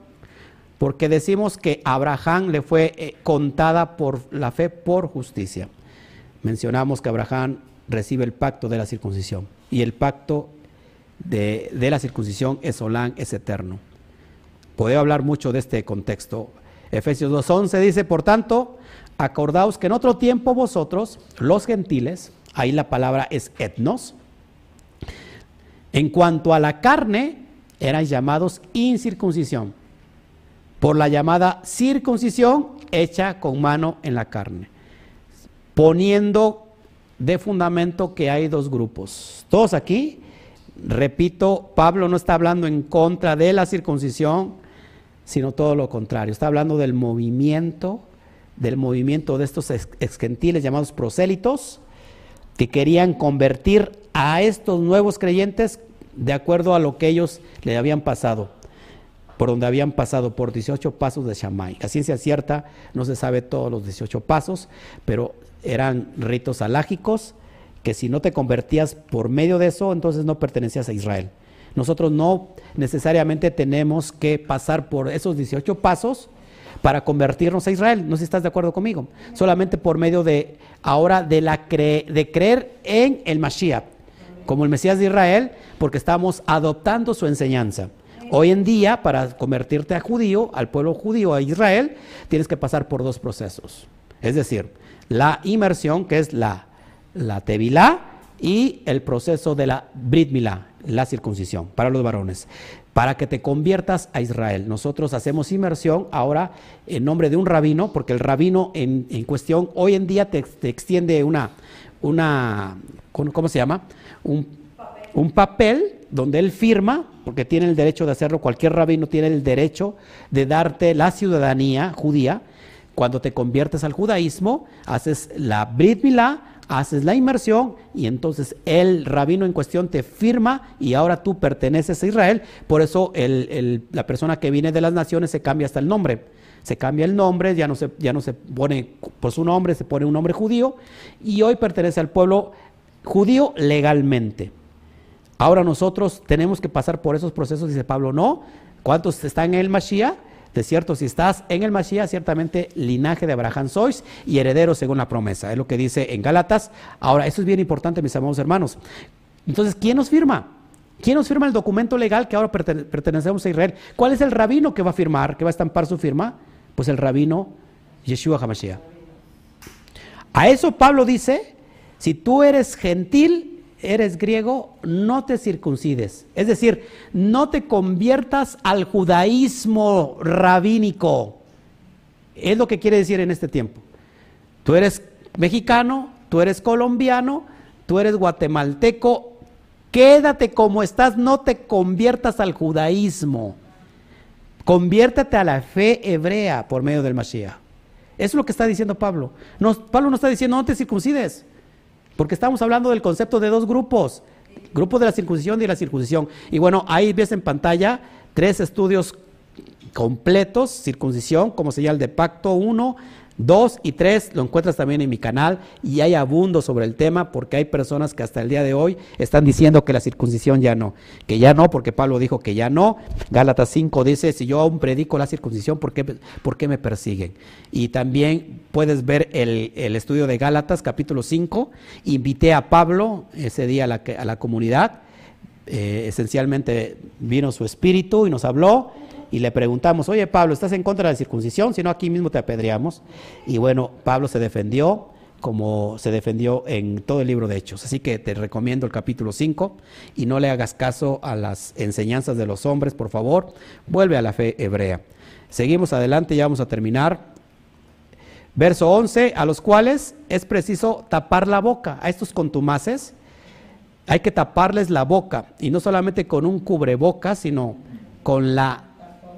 porque decimos que Abraham le fue eh, contada por la fe por justicia. Mencionamos que Abraham recibe el pacto de la circuncisión y el pacto de, la circuncisión es solán, es eterno. Puedo hablar mucho de este contexto. Efesios 2.11 dice, por tanto, acordaos que en otro tiempo vosotros, los gentiles, ahí la palabra es etnos, en cuanto a la carne, eran llamados incircuncisión por la llamada circuncisión hecha con mano en la carne, poniendo de fundamento que hay dos grupos. Todos aquí, repito, Pablo no está hablando en contra de la circuncisión, sino todo lo contrario, está hablando del movimiento del movimiento de estos ex gentiles llamados prosélitos, que querían convertir a estos nuevos creyentes de acuerdo a lo que ellos le habían pasado, por donde habían pasado por 18 pasos de Shammai. La ciencia cierta no se sabe todos los 18 pasos, pero eran ritos alágicos que si no te convertías por medio de eso, entonces no pertenecías a Israel. Nosotros no necesariamente tenemos que pasar por esos 18 pasos para convertirnos a Israel. No sé si estás de acuerdo conmigo. Solamente por medio de ahora de, la de creer en el Mashiach, como el Mesías de Israel, porque estamos adoptando su enseñanza. Hoy en día, para convertirte a judío, al pueblo judío, a Israel, tienes que pasar por dos procesos. Es decir, la inmersión, que es la, la tevilá, y el proceso de la brit la circuncisión, para los varones para que te conviertas a Israel. Nosotros hacemos inmersión ahora en nombre de un rabino, porque el rabino en, cuestión hoy en día te, extiende una, una, ¿cómo se llama? Un, un papel donde él firma, porque tiene el derecho de hacerlo, cualquier rabino tiene el derecho de darte la ciudadanía judía. Cuando te conviertes al judaísmo, haces la Brit Milá, haces la inmersión y entonces el rabino en cuestión te firma y ahora tú perteneces a Israel. Por eso la persona que viene de las naciones se cambia hasta el nombre. Se cambia el nombre, ya no se, ya no se pone por su nombre, se pone un nombre judío y hoy pertenece al pueblo judío legalmente. Ahora nosotros tenemos que pasar por esos procesos, dice Pablo, no. ¿Cuántos están en el Mashiach? De cierto, si estás en el Mashiach, ciertamente linaje de Abraham sois y heredero según la promesa. Es lo que dice en Gálatas. Ahora, eso es bien importante, mis amados hermanos. Entonces, ¿quién nos firma? ¿Quién nos firma el documento legal que ahora pertenecemos a Israel? ¿Cuál es el rabino que va a firmar, que va a estampar su firma? Pues el rabino Yeshua HaMashiach. A eso Pablo dice, si tú eres gentil, eres griego, no te circuncides. Es decir, no te conviertas al judaísmo rabínico. Es lo que quiere decir en este tiempo. Tú eres mexicano, tú eres colombiano, tú eres guatemalteco, quédate como estás, no te conviertas al judaísmo. Conviértete a la fe hebrea por medio del Mashiach. Eso es lo que está diciendo Pablo. Pablo no está diciendo no te circuncides. Porque estamos hablando del concepto de dos grupos, grupo de la circuncisión y la circuncisión. Y bueno, ahí ves en pantalla tres estudios completos, circuncisión, como sería el de Pacto 1, 2 y 3 lo encuentras también en mi canal y hay abundo sobre el tema porque hay personas que hasta el día de hoy están diciendo que la circuncisión ya no, que ya no, porque Pablo dijo que ya no. Gálatas 5 dice, si yo aún predico la circuncisión, ¿por qué, por qué me persiguen? Y también puedes ver el, estudio de Gálatas capítulo 5. Invité a Pablo ese día a la, a la comunidad. Eh, esencialmente vino su espíritu y nos habló y le preguntamos, oye Pablo, ¿estás en contra de la circuncisión? Si no, aquí mismo te apedreamos. Y bueno, Pablo se defendió como se defendió en todo el libro de Hechos. Así que te recomiendo el capítulo 5 y no le hagas caso a las enseñanzas de los hombres, por favor, vuelve a la fe hebrea. Seguimos adelante, ya vamos a terminar. Verso 11, a los cuales es preciso tapar la boca, a estos contumaces, hay que taparles la boca, y no solamente con un cubreboca, sino con la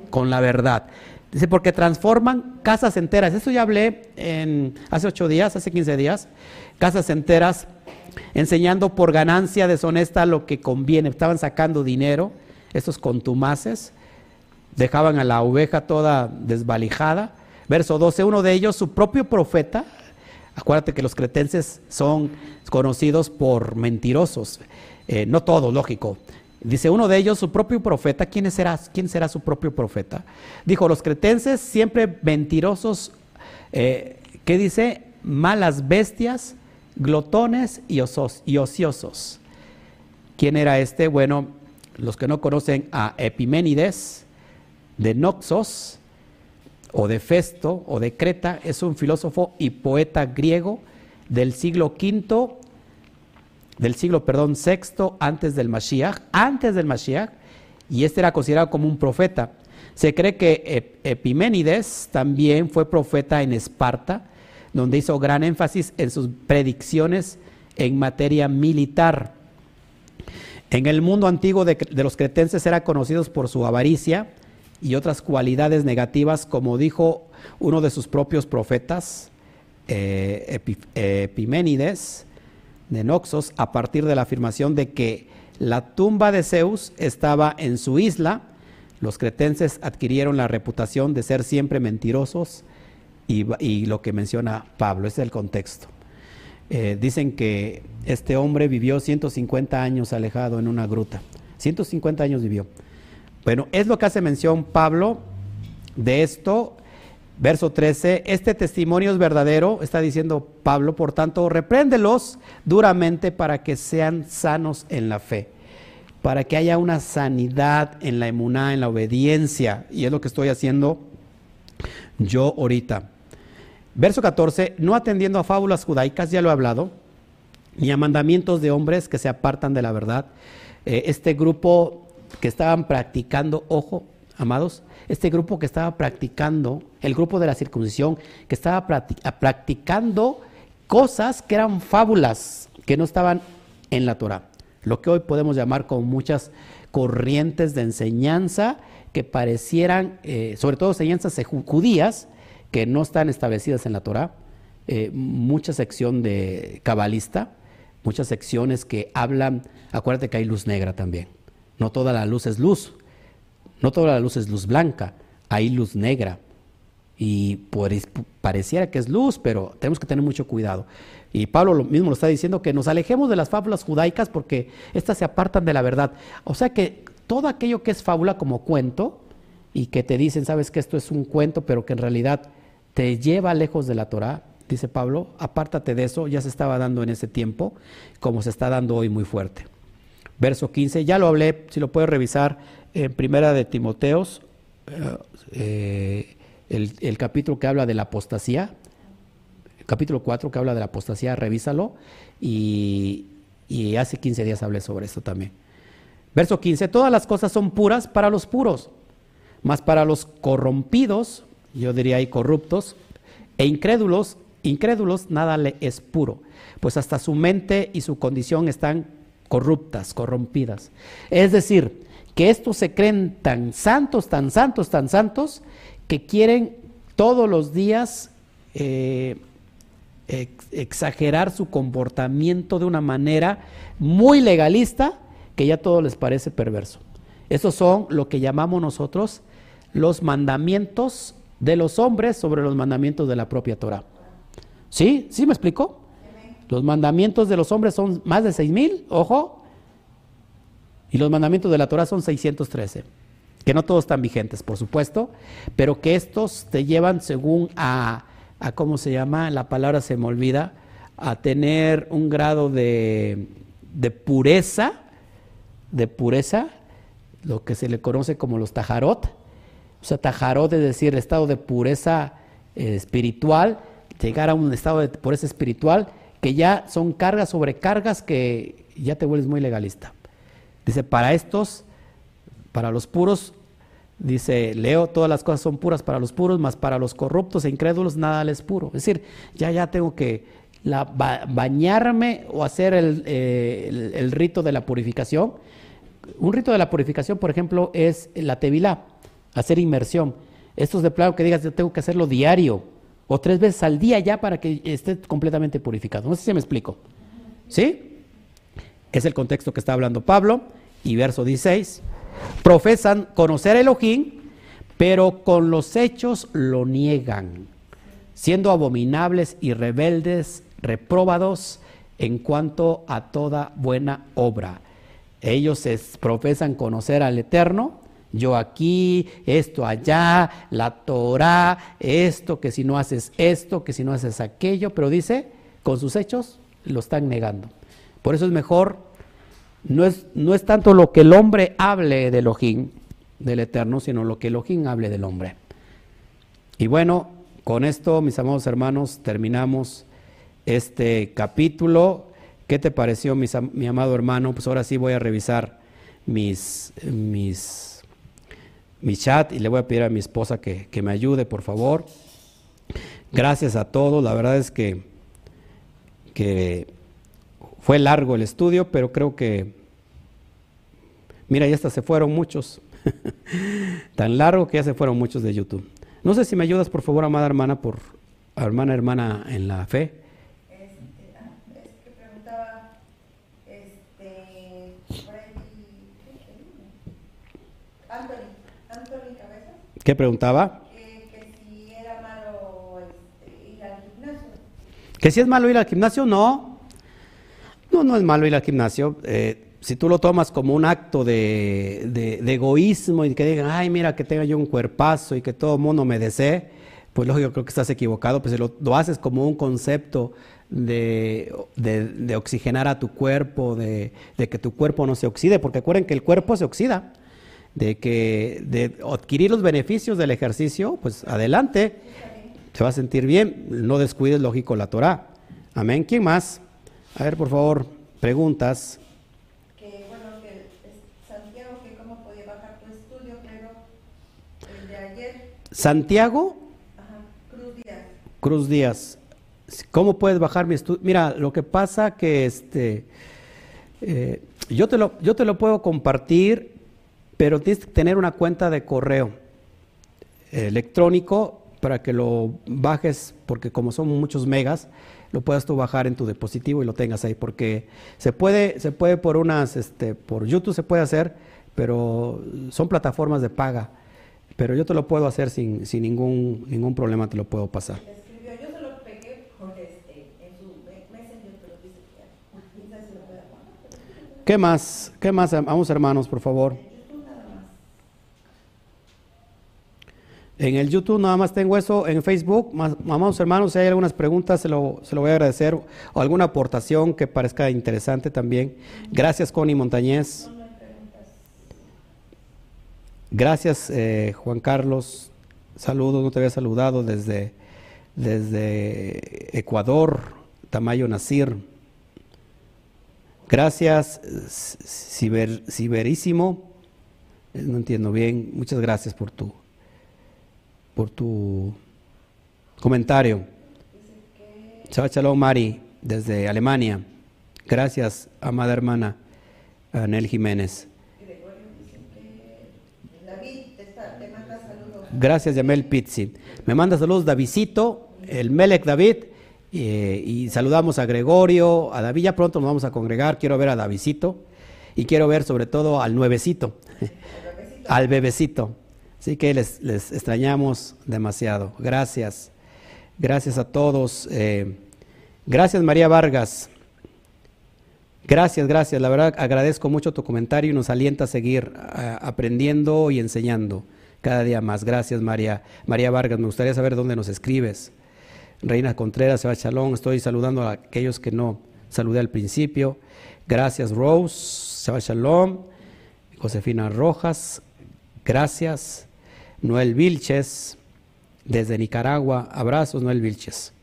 con la verdad. Dice, porque transforman casas enteras. Eso ya hablé en, hace ocho días, hace 15 días. Casas enteras, enseñando por ganancia deshonesta lo que conviene. Estaban sacando dinero, esos contumaces. Dejaban a la oveja toda desvalijada. Verso 12, uno de ellos, su propio profeta. Acuérdate que los cretenses son conocidos por mentirosos. Eh, no todos, lógico. Dice uno de ellos, su propio profeta, ¿quién será, quién será su propio profeta? Dijo, los cretenses siempre mentirosos, eh, ¿qué dice? Malas bestias, glotones y, y ociosos. ¿Quién era este? Bueno, los que no conocen a Epiménides de Noxos, o de Festo, o de Creta, es un filósofo y poeta griego del siglo V del siglo, perdón, sexto antes del Mashiach, antes del Mashiach, y este era considerado como un profeta. Se cree que Epiménides también fue profeta en Esparta, donde hizo gran énfasis en sus predicciones en materia militar. En el mundo antiguo de, los cretenses eran conocidos por su avaricia y otras cualidades negativas, como dijo uno de sus propios profetas, eh, Epiménides de Noxos, a partir de la afirmación de que la tumba de Zeus estaba en su isla, los cretenses adquirieron la reputación de ser siempre mentirosos y, lo que menciona Pablo, ese es el contexto. Eh, dicen que este hombre vivió 150 años alejado en una gruta. 150 años vivió. Bueno, es lo que hace mención Pablo de esto. Verso 13, este testimonio es verdadero, está diciendo Pablo, por tanto, repréndelos duramente para que sean sanos en la fe, para que haya una sanidad en la emuná, en la obediencia, y es lo que estoy haciendo yo ahorita. Verso 14, no atendiendo a fábulas judaicas, ya lo he hablado, ni a mandamientos de hombres que se apartan de la verdad. Eh, este grupo que estaban practicando, ojo, amados, este grupo que estaba practicando, el grupo de la circuncisión, que estaba practicando cosas que eran fábulas, que no estaban en la Torah. Lo que hoy podemos llamar con muchas corrientes de enseñanza que parecieran, eh, sobre todo enseñanzas judías, que no están establecidas en la Torah, eh, mucha sección de cabalista, muchas secciones que hablan, acuérdate que hay luz negra también, no toda la luz es luz, no toda la luz es luz blanca, hay luz negra. Y pareciera que es luz, pero tenemos que tener mucho cuidado. Y Pablo lo mismo lo está diciendo, que nos alejemos de las fábulas judaicas porque éstas se apartan de la verdad. O sea que todo aquello que es fábula como cuento y que te dicen, sabes que esto es un cuento, pero que en realidad te lleva lejos de la Torah, dice Pablo, apártate de eso, ya se estaba dando en ese tiempo, como se está dando hoy muy fuerte. Verso 15, ya lo hablé, si lo puedes revisar en Primera de Timoteos, eh, el, capítulo que habla de la apostasía, capítulo 4 que habla de la apostasía, revísalo, y, y hace 15 días hablé sobre esto también. Verso 15, todas las cosas son puras para los puros, mas para los corrompidos, yo diría ahí corruptos, e incrédulos, incrédulos nada le es puro, pues hasta su mente y su condición están corruptas, corrompidas. Es decir, que estos se creen tan santos, tan santos, tan santos, que quieren todos los días eh, exagerar su comportamiento de una manera muy legalista, que ya todo les parece perverso. Esos son lo que llamamos nosotros los mandamientos de los hombres sobre los mandamientos de la propia Torah. ¿Sí? ¿Sí me explico? Los mandamientos de los hombres son más de seis mil, ojo, y los mandamientos de la Torah son 613, que no todos están vigentes, por supuesto, pero que estos te llevan según a, a ¿cómo se llama? La palabra se me olvida, a tener un grado de, de pureza, de pureza, lo que se le conoce como los tajarot. O sea, tajarot es decir, estado de pureza eh, espiritual, llegar a un estado de pureza espiritual que ya son cargas sobre cargas que ya te vuelves muy legalista. Dice, para estos, para los puros, dice Leo, todas las cosas son puras para los puros, mas para los corruptos e incrédulos nada les puro. Es decir, ya, ya tengo que bañarme o hacer eh, el, rito de la purificación. Un rito de la purificación, por ejemplo, es la tevilá, hacer inmersión. Esto es de plano que digas, yo tengo que hacerlo diario o tres veces al día ya para que esté completamente purificado. No sé si me explico. ¿Sí? Es el contexto que está hablando Pablo y verso 16, profesan conocer a Elohim, pero con los hechos lo niegan, siendo abominables y rebeldes, reprobados en cuanto a toda buena obra. Ellos profesan conocer al Eterno, yo aquí, esto allá, la Torah, esto, que si no haces esto, que si no haces aquello, pero dice, con sus hechos lo están negando. Por eso es mejor no es, no es tanto lo que el hombre hable de Elohim, del Eterno, sino lo que Elohim hable del hombre. Y bueno, con esto, mis amados hermanos, terminamos este capítulo. ¿Qué te pareció, mi amado hermano? Pues ahora sí voy a revisar mis, mis, mi chat y le voy a pedir a mi esposa que, que me ayude, por favor. Gracias a todos. La verdad es que, que fue largo el estudio, pero creo que, mira, ya hasta se fueron muchos. Tan largo que ya se fueron muchos de YouTube. No sé si me ayudas, por favor, amada hermana, por hermana, hermana en la fe. ¿Qué preguntaba? que si era malo este, ir al gimnasio. ¿Que si es malo ir al gimnasio? No. No, no es malo ir al gimnasio. Eh, si tú lo tomas como un acto de, egoísmo y que digan, ay, mira que tenga yo un cuerpazo y que todo el mundo me desee, pues lógico, creo que estás equivocado. Pues si lo, haces como un concepto de, oxigenar a tu cuerpo, de, que tu cuerpo no se oxide, porque acuerden que el cuerpo se oxida. De que de adquirir los beneficios del ejercicio, pues adelante, se va a sentir bien. No descuides, lógico, la Torah. Amén. ¿Quién más? A ver, por favor, preguntas. Que bueno, que Santiago, que cómo podía bajar tu estudio, pero el de ayer, Santiago ajá, Cruz Díaz. Cruz Díaz. ¿Cómo puedes bajar mi estudio? Mira, lo que pasa que este, eh, yo, te lo, yo te lo puedo compartir, pero tienes que tener una cuenta de correo electrónico para que lo bajes, porque como son muchos megas, lo puedas tú bajar en tu dispositivo y lo tengas ahí, porque se puede, se puede por unas, este, por YouTube se puede hacer, pero son plataformas de paga. Pero yo te lo puedo hacer sin, sin ningún, ningún problema, te lo puedo pasar. Este. ¿Qué más? ¿Qué más? Vamos hermanos, por favor. En el YouTube nada más tengo eso, en Facebook, más- amados hermanos, si hay algunas preguntas, se lo, se lo voy a agradecer, o alguna aportación que parezca interesante también. Gracias, Connie Montañez. Gracias, eh, Juan Carlos. Saludos, no te había saludado desde, desde Ecuador, Tamayo Nasir. Gracias, Ciber, Ciberísimo. No entiendo bien. Muchas gracias por tu, por tu comentario. Shabbat Shalom, Mari, desde Alemania. Gracias, amada hermana Anel Jiménez. Gracias, Yamel Pizzi. Me manda saludos Davidcito, el Melec David, eh, y saludamos a Gregorio, a David. Ya pronto nos vamos a congregar. Quiero ver a Davidcito y quiero ver sobre todo al nuevecito, al bebecito. Así que les, extrañamos demasiado. Gracias. Gracias a todos. eh, gracias, María Vargas. Gracias, gracias. La verdad agradezco mucho tu comentario y nos alienta a seguir a- aprendiendo y enseñando cada día más. Gracias, María. María Vargas, me gustaría saber dónde nos escribes. Reina Contreras, Seba Chalón, estoy saludando a aquellos que no saludé al principio. Gracias, Rose, Seba Shalom, Josefina Rojas, gracias. Noel Vilches, desde Nicaragua, abrazos, Noel Vilches.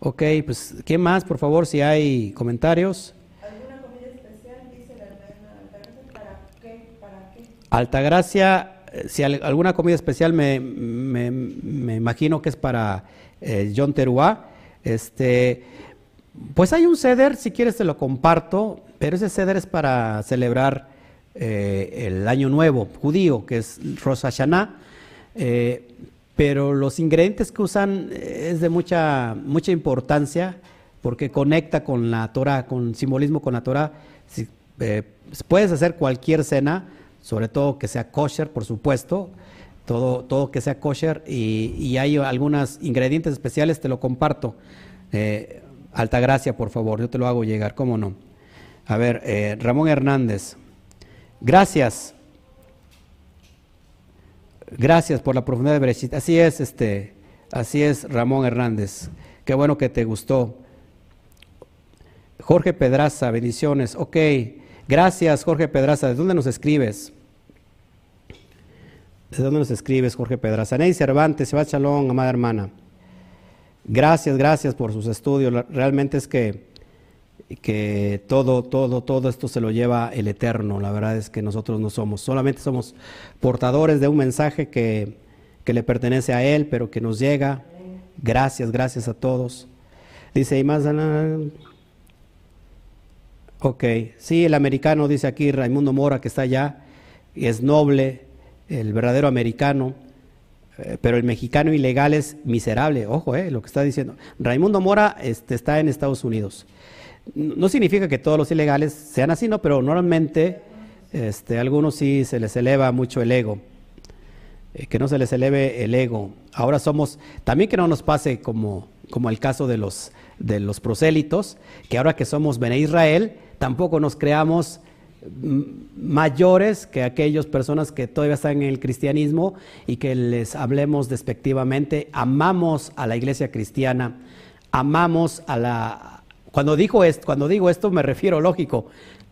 Ok, pues, ¿qué más, por favor, si hay comentarios? ¿Alguna comida especial? Dice la Altagracia, ¿para qué? ¿Para qué? Altagracia, eh, si al- alguna comida especial me, me- me imagino que es para eh, John Teruá. Este, pues hay un ceder, si quieres te lo comparto, pero ese ceder es para celebrar eh, el año nuevo judío, que es Rosh Hashanah. Eh, pero los ingredientes que usan eh, es de mucha, mucha importancia porque conecta con la Torah, con simbolismo con la Torah. Si, eh, puedes hacer cualquier cena, sobre todo que sea kosher, por supuesto, todo, todo que sea kosher, y, y hay algunos ingredientes especiales, te lo comparto. Eh, Altagracia, por favor, yo te lo hago llegar, ¿cómo no? A ver, eh, Ramón Hernández, gracias. Gracias por la profundidad de Bereshit. Así es, este, así es, Ramón Hernández. Qué bueno que te gustó. Jorge Pedraza, bendiciones. Ok, gracias, Jorge Pedraza. ¿De dónde nos escribes? ¿De dónde nos escribes, Jorge Pedraza? Ney Cervantes, Shabbat Shalom, amada hermana. Gracias, gracias por sus estudios. Realmente es que, que todo, todo, todo esto se lo lleva el Eterno. La verdad es que nosotros no somos, solamente somos portadores de un mensaje que, que le pertenece a Él, pero que nos llega. Gracias, gracias a todos. Dice, y más... Ok, sí, el americano, dice aquí Raimundo Mora, que está allá, y es noble, el verdadero americano. Eh, pero el mexicano ilegal es miserable, ojo, eh, lo que está diciendo. Raimundo Mora este, está en Estados Unidos. No significa que todos los ilegales sean así, ¿no? Pero normalmente este, algunos sí se les eleva mucho el ego. Eh, que no se les eleve el ego. Ahora somos, también que no nos pase como, como el caso de los, de los prosélitos, que ahora que somos Bene Israel, tampoco nos creamos mayores que aquellas personas que todavía están en el cristianismo y que les hablemos despectivamente. Amamos a la iglesia cristiana, amamos a la... Cuando, digo esto, cuando digo esto me refiero, lógico,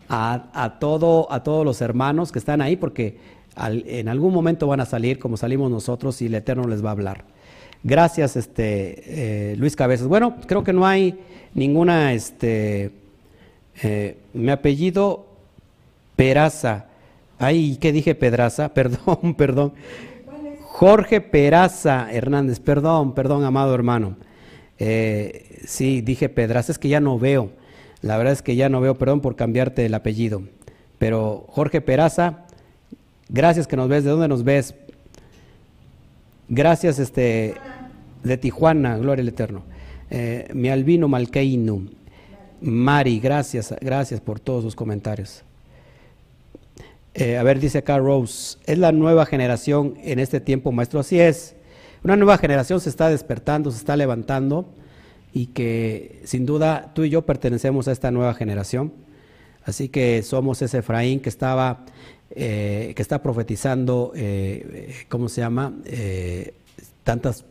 a, todo, a todos los hermanos que están ahí, porque en algún momento van a salir como salimos nosotros y el Eterno les va a hablar. Gracias, este, eh, Luis Cabezas. Bueno, creo que no hay ninguna, este, eh, mi apellido Peraza. Ay, ¿qué dije Pedraza? Perdón, perdón. Jorge Peraza Hernández, perdón, perdón, amado hermano. Eh, sí, dije Pedraza, es que ya no veo. La verdad es que ya no veo, perdón por cambiarte el apellido. Pero Jorge Peraza, gracias que nos ves. ¿De dónde nos ves? Gracias, este, de Tijuana, gloria al Eterno. Eh, mi albino malqueinu. Mari, gracias, gracias por todos sus comentarios. Eh, a ver, dice acá Rose, es la nueva generación en este tiempo, maestro. Así es. Una nueva generación se está despertando, se está levantando y que sin duda tú y yo pertenecemos a esta nueva generación. Así que somos ese Efraín que estaba, eh, que está profetizando, eh, ¿cómo se llama? tantas,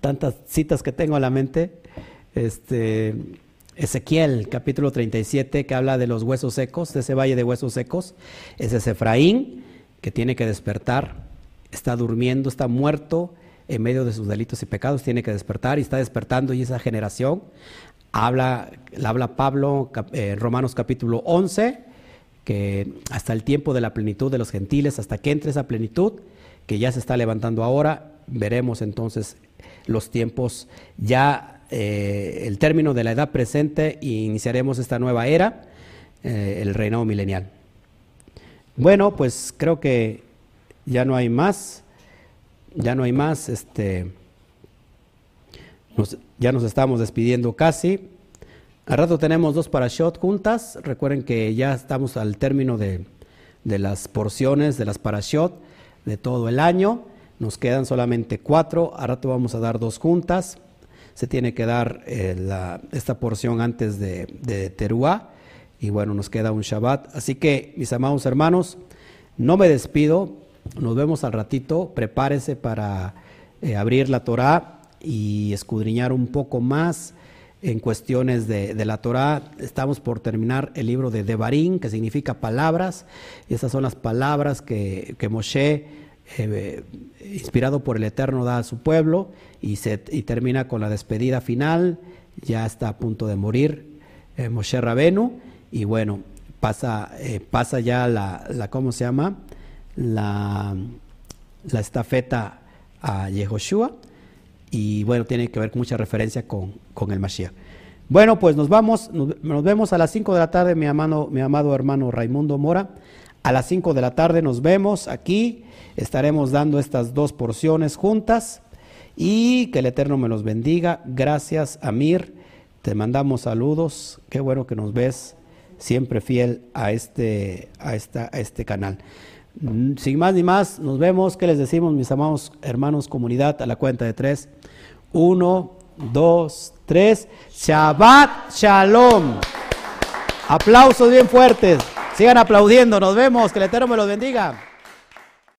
tantas citas que tengo a la mente. Este, Ezequiel capítulo 37 que habla de los huesos secos, de ese valle de huesos secos. Ese es Efraín que tiene que despertar, está durmiendo, está muerto en medio de sus delitos y pecados, tiene que despertar y está despertando y esa generación habla, habla Pablo en Romanos capítulo 11, que hasta el tiempo de la plenitud de los gentiles, hasta que entre esa plenitud, que ya se está levantando ahora, veremos entonces los tiempos ya eh, el término de la edad presente e iniciaremos esta nueva era, eh, el reinado milenial. Bueno, pues creo que ya no hay más, ya no hay más, este, ya nos estamos despidiendo casi. Al rato tenemos dos parashot juntas, recuerden que ya estamos al término de, de las porciones de las parashot de todo el año, nos quedan solamente cuatro, al rato vamos a dar dos juntas se tiene que dar eh, esta porción antes de, de Teruá. Y bueno, nos queda un Shabbat. Así que, mis amados hermanos, no me despido. Nos vemos al ratito. Prepárese para eh, abrir la Torah y escudriñar un poco más en cuestiones de, la Torah. Estamos por terminar el libro de Devarim, que significa palabras. Y esas son las palabras que, que Moshe eh, inspirado por el Eterno, da a su pueblo y, se, y termina con la despedida final. Ya está a punto de morir eh, Moshe Rabenu y bueno, pasa, eh, pasa ya la, la, ¿cómo se llama? La, la estafeta a Yehoshua y bueno, tiene que ver mucha referencia con, con el Mashiach. Bueno, pues nos vamos, nos, vemos a las 5 de la tarde, mi, amado, mi amado hermano Raimundo Mora. A las 5 de la tarde nos vemos aquí Estaremos dando estas dos porciones juntas y que el Eterno me los bendiga. Gracias, Amir. Te mandamos saludos. Qué bueno que nos ves siempre fiel a este, a esta, a este canal. Mm, sin más ni más, nos vemos. ¿Qué les decimos, mis amados hermanos, comunidad? A la cuenta de tres. Uno, dos, tres. Shabbat Shalom. Aplausos bien fuertes. Sigan aplaudiendo. Nos vemos. Que el Eterno me los bendiga.